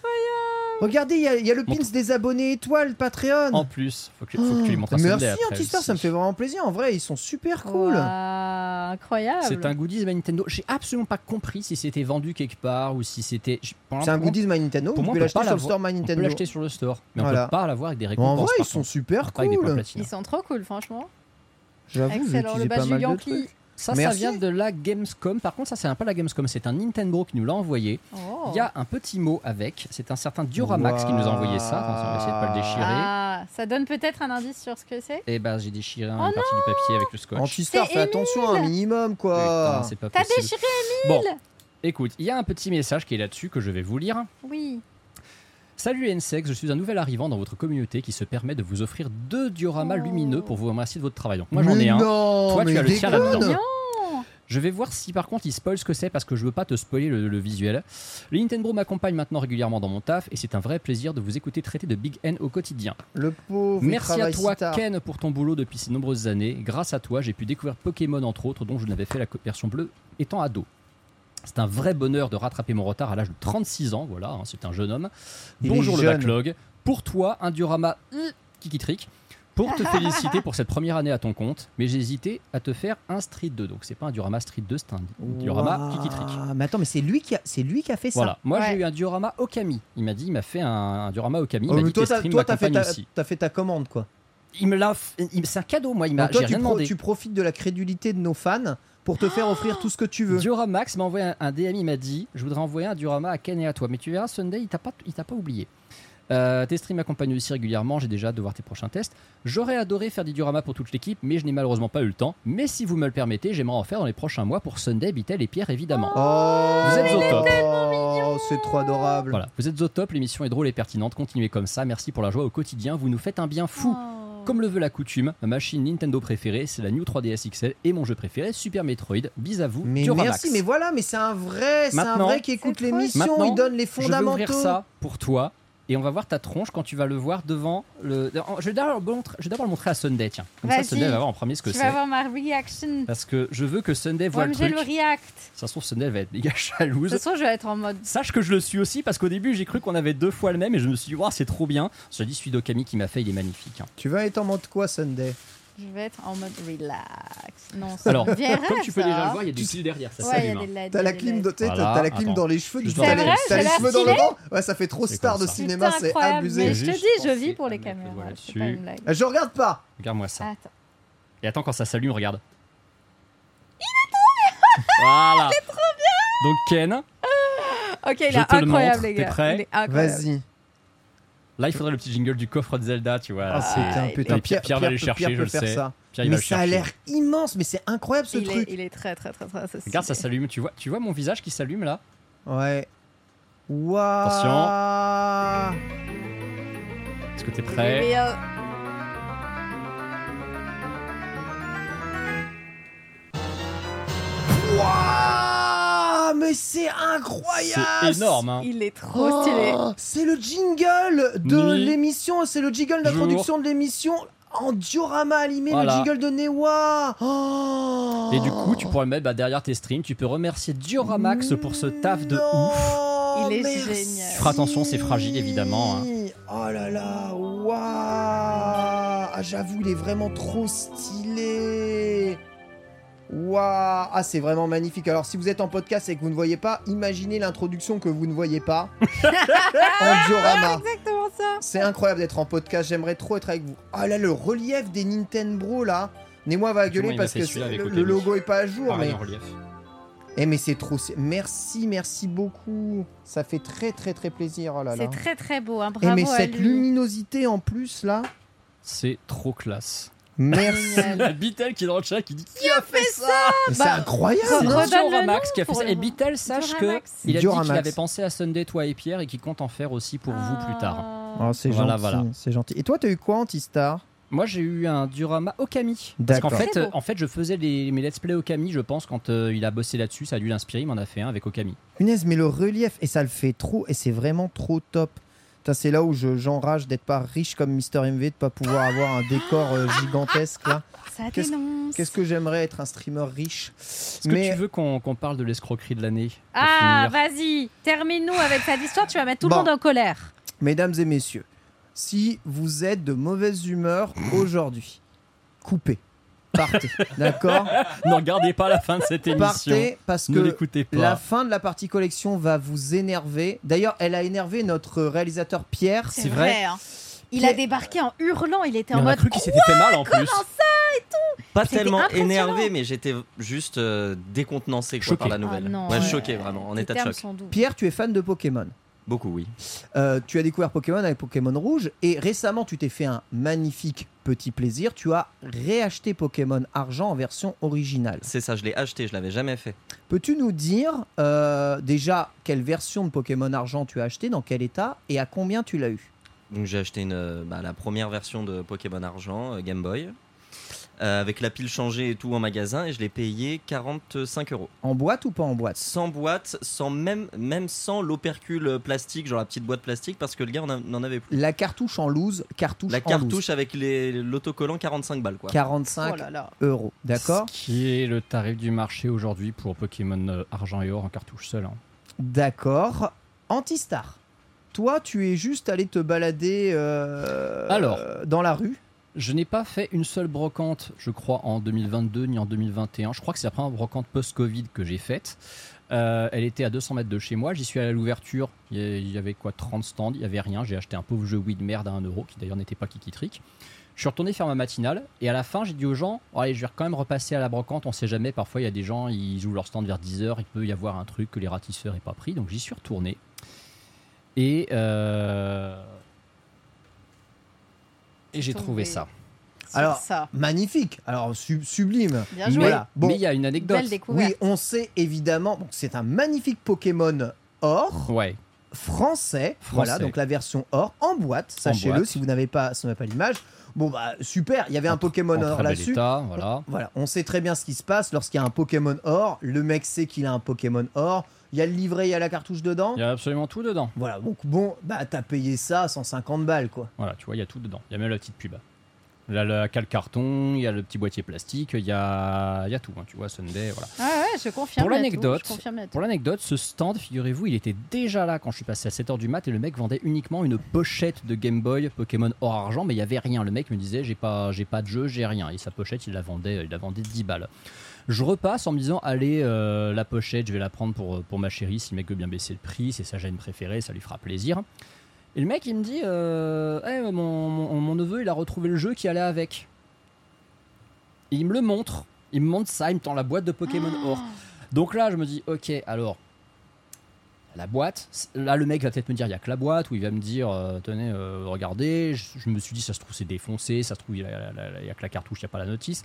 Regardez, il y a- il y, a le pins Montre. des abonnés étoiles Patreon En plus, faut que, faut que tu les montres à Merci Sunday après Antistar, ça me fait vraiment plaisir. En vrai, ils sont super cool. Ouah, incroyable. C'est un goodies My Nintendo. J'ai absolument pas compris si c'était vendu quelque part ou si c'était. pour C'est un l'instant, goodies My Nintendo. pour Vous moi, pouvez on peut l'acheter pas sur le l'avoir- store My On peut Nintendo. l'acheter sur le store, mais on Voilà. peut pas l'avoir avec des En récompenses. vrai, ils sont contre. super Pas avec des points cool. platine. Ils sont trop cool, franchement. J'avoue, j'ai Excellent, le utilisé badge pas du mal de Yankee. trucs. Ça, ça vient de la Gamescom. Par contre, ça, c'est pas la Gamescom, c'est un Nintendo qui nous l'a envoyé. Oh. Il y a un petit mot avec. C'est un certain Dioramax qui nous a envoyé ça. On va essayer de pas le déchirer. Ah, ça donne peut-être un indice sur ce que c'est? Et ben, j'ai déchiré une Oh partie du papier avec le scotch. Antistar, fais attention, un minimum quoi. Putain, c'est pas T'as possible. déchiré Bon, écoute, il y a un petit message qui est là-dessus que je vais vous lire. Oui. Salut NSEX, je suis un nouvel arrivant dans votre communauté qui se permet de vous offrir deux dioramas Oh. lumineux pour vous remercier de votre travail. Donc moi j'en ai un. Non, Toi, tu as le tien là-dedans. Je vais voir si par contre il spoil ce que c'est parce que je veux pas te spoiler le, le visuel. Le Nintendo m'accompagne maintenant régulièrement dans mon taf et c'est un vrai plaisir de vous écouter traiter de Big N au quotidien. Le pauvre. Merci à toi. Ken pour ton boulot depuis ces nombreuses années. Grâce à toi, j'ai pu découvrir Pokémon entre autres dont je n'avais fait la version bleue étant ado. C'est un vrai bonheur de rattraper mon retard à l'âge de 36 ans, voilà, hein, c'est un jeune homme. Il Bonjour le jeune. backlog. Pour toi, un diorama euh, kiki-trick. Pour te féliciter pour cette première année à ton compte, mais j'ai hésité à te faire un Street 2. Donc c'est pas un diorama Street 2, c'est un diorama Waouh. kiki-trick. Mais attends, mais c'est lui qui a, c'est lui qui a fait ça. Voilà, moi Ouais. j'ai eu un diorama Okami. Il m'a dit, il m'a fait un, un diorama Okami. Il Oh, m'a dit toi, t'as, streams toi, t'as fait, ta, aussi. t'as fait ta commande, quoi. Il me l'a, f- c'est un cadeau, moi. Il m'a, j'ai tu, rien pro- demandé. tu profites de la crédulité de nos fans pour te faire offrir tout ce que tu veux. Dioramax m'a envoyé un, un DM, il m'a dit Je voudrais envoyer un diorama à Ken et à toi. Mais tu verras, Sunday, il t'a pas, il t'a pas oublié. Euh, tes streams m'accompagnent aussi régulièrement, j'ai déjà hâte de voir tes prochains tests. J'aurais adoré faire des dioramas pour toute l'équipe, mais je n'ai malheureusement pas eu le temps. Mais si vous me le permettez, j'aimerais en faire dans les prochains mois pour Sunday, Bitel et Pierre évidemment. Oh, Vous êtes au top. Oh, c'est trop adorable. Voilà, vous êtes au top, l'émission est drôle et pertinente, continuez comme ça, merci pour la joie au quotidien, vous nous faites un bien fou. Oh. Comme le veut la coutume, ma machine Nintendo préférée, c'est la New 3DS XL et mon jeu préféré, Super Metroid. Bis à vous, Mais merci, mais voilà, mais c'est un vrai, c'est un vrai qui écoute l'émission, il donne les Je vais ouvrir fondamentaux. ça pour toi et on va voir ta tronche quand tu vas le voir devant le. Je vais d'abord le montrer- à Sunday, tiens. Comme ça, Vas-y. Sunday va voir en premier ce que Tu c'est. vas voir ma reaction. Parce que je veux que Sunday voit Ouais, le truc. le react. Ça se trouve, Sunday va être méga De jalouse. toute façon, je vais être en mode. Sache que je le suis aussi parce qu'au début j'ai cru qu'on avait deux fois le même et je me suis dit, Ouah, c'est trop bien. Je dis, celui d'Okami qui m'a fait, il est magnifique. hein. Tu vas être en mode quoi, Sunday? Je vais être en mode relax. Non, ça Alors, comme tu peux ça. déjà le voir, il y a du fil derrière, ça Ouais, il y a s'allume. des hein. T'as la clim, de, t'as- Voilà, t'as la clim attends. dans les cheveux, du C'est coup, t'as les, vrai, t'as j'ai les l'air cheveux dans le vent. Ouais, ça fait trop C'est star de cinéma, c'est incroyable. abusé. Mais je te dis, je vis pour les caméras. C'est Je regarde pas. Regarde-moi ça. Attends. Et attends, quand ça s'allume, regarde. Il est trop bien Voilà. Il est trop bien Donc Ken, Ok, il est incroyable, les T'es gars. prêt Il est incroyable. Vas-y. Là il faudrait le petit jingle du coffre de Zelda, tu vois. Ah, putain, il putain, est- Pierre- Pierre va aller chercher, Pierre je le faire sais. ça. Pierre, Mais ça a l'air immense, mais c'est incroyable ce il, est, truc. il est très, très, très, très. très Regarde, ça s'allume. Tu vois, tu vois mon visage qui s'allume là? Ouais. Waouh. Est-ce que t'es prêt? Waouh, mais c'est incroyable. C'est énorme, hein. Il est trop stylé. Oh, c'est le jingle de Nuit. l'émission, c'est le jingle d'introduction de l'émission en diorama animé, Voilà. le jingle de Newa. Oh. Et du coup, tu pourrais le mettre bah, derrière tes streams. Tu peux remercier Dioramax pour ce taf de Non, ouf. Il est merci. génial. Tu feras attention, c'est fragile, évidemment, hein. Oh là là, waouh Ah, j'avoue, il est vraiment trop stylé. Waouh Ah, c'est vraiment magnifique. Alors, si vous êtes en podcast et que vous ne voyez pas, imaginez l'introduction que vous ne voyez pas en diorama. Exactement ça. C'est incroyable d'être en podcast. J'aimerais trop être avec vous. Ah là, le relief des Nintendo là. Némois va gueuler parce que le, logo est pas à jour. Pareil Mais, en relief. eh, mais c'est trop. Merci, merci beaucoup. Ça fait très, très, très plaisir. Oh là là. C'est très très beau, hein. Eh, bravo mais à cette lui. luminosité en plus là. C'est trop classe. Merci. Génial. Bitel qui est dans le chat qui dit Qui a fait ça c'est Bah, incroyable. C'est Dioramax qui a fait ça. Et. Bitel, sache que Dioramax. il a dit qu'il avait pensé à Sunday, toi et Pierre, et qu'il compte en faire aussi pour vous plus tard. Ah. Oh, c'est Voilà, gentil. voilà. C'est gentil. Et toi, t'as eu quoi, Antistar? Moi, j'ai eu un diorama Okami. Parce qu'en fait, euh, en fait, je faisais les, mes let's play Okami, je pense, quand euh, il a bossé là-dessus, ça a dû l'inspirer, il m'en a fait un avec Okami. Punaise, mais le relief, et ça le fait trop, et c'est vraiment trop top. C'est là où je- j'enrage d'être pas riche comme Mister MV, de pas pouvoir avoir un décor euh, gigantesque là. Ça Qu'est-ce- dénonce. Qu'est-ce que j'aimerais être un streamer riche? Est-ce que Mais tu veux qu'on parle de l'escroquerie de l'année Ah, vas-y, termine-nous avec cette histoire, tu vas mettre tout Bon. le monde en colère. mesdames et messieurs, si vous êtes de mauvaise humeur aujourd'hui, coupez, partez, d'accord Ne regardez pas la fin de cette émission. Partez parce Ne que l'écoutez pas. la fin de la partie collection va vous énerver. D'ailleurs, elle a énervé notre réalisateur Pierre. C'est vrai. hein. Il Pierre- a débarqué en hurlant, il était Mais en on a mode cru qu'il s'était fait mal en plus. comment ça Pas tellement énervé, mais j'étais juste euh, décontenancé quoi, par la nouvelle. Ah non, ouais, ouais. choqué vraiment, en état de choc. Pierre, tu es fan de Pokémon. Beaucoup, oui. Euh, tu as découvert Pokémon avec Pokémon Rouge et récemment tu t'es fait un magnifique petit plaisir. Tu as réacheté Pokémon Argent en version originale. C'est ça, je l'ai acheté, je l'avais jamais fait. Peux-tu nous dire euh, déjà quelle version de Pokémon Argent tu as acheté, dans quel état et à combien tu l'as eu? Donc j'ai acheté une, euh, bah, la première version de Pokémon Argent, euh, Game Boy. Euh, avec la pile changée et tout en magasin, et je l'ai payé 45 euros. En boîte ou pas en boîte? Sans boîte, sans même, même sans l'opercule plastique, genre la petite boîte plastique, parce que le gars n'en avait plus. La cartouche en loose, cartouche La en cartouche loose. avec les- l'autocollant 45 balles quoi. 45 Oh là là. euros, d'accord? Ce qui est le tarif du marché aujourd'hui pour Pokémon euh, argent et or en cartouche seule. hein. D'accord. Antistar. Toi, tu es juste allé te balader euh, Alors. dans la rue? Je n'ai pas fait une seule brocante, je crois, en 2022 ni en 2021. Je crois que c'est la première brocante post-Covid que j'ai faite. Euh, elle était à 200 mètres de chez moi. J'y suis allé à l'ouverture. Il y avait quoi 30 stands. Il y avait rien. J'ai acheté un pauvre jeu Wii de merde à 1 euro, qui d'ailleurs n'était pas Kiki Trick. Je suis retourné faire ma matinale. Et à la fin, j'ai dit aux gens Bon, Allez, je vais quand même repasser à la brocante. On sait jamais. Parfois, il y a des gens, ils ouvrent leur stand vers 10h. Il peut y avoir un truc que les ratisseurs n'aient pas pris. Donc, j'y suis retourné. Et. euh, Et j'ai trouvé ça. Alors, ça. Magnifique. Alors, su- sublime. Bien Mais joué. Voilà. Bon, mais il y a une anecdote. Oui, on sait évidemment. Donc, c'est un magnifique Pokémon or Ouais. français. Français. Voilà, donc la version or en boîte. Sachez-le si vous n'avez pas, si pas l'image. Bon bah super. Il y avait un Pokémon en or très bel là-dessus. état, voilà. Voilà, on sait très bien ce qui se passe lorsqu'il y a un Pokémon or. Le mec sait qu'il a un Pokémon or. Il y a le livret, il y a la cartouche dedans. Il y a absolument tout dedans. Voilà, donc bon, bah t'as payé ça 150 balles quoi. Voilà, tu vois, il y a tout dedans. Il y a même la petite pub. Là, le carton, il y a le petit boîtier plastique, il y a, il y a tout. hein, tu vois, Sunday, voilà. Ah ouais, je confirme. Pour l'anecdote. Pour l'anecdote, ce stand, figurez-vous, il était déjà là quand je suis passé à 7h du mat et le mec vendait uniquement une pochette de Game Boy Pokémon or argent, mais il y avait rien. Le mec me disait j'ai pas, j'ai pas de jeu, j'ai rien. Et sa pochette, il la vendait, il la vendait 10 balles. Je repasse en me disant allez, euh, la pochette, je vais la prendre pour, pour ma chérie. Si le mec veut bien baisser le prix, c'est sa gêne préférée, ça lui fera plaisir. Et le mec, il me dit euh, Eh, mon, mon- mon neveu, il a retrouvé le jeu qui allait avec. Et il me le montre. Il me montre ça, il me tend la boîte de Pokémon Or. Donc là, je me dis, ok, alors, la boîte, là, le mec va peut-être me dire, il y a que la boîte, ou il va me dire, euh, tenez, euh, regardez. Je, je me suis dit, ça se trouve, c'est défoncé, ça se trouve, il y a, a que la cartouche, il n'y a pas la notice.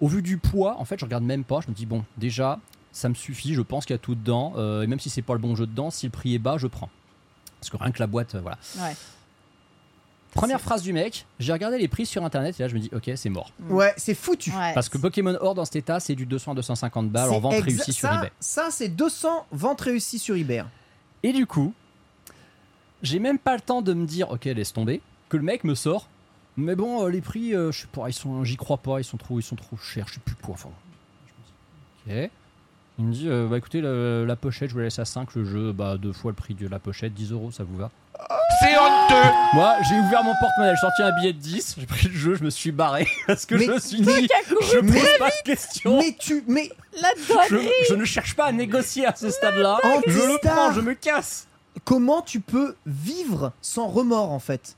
Au vu du poids, en fait, je regarde même pas. Je me dis, bon, déjà, ça me suffit, je pense qu'il y a tout dedans. euh, et même si c'est pas le bon jeu dedans, si le prix est bas, je prends. Parce que rien que la boîte, euh, voilà. Ouais. Première phrase du mec, j'ai regardé les prix sur internet et là je me dis ok c'est mort. Ouais, c'est foutu. Ouais. Parce que Pokémon Or dans cet état c'est du 200 à 250 balles en vente réussie sur eBay. Ça, c'est 200 ventes réussies sur eBay. Et du coup, j'ai même pas le temps de me dire ok laisse tomber, que le mec me sort. Mais bon euh, les prix, euh, je sais pas, ils sont, j'y crois pas, ils sont trop, ils sont trop chers, je sais plus quoi. Enfin, ok. Il me dit euh, bah écoutez la, la pochette je vous la laisse à 5 le jeu bah deux fois le prix de la pochette 10 euros ça vous va? C'est honteux Moi j'ai ouvert mon porte-monnaie, j'ai sorti un billet de 10, j'ai pris le jeu, je me suis barré parce que Mais je me suis dit je pose pas de questions. Mais tu, mais La Je, je ne cherche pas à négocier à ce stade-là. Je le prends, je me casse. comment tu peux vivre sans remords en fait?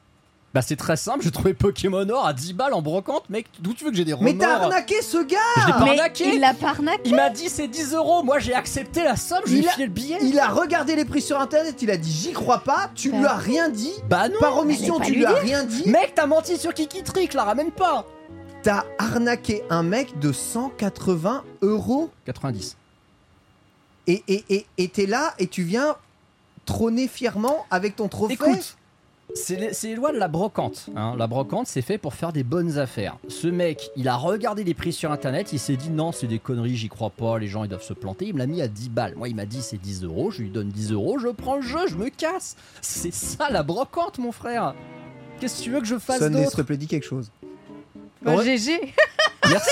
Bah c'est très simple, j'ai trouvé Pokémon Or à 10 balles en brocante, mec. D'où tu veux que j'ai des remords Mais t'as arnaqué ce gars Je l'ai pas Mais arnaqué. il l'a pas arnaqué Il m'a dit c'est 10 euros, moi j'ai accepté la somme, je lui ai Il a- filé le billet. Il a regardé les prix sur internet, il a dit j'y crois pas, tu Bah. lui as rien dit, Bah non par omission pas tu lui lui as dire. rien dit, Mec t'as menti sur Kiki Trick, la ramène pas t'as arnaqué un mec de 180 euros 90. et et et et t'es là et tu viens trôner fièrement avec ton trophée. Écoute, c'est les, lois de la brocante. hein. La brocante, c'est fait pour faire des bonnes affaires. Ce mec, il a regardé les prix sur internet, il s'est dit non, c'est des conneries, j'y crois pas, les gens ils doivent se planter. Il me l'a mis à 10 balles. Moi, il m'a dit c'est 10 euros, je lui donne 10 euros, je prends le jeu, je me casse. C'est ça la brocante, mon frère. Qu'est-ce que tu veux que je fasse Sunday, s'il te d'autre? plaît, dis quelque chose. Bah, Ouais. GG Merci.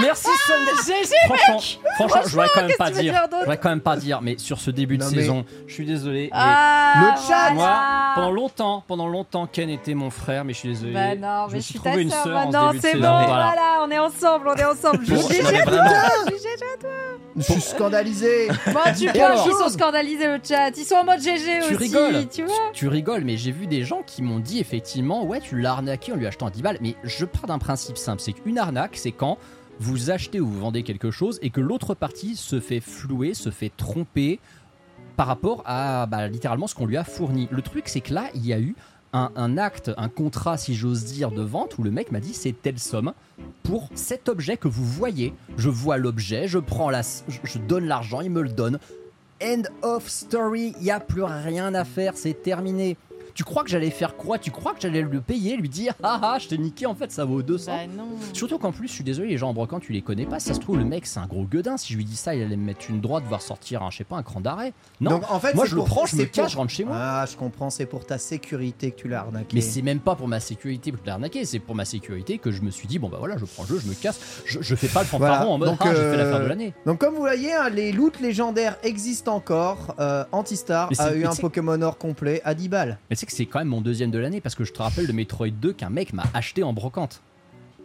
Merci Sunday. Franchement, franchement, je voudrais quand même pas dire. dire Je voudrais quand même pas dire, mais sur ce début de Non, mais- saison, je suis désolé. mais Ah, Le chat, Moi, pendant longtemps, pendant longtemps, Ken était mon frère, mais je suis désolé. Bah non, je mais je suis suis trouvé ta une sœur début de c'est bon, saison. voilà. on est ensemble, on est ensemble. GG non, GG à toi. Je suis scandalisé. Bon, tu Et alors qu'ils sont scandalisés le chat, ils sont en mode GG Tu aussi, rigoles. tu vois. Tu rigoles, mais j'ai vu des gens qui m'ont dit effectivement, ouais, tu l'as arnaqué en lui achetant 10 balles. Mais je pars d'un principe simple, c'est qu'une arnaque, c'est quand vous achetez ou vous vendez quelque chose et que l'autre partie se fait flouer, se fait tromper par rapport à bah, littéralement ce qu'on lui a fourni. Le truc, c'est que là, il y a eu un, acte, un contrat, si j'ose dire, de vente où le mec m'a dit c'est telle somme pour cet objet que vous voyez. Je vois l'objet, je prends la, je, je donne l'argent, il me le donne. End of story, il n'y a plus rien à faire, c'est terminé. Tu crois que j'allais faire quoi? Tu crois que j'allais le payer, lui dire ah ah, je t'ai niqué, en fait ça vaut 200 Bah non. Surtout qu'en plus, je suis désolé, les gens en brocante, tu les connais pas. Ça se trouve, le mec, c'est un gros gueudin. Si je lui dis ça, il allait me mettre une droite, voir sortir un, je sais pas, un cran d'arrêt. Non, Donc, en fait, moi je le prends, je me pour- cache, je rentre chez moi. Ah, je comprends, c'est pour ta sécurité que tu l'as arnaqué. Mais c'est même pas pour ma sécurité que je l'ai arnaqué, c'est pour ma sécurité que je me suis dit, bon bah voilà, je prends le jeu, je me casse, je, je fais pas le fanfaron Voilà. en mode, Donc, ah, j'ai fait euh, l'affaire de l'année. Donc comme vous voyez, hein, les loots légendaires existent encore. Euh, Antistar a eu un Pokémon Or complet à 10 balles. Mais c'est quand même mon deuxième de l'année parce que je te rappelle de Metroid 2 qu'un mec m'a acheté en brocante.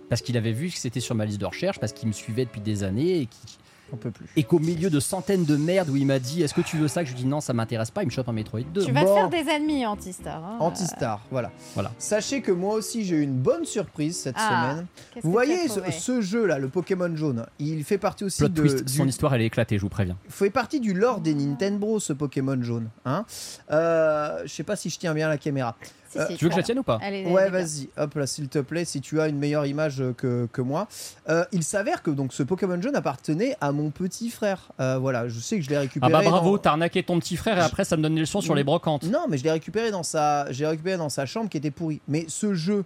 Parce qu'il avait vu que c'était sur ma liste de recherche, parce qu'il me suivait depuis des années et, qui- On peut plus. et qu'au milieu de centaines de merdes où il m'a dit Est-ce que tu veux ça Que je lui dis non, ça m'intéresse pas, il me chope un Metroid 2. Tu vas te faire des ennemis, Antistar. hein. Antistar, voilà. Voilà. Sachez que moi aussi j'ai eu une bonne surprise cette Ah, semaine. Vous voyez ce, trouvé ce jeu là, le Pokémon jaune, il fait partie aussi Plot de, twist, du- son histoire elle est éclatée, je vous préviens. fait partie du lore des Nintendo Bros, ce Pokémon jaune. Hein euh, je sais pas si je tiens bien la caméra. Si, Euh, si, Tu veux que je la tienne ou pas Allez, Ouais, vas-y, hop là, s'il te plaît, si tu as une meilleure image euh, que, que moi. Euh, il s'avère que donc ce Pokémon jaune appartenait à mon petit frère. Euh, voilà, je sais que je l'ai Ah récupéré. bah bravo, dans- t'as arnaqué ton petit frère et après ça me donne des leçons sur les brocantes. Non, mais je l'ai récupéré dans sa, j'ai récupéré dans sa chambre qui était pourrie. Mais ce jeu,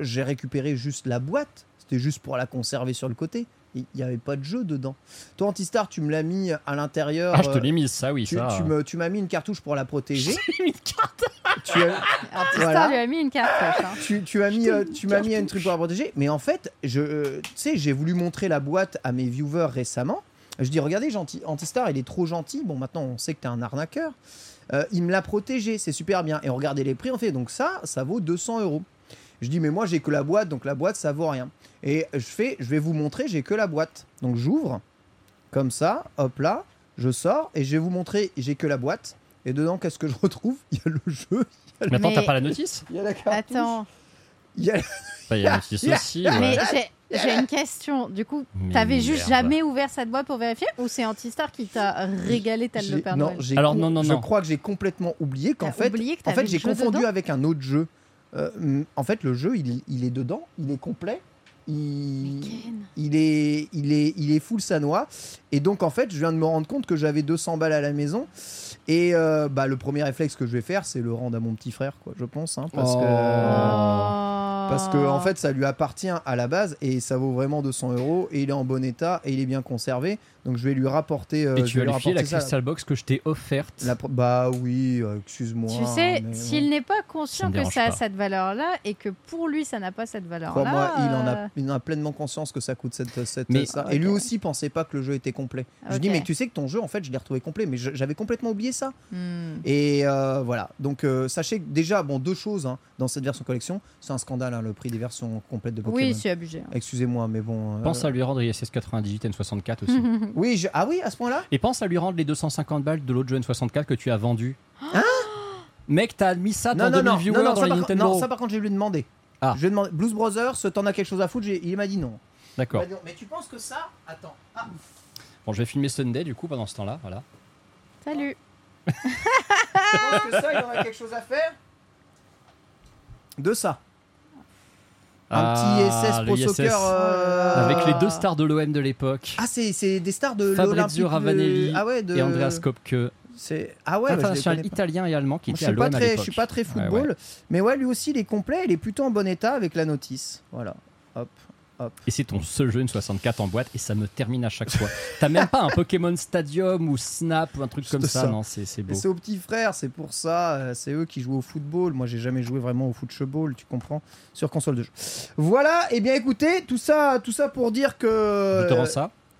j'ai récupéré juste la boîte. C'était juste pour la conserver sur le côté. Il n'y avait pas de jeu dedans. Toi, Antistar, tu me l'as mis à l'intérieur. Ah, je te euh, l'ai mise, ça oui, tu, ça. tu me, tu m'as mis une cartouche pour la protéger. J'ai mis une carte. tu as, Antistar Voilà. lui a mis une cartouche. hein. tu, tu as mis, euh, tu m'as mis un truc pour la protéger. Mais en fait, je, euh, tu sais, j'ai voulu montrer la boîte à mes viewers récemment. Je dis, regardez, gentil, Antistar, il est trop gentil. Bon, maintenant, on sait que t'es un arnaqueur. Euh, il me l'a protégé, c'est super bien. Et regardez les prix, en fait. Donc ça, ça vaut 200 euros. Je dis, mais moi, j'ai que la boîte, donc la boîte, ça vaut rien. Et je fais, je vais vous montrer, j'ai que la boîte. Donc j'ouvre, comme ça, hop là, je sors, et je vais vous montrer, j'ai que la boîte. Et dedans, qu'est-ce que je retrouve? Il y a le jeu, Mais attends, Mais- t'as pas la notice? Il y a la cartouche, Attends, il y a Bah, y a la notice aussi. ouais. mais j'ai- j'ai une question. Du coup, Mais t'avais juste jamais ouvert cette boîte pour vérifier ou c'est Antistar qui t'a régalé tel le Père non, Noël? j'ai Alors, com- non, non, je non. crois que j'ai complètement oublié qu'en T'as fait, oublié que en fait j'ai confondu avec un autre jeu. Euh, en fait, le jeu, il, il est dedans, il est complet, il, est, il est, il est full sanois. Et donc, en fait, je viens de me rendre compte que j'avais 200 balles à la maison. Et euh, bah, le premier réflexe que je vais faire, c'est le rendre à mon petit frère, quoi, je pense, hein, parce Oh. que. Oh. Parce que en fait, ça lui appartient à la base et ça vaut vraiment 200 euros et il est en bon état et il est bien conservé. Donc je vais lui rapporter. euh, Et je tu vais vas lui filer la ça. Crystal Box que je t'ai offerte. La pro- Bah oui, euh, excuse-moi. Tu sais, s'il n'est pas conscient me que ça a pas. cette valeur-là et que pour lui ça n'a pas cette valeur-là. Il en euh, a, il en a pleinement conscience que ça coûte cette, cette Mais- ça. Et lui aussi pensait pas que le jeu était complet. Je Ok. dis mais tu sais que ton jeu en fait je l'ai retrouvé complet, mais je- j'avais complètement oublié ça. hmm. Et euh, voilà. Donc euh, sachez que déjà bon deux choses hein, dans cette version collection, c'est un scandale hein, le prix des versions complètes de Pokémon. Oui, c'est abusé. hein. Excusez-moi, mais bon. euh, Pense à lui rendre ISS 98 N64 aussi. Oui, je- ah oui, à ce point-là. Et pense à lui rendre les 250 balles de l'autre jeu N64 que tu as vendu. Hein Mec, t'as mis ça dans Non, non, 2000 non, viewers non, non, dans ça les Nintendo. non, ça par contre, je vais lui demander. Ah. Je lui ai demandé, Blues Brothers, t'en as quelque chose à foutre? Il m'a dit non. D'accord. Mais tu penses que ça Attends. Ah, Bon, je vais filmer Sunday du coup pendant ce temps-là. Voilà. Salut. tu penses que ça, il en a quelque chose à faire? De ça. Un Ah, petit SS le Pro. Soccer. euh, Avec les deux stars de l'OM de l'époque. Ah, c'est des stars de Fabrizio. Ravanelli Ah ouais, de... Et Andreas Kopke. Ah ouais, bah, international connais pas. italien et allemand qui était à l'OM je suis pas très Ouais, football, ouais. mais ouais, lui aussi, il est complet, il est plutôt en bon état avec la notice. Voilà. Hop. Et c'est ton seul jeu une 64 en boîte et ça me termine à chaque fois. T'as même pas un Pokémon Stadium ou Snap ou un truc comme ça, ça. non C'est beau. C'est aux petits frères, c'est pour ça. euh, C'est eux qui jouent au football. Moi, j'ai jamais joué vraiment au football, tu comprends, sur console de jeu. Voilà. Et bien, écoutez, tout ça, tout ça pour dire que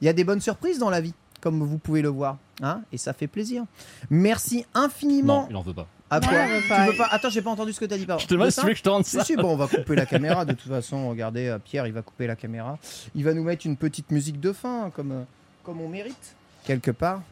il y a des bonnes surprises dans la vie, comme vous pouvez le voir, hein, et ça fait plaisir. Merci infiniment. Non, il en veut pas. À Non, quoi il veut pas. Tu veux pas Attends, j'ai pas entendu ce que t'as dit. Pardon. Je te demande De si ça tu veux que je te rende Si, ça. si, bon, on va couper la caméra de toute façon. Regardez, euh, Pierre, il va couper la caméra. Il va nous mettre une petite musique de fin, hein, comme, euh, comme on mérite, quelque part.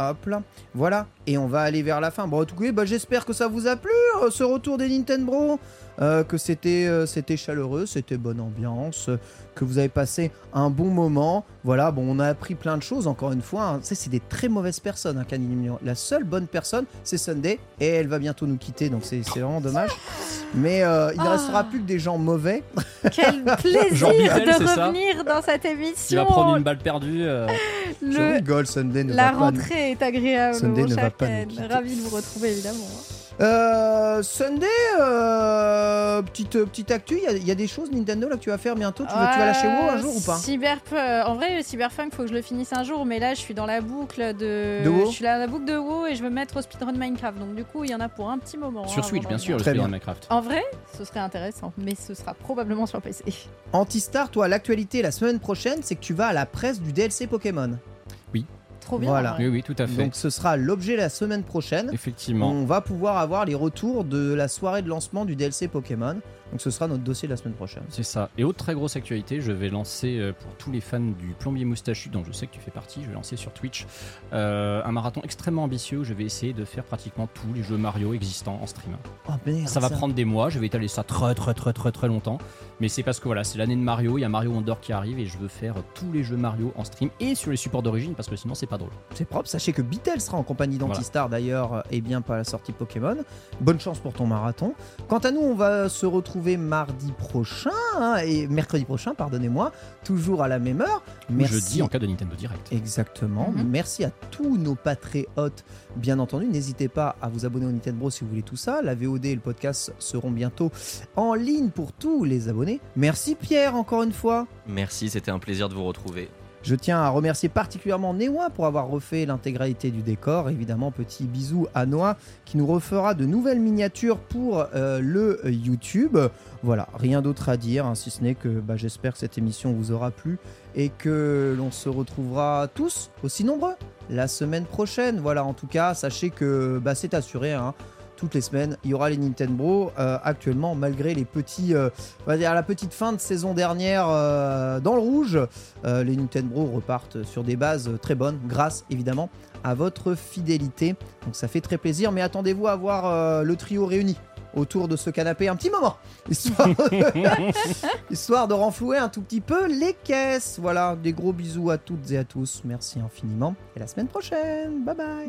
Hop là. Voilà. Et on va aller vers la fin. Bon, en tout cas, bah, j'espère que ça vous a plu, euh, ce retour des Nintendo. euh, que c'était euh, c'était chaleureux, c'était bonne ambiance, que vous avez passé un bon moment. Voilà, bon, on a appris plein de choses, encore une fois. hein. C'est des très mauvaises personnes, hein, Canine Mignon. La seule bonne personne, c'est Sunday, et elle va bientôt nous quitter, donc c'est vraiment dommage. Mais euh, il ne Ah. restera plus que des gens mauvais. Quel plaisir de revenir dans cette Il émission. va prendre une balle perdue. euh, Je Le- rigole, Sunday ne La va pas nous- rentrée est agréable, Sunday ne va pas nous Ken. quitter. Ravi de vous retrouver, évidemment. Euh, Sunday, euh, petite, petite actu, il y a- il y, a des choses Nintendo là que tu vas faire bientôt. Tu, vas- tu vas lâcher WoW un jour ou pas Cyberpunk. euh, En vrai, le Cyberpunk, faut que je le finisse un jour, mais là, je suis dans la boucle de. De WoW je suis dans la boucle de WoW et je veux me mettre au speedrun Minecraft. Donc, du coup, il y en a pour un petit moment. Sur hein, Switch, bien sûr, le Très speedrun bien. Minecraft. En vrai, ce serait intéressant, mais ce sera probablement sur PC. Antistar, toi, l'actualité la semaine prochaine, c'est que tu vas à la presse du DLC Pokémon. Trop bien. Voilà. en vrai. Oui, oui, tout à fait. Donc ce sera l'objet la semaine prochaine. Effectivement. On va pouvoir avoir les retours de la soirée de lancement du DLC Pokémon. Donc ce sera notre dossier la semaine prochaine. C'est ça. Et autre très grosse actualité, je vais lancer euh, pour tous les fans du plombier moustachu, dont je sais que tu fais partie, je vais lancer sur Twitch euh, un marathon extrêmement ambitieux où je vais essayer de faire pratiquement tous les jeux Mario existants en stream. Oh merde. Ça va prendre des mois, je vais étaler ça très très très très très longtemps. Mais c'est parce que voilà, c'est l'année de Mario, il y a Mario Wonder qui arrive et je veux faire tous les jeux Mario en stream et sur les supports d'origine parce que sinon c'est pas drôle. C'est propre. Sachez que Beatle sera en compagnie d'Antistar d'ailleurs et bien pas à la sortie Pokémon. Bonne chance pour ton marathon. Quant à nous, on va se retrouver mardi prochain hein, et mercredi prochain, pardonnez-moi, toujours à la même heure. Merci. Jeudi en cas de Nintendo Direct. Exactement. Mhm. Merci à tous nos patriotes, bien entendu. N'hésitez pas à vous abonner au Nintendo Bros si vous voulez tout ça. La VOD et le podcast seront bientôt en ligne pour tous les abonnés. Merci Pierre, encore une fois. Merci, c'était un plaisir de vous retrouver. Je tiens à remercier particulièrement Newa pour avoir refait l'intégralité du décor. Évidemment, petit bisou à Noah qui nous refera de nouvelles miniatures pour euh, le YouTube. Voilà, rien d'autre à dire, hein, si ce n'est que bah, j'espère que cette émission vous aura plu et que l'on se retrouvera tous aussi nombreux la semaine prochaine. Voilà, en tout cas, sachez que bah, c'est assuré. hein. Toutes les semaines, il y aura les Nintendo euh, actuellement, malgré les petits, euh, on va dire la petite fin de saison dernière euh, dans le rouge. Euh, les Nintendo repartent sur des bases très bonnes, grâce évidemment à votre fidélité. Donc ça fait très plaisir, mais attendez-vous à voir le trio réuni autour de ce canapé un petit moment, histoire, histoire de renflouer un tout petit peu les caisses. Voilà, des gros bisous à toutes et à tous. Merci infiniment. Et la semaine prochaine. Bye bye.